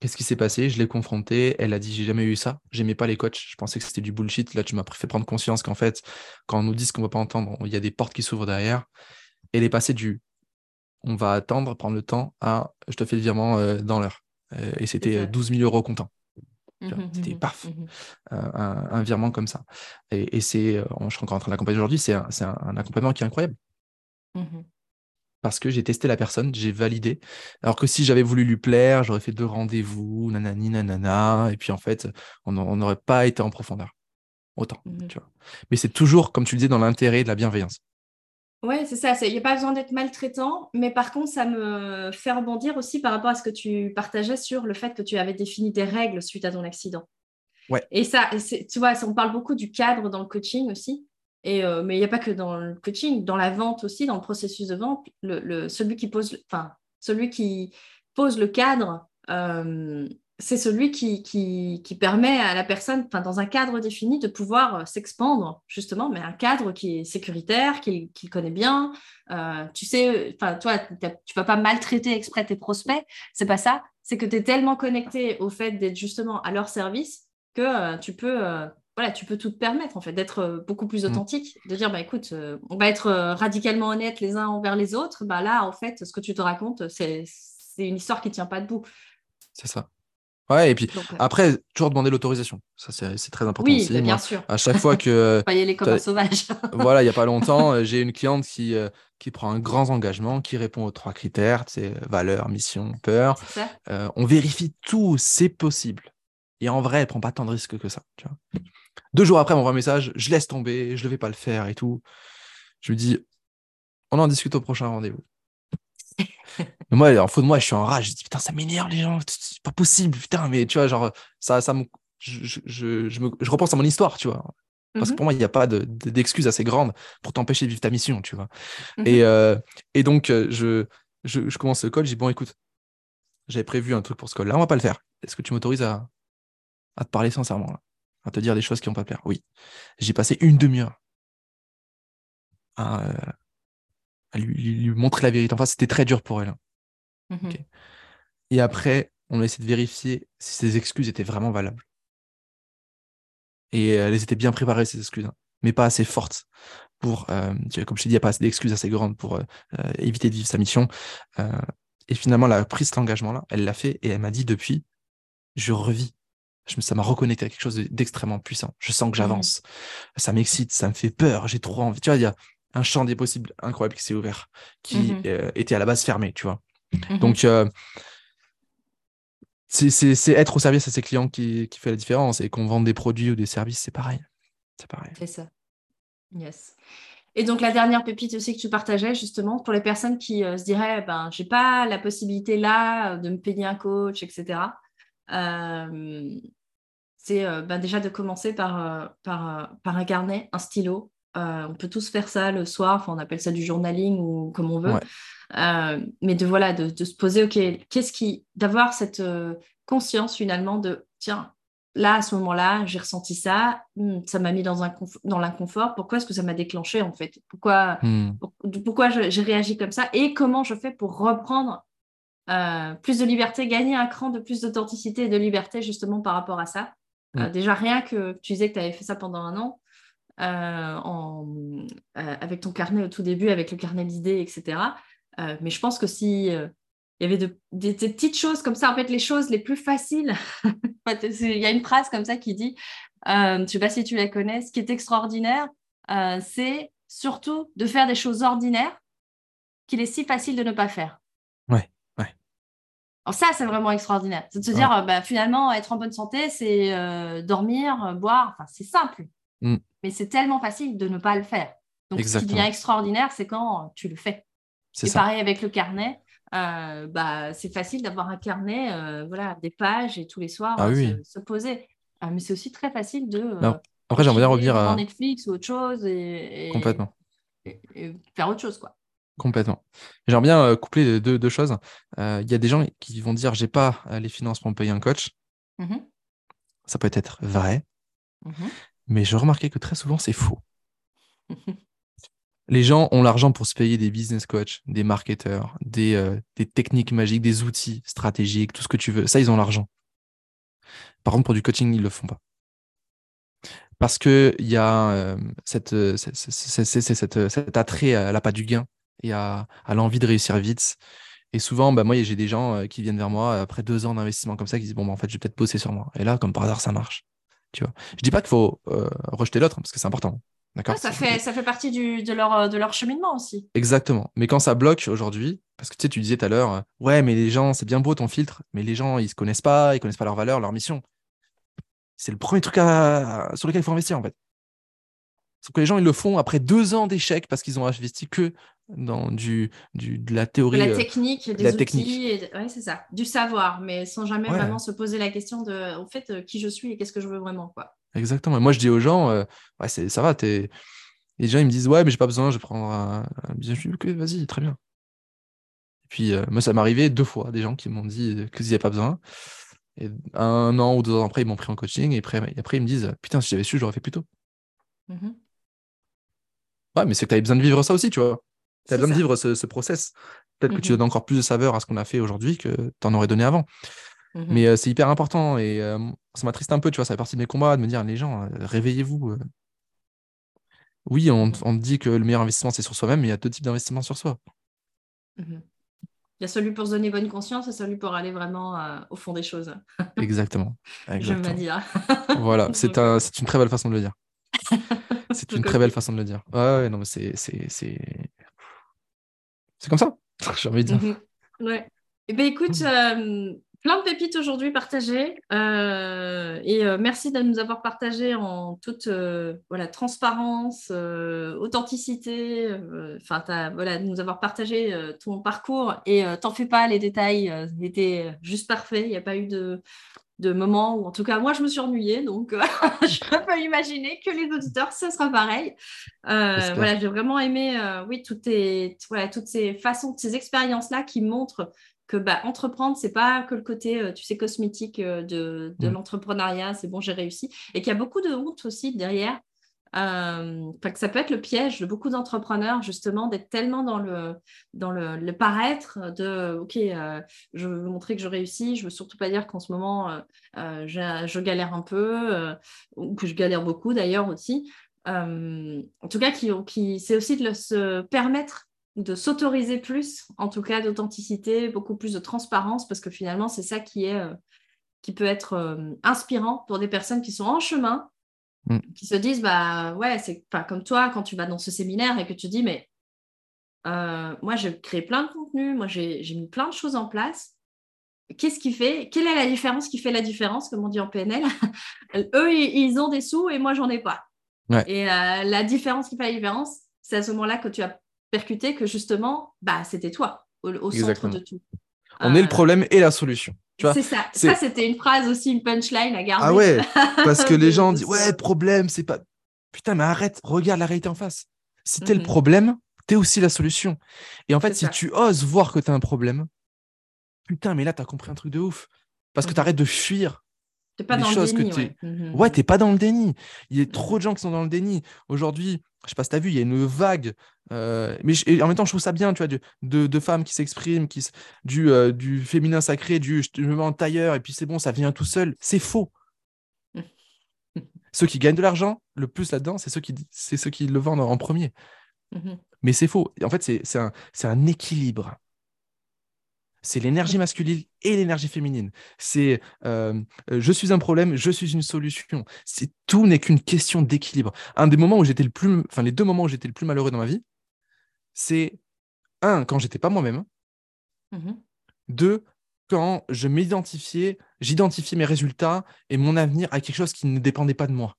Qu'est-ce qui s'est passé? Je l'ai confrontée. Elle a dit J'ai jamais eu ça. J'aimais pas les coachs. Je pensais que c'était du bullshit. Là, tu m'as fait prendre conscience qu'en fait, quand on nous dit ce qu'on ne va pas entendre, il y a des portes qui s'ouvrent derrière. Elle est passée du On va attendre, prendre le temps à Je te fais le virement euh, dans l'heure. Euh, et c'était 12 000 euros comptant. Mmh c'était mmh paf, mmh un, virement comme ça. Et, c'est, euh, je suis encore en train d'accompagner aujourd'hui, c'est un, un, accompagnement qui est incroyable parce que j'ai testé la personne, j'ai validé. Alors que si j'avais voulu lui plaire, j'aurais fait deux rendez-vous, nanani, nanana, et puis en fait, on n'aurait pas été en profondeur. Autant, tu vois. Mais c'est toujours, comme tu le disais, dans l'intérêt de la bienveillance. Oui, c'est ça. Il n'y a pas besoin d'être maltraitant, mais par contre, ça me fait rebondir aussi par rapport à ce que tu partageais sur le fait que tu avais défini des règles suite à ton accident. Ouais. Et ça, tu vois, on parle beaucoup du cadre dans le coaching aussi. Et, euh, mais il n'y a pas que dans le coaching, dans la vente aussi, dans le processus de vente, le, celui, qui pose, enfin, celui qui pose le cadre, euh, c'est celui qui, qui, qui, permet à la personne, dans un cadre défini, de pouvoir euh, s'expandre, justement, mais un cadre qui est sécuritaire, qu'il qui connaît bien. tu sais, toi, tu ne vas pas maltraiter exprès tes prospects, c'est pas ça. C'est que tu es tellement connecté au fait d'être justement à leur service que tu peux voilà, tu peux tout te permettre en fait d'être beaucoup plus mmh. authentique, de dire bah écoute, on va être radicalement honnête les uns envers les autres. Bah là, en fait, ce que tu te racontes, c'est une histoire qui tient pas debout. C'est ça. Ouais, et puis après, toujours demander l'autorisation. Ça, c'est très important oui, aussi. bien sûr. À chaque fois que. Pas y aller comme un sauvage. voilà, il n'y a pas longtemps, j'ai une cliente qui, qui prend un grand engagement, qui répond aux trois critères c'est valeur, mission, peur. on vérifie tout, c'est possible. Et en vrai, elle prend pas tant de risques que ça. Tu vois. Deux jours après, elle m'envoie un message je laisse tomber, je ne vais pas le faire et tout. Je lui dis on en discute au prochain rendez-vous. Moi, en faux de moi, je suis en rage. Je dis, putain, ça m'énerve, les gens. C'est pas possible, putain. Mais tu vois, genre, ça, ça me, je, je, je, me, je repense à mon histoire, tu vois. Parce que mhm. pour moi, il n'y a pas d'excuse de, assez grande pour t'empêcher de vivre ta mission, tu vois. Mhm. et, euh, et, donc, euh, je, je, je, commence le call. Je dis, bon, écoute, j'avais prévu un truc pour ce call-là, on va pas le faire. Est-ce que tu m'autorises à, à te parler sincèrement, là, à te dire des choses qui vont pas plaire? Oui. J'ai passé une demi-heure à, euh, à lui, lui, montrer la vérité. Enfin, c'était très dur pour elle. Hein. Mmh Et après, on a essayé de vérifier si ses excuses étaient vraiment valables. Et elles étaient bien préparées, ces excuses, hein, mais pas assez fortes pour, euh, comme je t'ai dit, il n'y a pas d'excuses assez grandes pour euh, euh, éviter de vivre sa mission. et finalement, elle a pris cet engagement-là, elle l'a fait, et elle m'a dit depuis, je revis. Je, ça m'a reconnecté à quelque chose d'extrêmement puissant. Je sens que mmh j'avance. Ça m'excite, ça me fait peur, j'ai trop envie. Tu vois, il y a un champ des possibles incroyable qui s'est ouvert, qui mmh était à la base fermé, tu vois. Mmh Donc, euh, c'est être au service à ses clients qui, qui fait la différence. Et qu'on vende des produits ou des services, c'est pareil. C'est pareil. C'est ça. Yes. Et donc, la dernière pépite aussi que tu partageais, justement, pour les personnes qui euh, se diraient, ben, j'ai pas la possibilité là de me payer un coach, etc. Euh, c'est ben, déjà de commencer par, par, par un carnet, un stylo, euh, on peut tous faire ça le soir, on appelle ça du journaling ou comme on veut. Euh, mais de voilà, de, se poser, ok, qu'est-ce qui, d'avoir cette euh, conscience finalement de, tiens, là à ce moment-là, j'ai ressenti ça, hmm, ça m'a mis dans un dans l'inconfort. Pourquoi est-ce que ça m'a déclenché en fait? Pourquoi, hmm. pourquoi j'ai réagi comme ça? Et comment je fais pour reprendre plus de liberté, gagner un cran de plus d'authenticité et de liberté justement par rapport à ça? Hmm. déjà rien que tu disais que tu avais fait ça pendant un an, en, euh, avec ton carnet au tout début, avec le carnet d'idées, etc. Euh, mais je pense que si il y avait des, petites choses comme ça, en fait, les choses les plus faciles, il y a une phrase comme ça qui dit, je ne sais pas si tu la connais, ce qui est extraordinaire, c'est surtout de faire des choses ordinaires qu'il est si facile de ne pas faire. Ouais, ouais. Alors ça, c'est vraiment extraordinaire. C'est de se dire, bah, finalement, être en bonne santé, c'est dormir, boire, enfin, c'est simple. Mm. Mais c'est tellement facile de ne pas le faire. Donc, ce qui devient extraordinaire, c'est quand tu le fais. C'est pareil avec le carnet. Euh, bah, c'est facile d'avoir un carnet, euh, voilà, des pages et tous les soirs ah se, poser. Euh, mais c'est aussi très facile de. Après, j'aimerais bien revenir à Netflix ou autre chose et, complètement et, faire autre chose, quoi. Complètement. J'aimerais bien coupler deux, deux choses. Il y a des gens qui vont dire j'ai pas les finances pour me payer un coach. Mmh Ça peut être vrai. Mmh mais je remarquais que très souvent, c'est faux. Les gens ont l'argent pour se payer des business coachs, des marketeurs, des, euh, techniques magiques, des outils stratégiques, tout ce que tu veux. Ça, ils ont l'argent. Par contre, pour du coaching, ils ne le font pas. Parce qu'il y a cet attrait à la pas du gain et à, à l'envie de réussir vite. Et souvent, bah, moi, j'ai des gens euh, qui viennent vers moi après deux ans d'investissement comme ça, qui disent Bon, bah, en fait, je vais peut-être bosser sur moi. Et là, comme par hasard, ça marche. Tu vois. Je dis pas qu'il faut euh, rejeter l'autre parce que c'est important. D'accord? Ça, fait, ça fait partie du, de, leur, de leur cheminement aussi. Exactement. Mais quand ça bloque aujourd'hui, parce que tu sais, tu disais tout à l'heure, euh, ouais, mais les gens, c'est bien beau ton filtre, mais les gens, ils se connaissent pas, ils connaissent pas leur valeur, leur mission. C'est le premier truc sur lequel il faut investir en fait. Sauf que les gens, ils le font après deux ans d'échec parce qu'ils ont investi que dans du, du, de la théorie. De la euh, technique, des la outils, technique. oui, c'est ça. Du savoir, mais sans jamais vraiment se poser la question de, en fait, euh, qui je suis et qu'est-ce que je veux vraiment, quoi. Exactement. moi, je dis aux gens, euh, ouais, c'est, ça va, t'es... les gens, ils me disent, ouais, mais j'ai pas besoin, je vais prendre un, Je dis, ok, vas-y, très bien. Et puis, moi, ça m'est arrivé deux fois, des gens qui m'ont dit qu'ils n'avaient pas besoin. Et un an ou deux ans après, ils m'ont pris en coaching. Et après, après ils me disent, putain, si j'avais su, j'aurais fait plus tôt. Mmh ouais, mais c'est que tu avais besoin de vivre ça aussi, tu vois. Tu as besoin de vivre ce, process. Peut-être que tu donnes mmh encore plus de saveur à ce qu'on a fait aujourd'hui que tu en aurais donné avant. Mmh mais euh, c'est hyper important. Et euh, ça m'attriste un peu, tu vois, ça fait partie de mes combats, de me dire, les gens, réveillez-vous. Oui, on, on, dit que le meilleur investissement, c'est sur soi-même, mais il y a deux types d'investissements sur soi. Mhm. Il y a celui pour se donner bonne conscience et celui pour aller vraiment euh, au fond des choses. Exactement. Je me dire. voilà, c'est un, une très belle façon de le dire. c'est une très belle façon de le dire. Ouais, non, mais c'est, c'est, comme ça, j'ai envie de dire. Mhm. Ouais. Eh bien, écoute, euh, plein de pépites aujourd'hui partagées. Euh, et euh, merci de nous avoir partagé en toute voilà, transparence, authenticité. Enfin, voilà, de nous avoir partagé ton parcours. Et t'en fais pas, les détails étaient juste parfaits. Il n'y a pas eu de, de moment où, en tout cas, moi, je me suis ennuyée. Donc, je peux imaginer que les auditeurs, ce sera pareil. voilà, j'ai vraiment aimé, oui, toutes, voilà, toutes ces façons, ces expériences-là qui montrent que bah, entreprendre, c'est pas que le côté, euh, tu sais, cosmétique euh, de, de mm. l'entrepreneuriat, c'est bon, j'ai réussi, et qu'il y a beaucoup de honte aussi derrière. Euh, ça peut être le piège de beaucoup d'entrepreneurs, justement, d'être tellement dans le, dans le, paraître de OK, je veux montrer que je réussis, je veux surtout pas dire qu'en ce moment, je, je, galère un peu, ou que je galère beaucoup d'ailleurs aussi. en tout cas, qui, c'est aussi de se permettre de s'autoriser plus, en tout cas d'authenticité, beaucoup plus de transparence, parce que finalement, c'est ça qui, est, euh, qui peut être euh, inspirant pour des personnes qui sont en chemin, mm. qui se disent, bah ouais, c'est pas comme toi quand tu vas dans ce séminaire et que tu dis, mais euh, moi, j'ai créé plein de contenus, moi, j'ai mis plein de choses en place. Qu'est-ce qui fait Quelle est la différence qui fait la différence, comme on dit en PNL Eux, ils ont des sous et moi, j'en ai pas. Et la différence qui fait la différence, c'est à ce moment-là que tu as percuter que justement, bah, c'était toi au, centre de tout. On est le euh, problème et la solution. C'est ça. Ça, c'était une phrase aussi, une punchline à garder. Ah ouais, parce que les gens disent Ouais, problème, c'est pas. Putain, mais arrête, regarde la réalité en face. Si t'es le mhm. problème, t'es aussi la solution. Et en fait, si tu oses voir que t'as un problème, putain, mais là, t'as compris un truc de ouf. Parce que mhm. t'arrêtes de fuir T'es pas dans le déni. ouais, mhm. ouais t'es pas dans le déni. Il y a trop de gens qui sont dans le déni. Aujourd'hui, je sais pas si tu as vu, il y a une vague. Euh, mais en même temps, je trouve ça bien, tu vois, de, de, femmes qui s'expriment, qui, du, euh, du féminin sacré, du je me mets en tailleur et puis c'est bon, ça vient tout seul. C'est faux. ceux qui gagnent de l'argent, le plus là-dedans, c'est ceux, qui, ceux qui le vendent en premier. Mhm. Mais c'est faux. En fait, c'est un, un équilibre c'est l'énergie masculine et l'énergie féminine. C'est euh, euh, je suis un problème, je suis une solution. C'est tout n'est qu'une question d'équilibre. Un des moments où j'étais le plus, enfin les deux moments où j'étais le plus malheureux dans ma vie, c'est un quand j'étais pas moi-même. Mmh deux quand je m'identifiais, j'identifiais mes résultats et mon avenir à quelque chose qui ne dépendait pas de moi.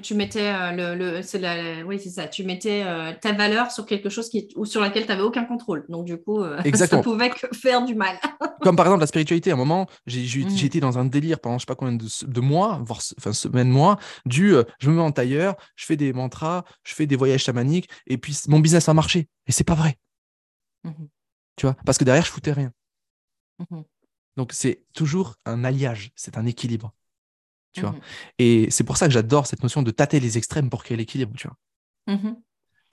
Tu mettais euh, le, le oui c'est ça. Tu mettais euh, ta valeur sur quelque chose qui ou sur laquelle tu n'avais aucun contrôle. Donc du coup, euh, ça pouvait que faire du mal. Comme par exemple la spiritualité. À un moment, j'ai mmh. été dans un délire pendant je sais pas combien de, mois, voire enfin semaines, mois, du je me mets en tailleur, je fais des mantras, je fais des voyages chamaniques, et puis mon business a marché. Et c'est pas vrai. Mmh tu vois, parce que derrière je foutais rien. Mmh Donc c'est toujours un alliage, c'est un équilibre. Mmh Et c'est pour ça que j'adore cette notion de tâter les extrêmes pour créer l'équilibre, tu vois. Mmh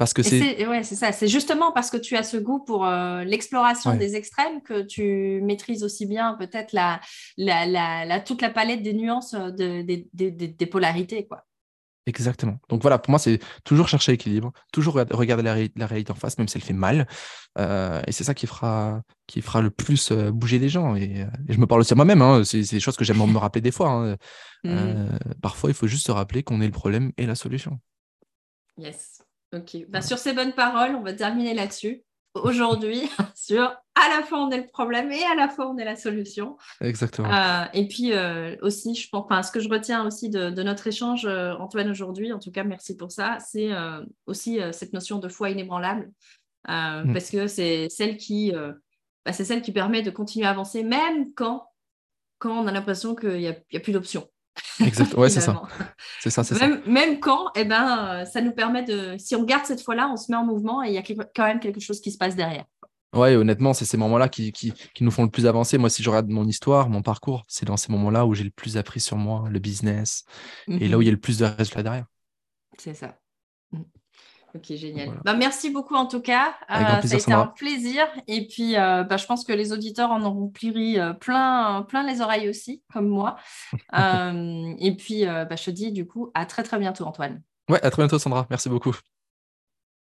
parce que c'est. Ouais, c'est ça. C'est justement parce que tu as ce goût pour euh, l'exploration des extrêmes que tu maîtrises aussi bien peut-être la, la, toute la palette des nuances euh, de, des polarités, quoi. Exactement. Donc voilà, pour moi, c'est toujours chercher l'équilibre, toujours regarder la, réalité en face, même si elle fait mal. Euh, et c'est ça qui fera, qui fera le plus euh, bouger les gens. Et, euh, je me parle aussi à moi-même, hein, c'est des choses que j'aime me rappeler des fois. Hein. Mmh. parfois, il faut juste se rappeler qu'on est le problème et la solution. Yes. Ok. Bah, sur ces bonnes paroles, on va terminer là-dessus aujourd'hui sur à la fois on est le problème et à la fois on est la solution. Exactement. Euh, et puis euh, aussi, je pense, enfin, ce que je retiens aussi de, notre échange, euh, Antoine, aujourd'hui, en tout cas, merci pour ça, c'est aussi cette notion de foi inébranlable, mm. parce que c'est celle qui, bah, c'est celle qui permet de continuer à avancer, même quand, quand on a l'impression qu'il n'y a, a, plus d'options. Exactement, ouais, c'est ça. C'est ça, c'est même, ça. Même quand, eh ben, ça nous permet de, si on garde cette fois-là, on se met en mouvement et il y a quand même quelque chose qui se passe derrière. Ouais, honnêtement, c'est ces moments-là qui, qui, qui, nous font le plus avancer. Moi, si je regarde mon histoire, mon parcours, c'est dans ces moments-là où j'ai le plus appris sur moi, le business, et là où il y a le plus de résultats derrière. C'est ça. Ok, génial. Bah, merci beaucoup en tout cas. ça a été un plaisir. Et puis, bah, je pense que les auditeurs en auront pris plein, plein les oreilles aussi, comme moi. et puis, bah, je te dis du coup à très très bientôt, Antoine. Ouais, à très bientôt, Sandra. Merci beaucoup.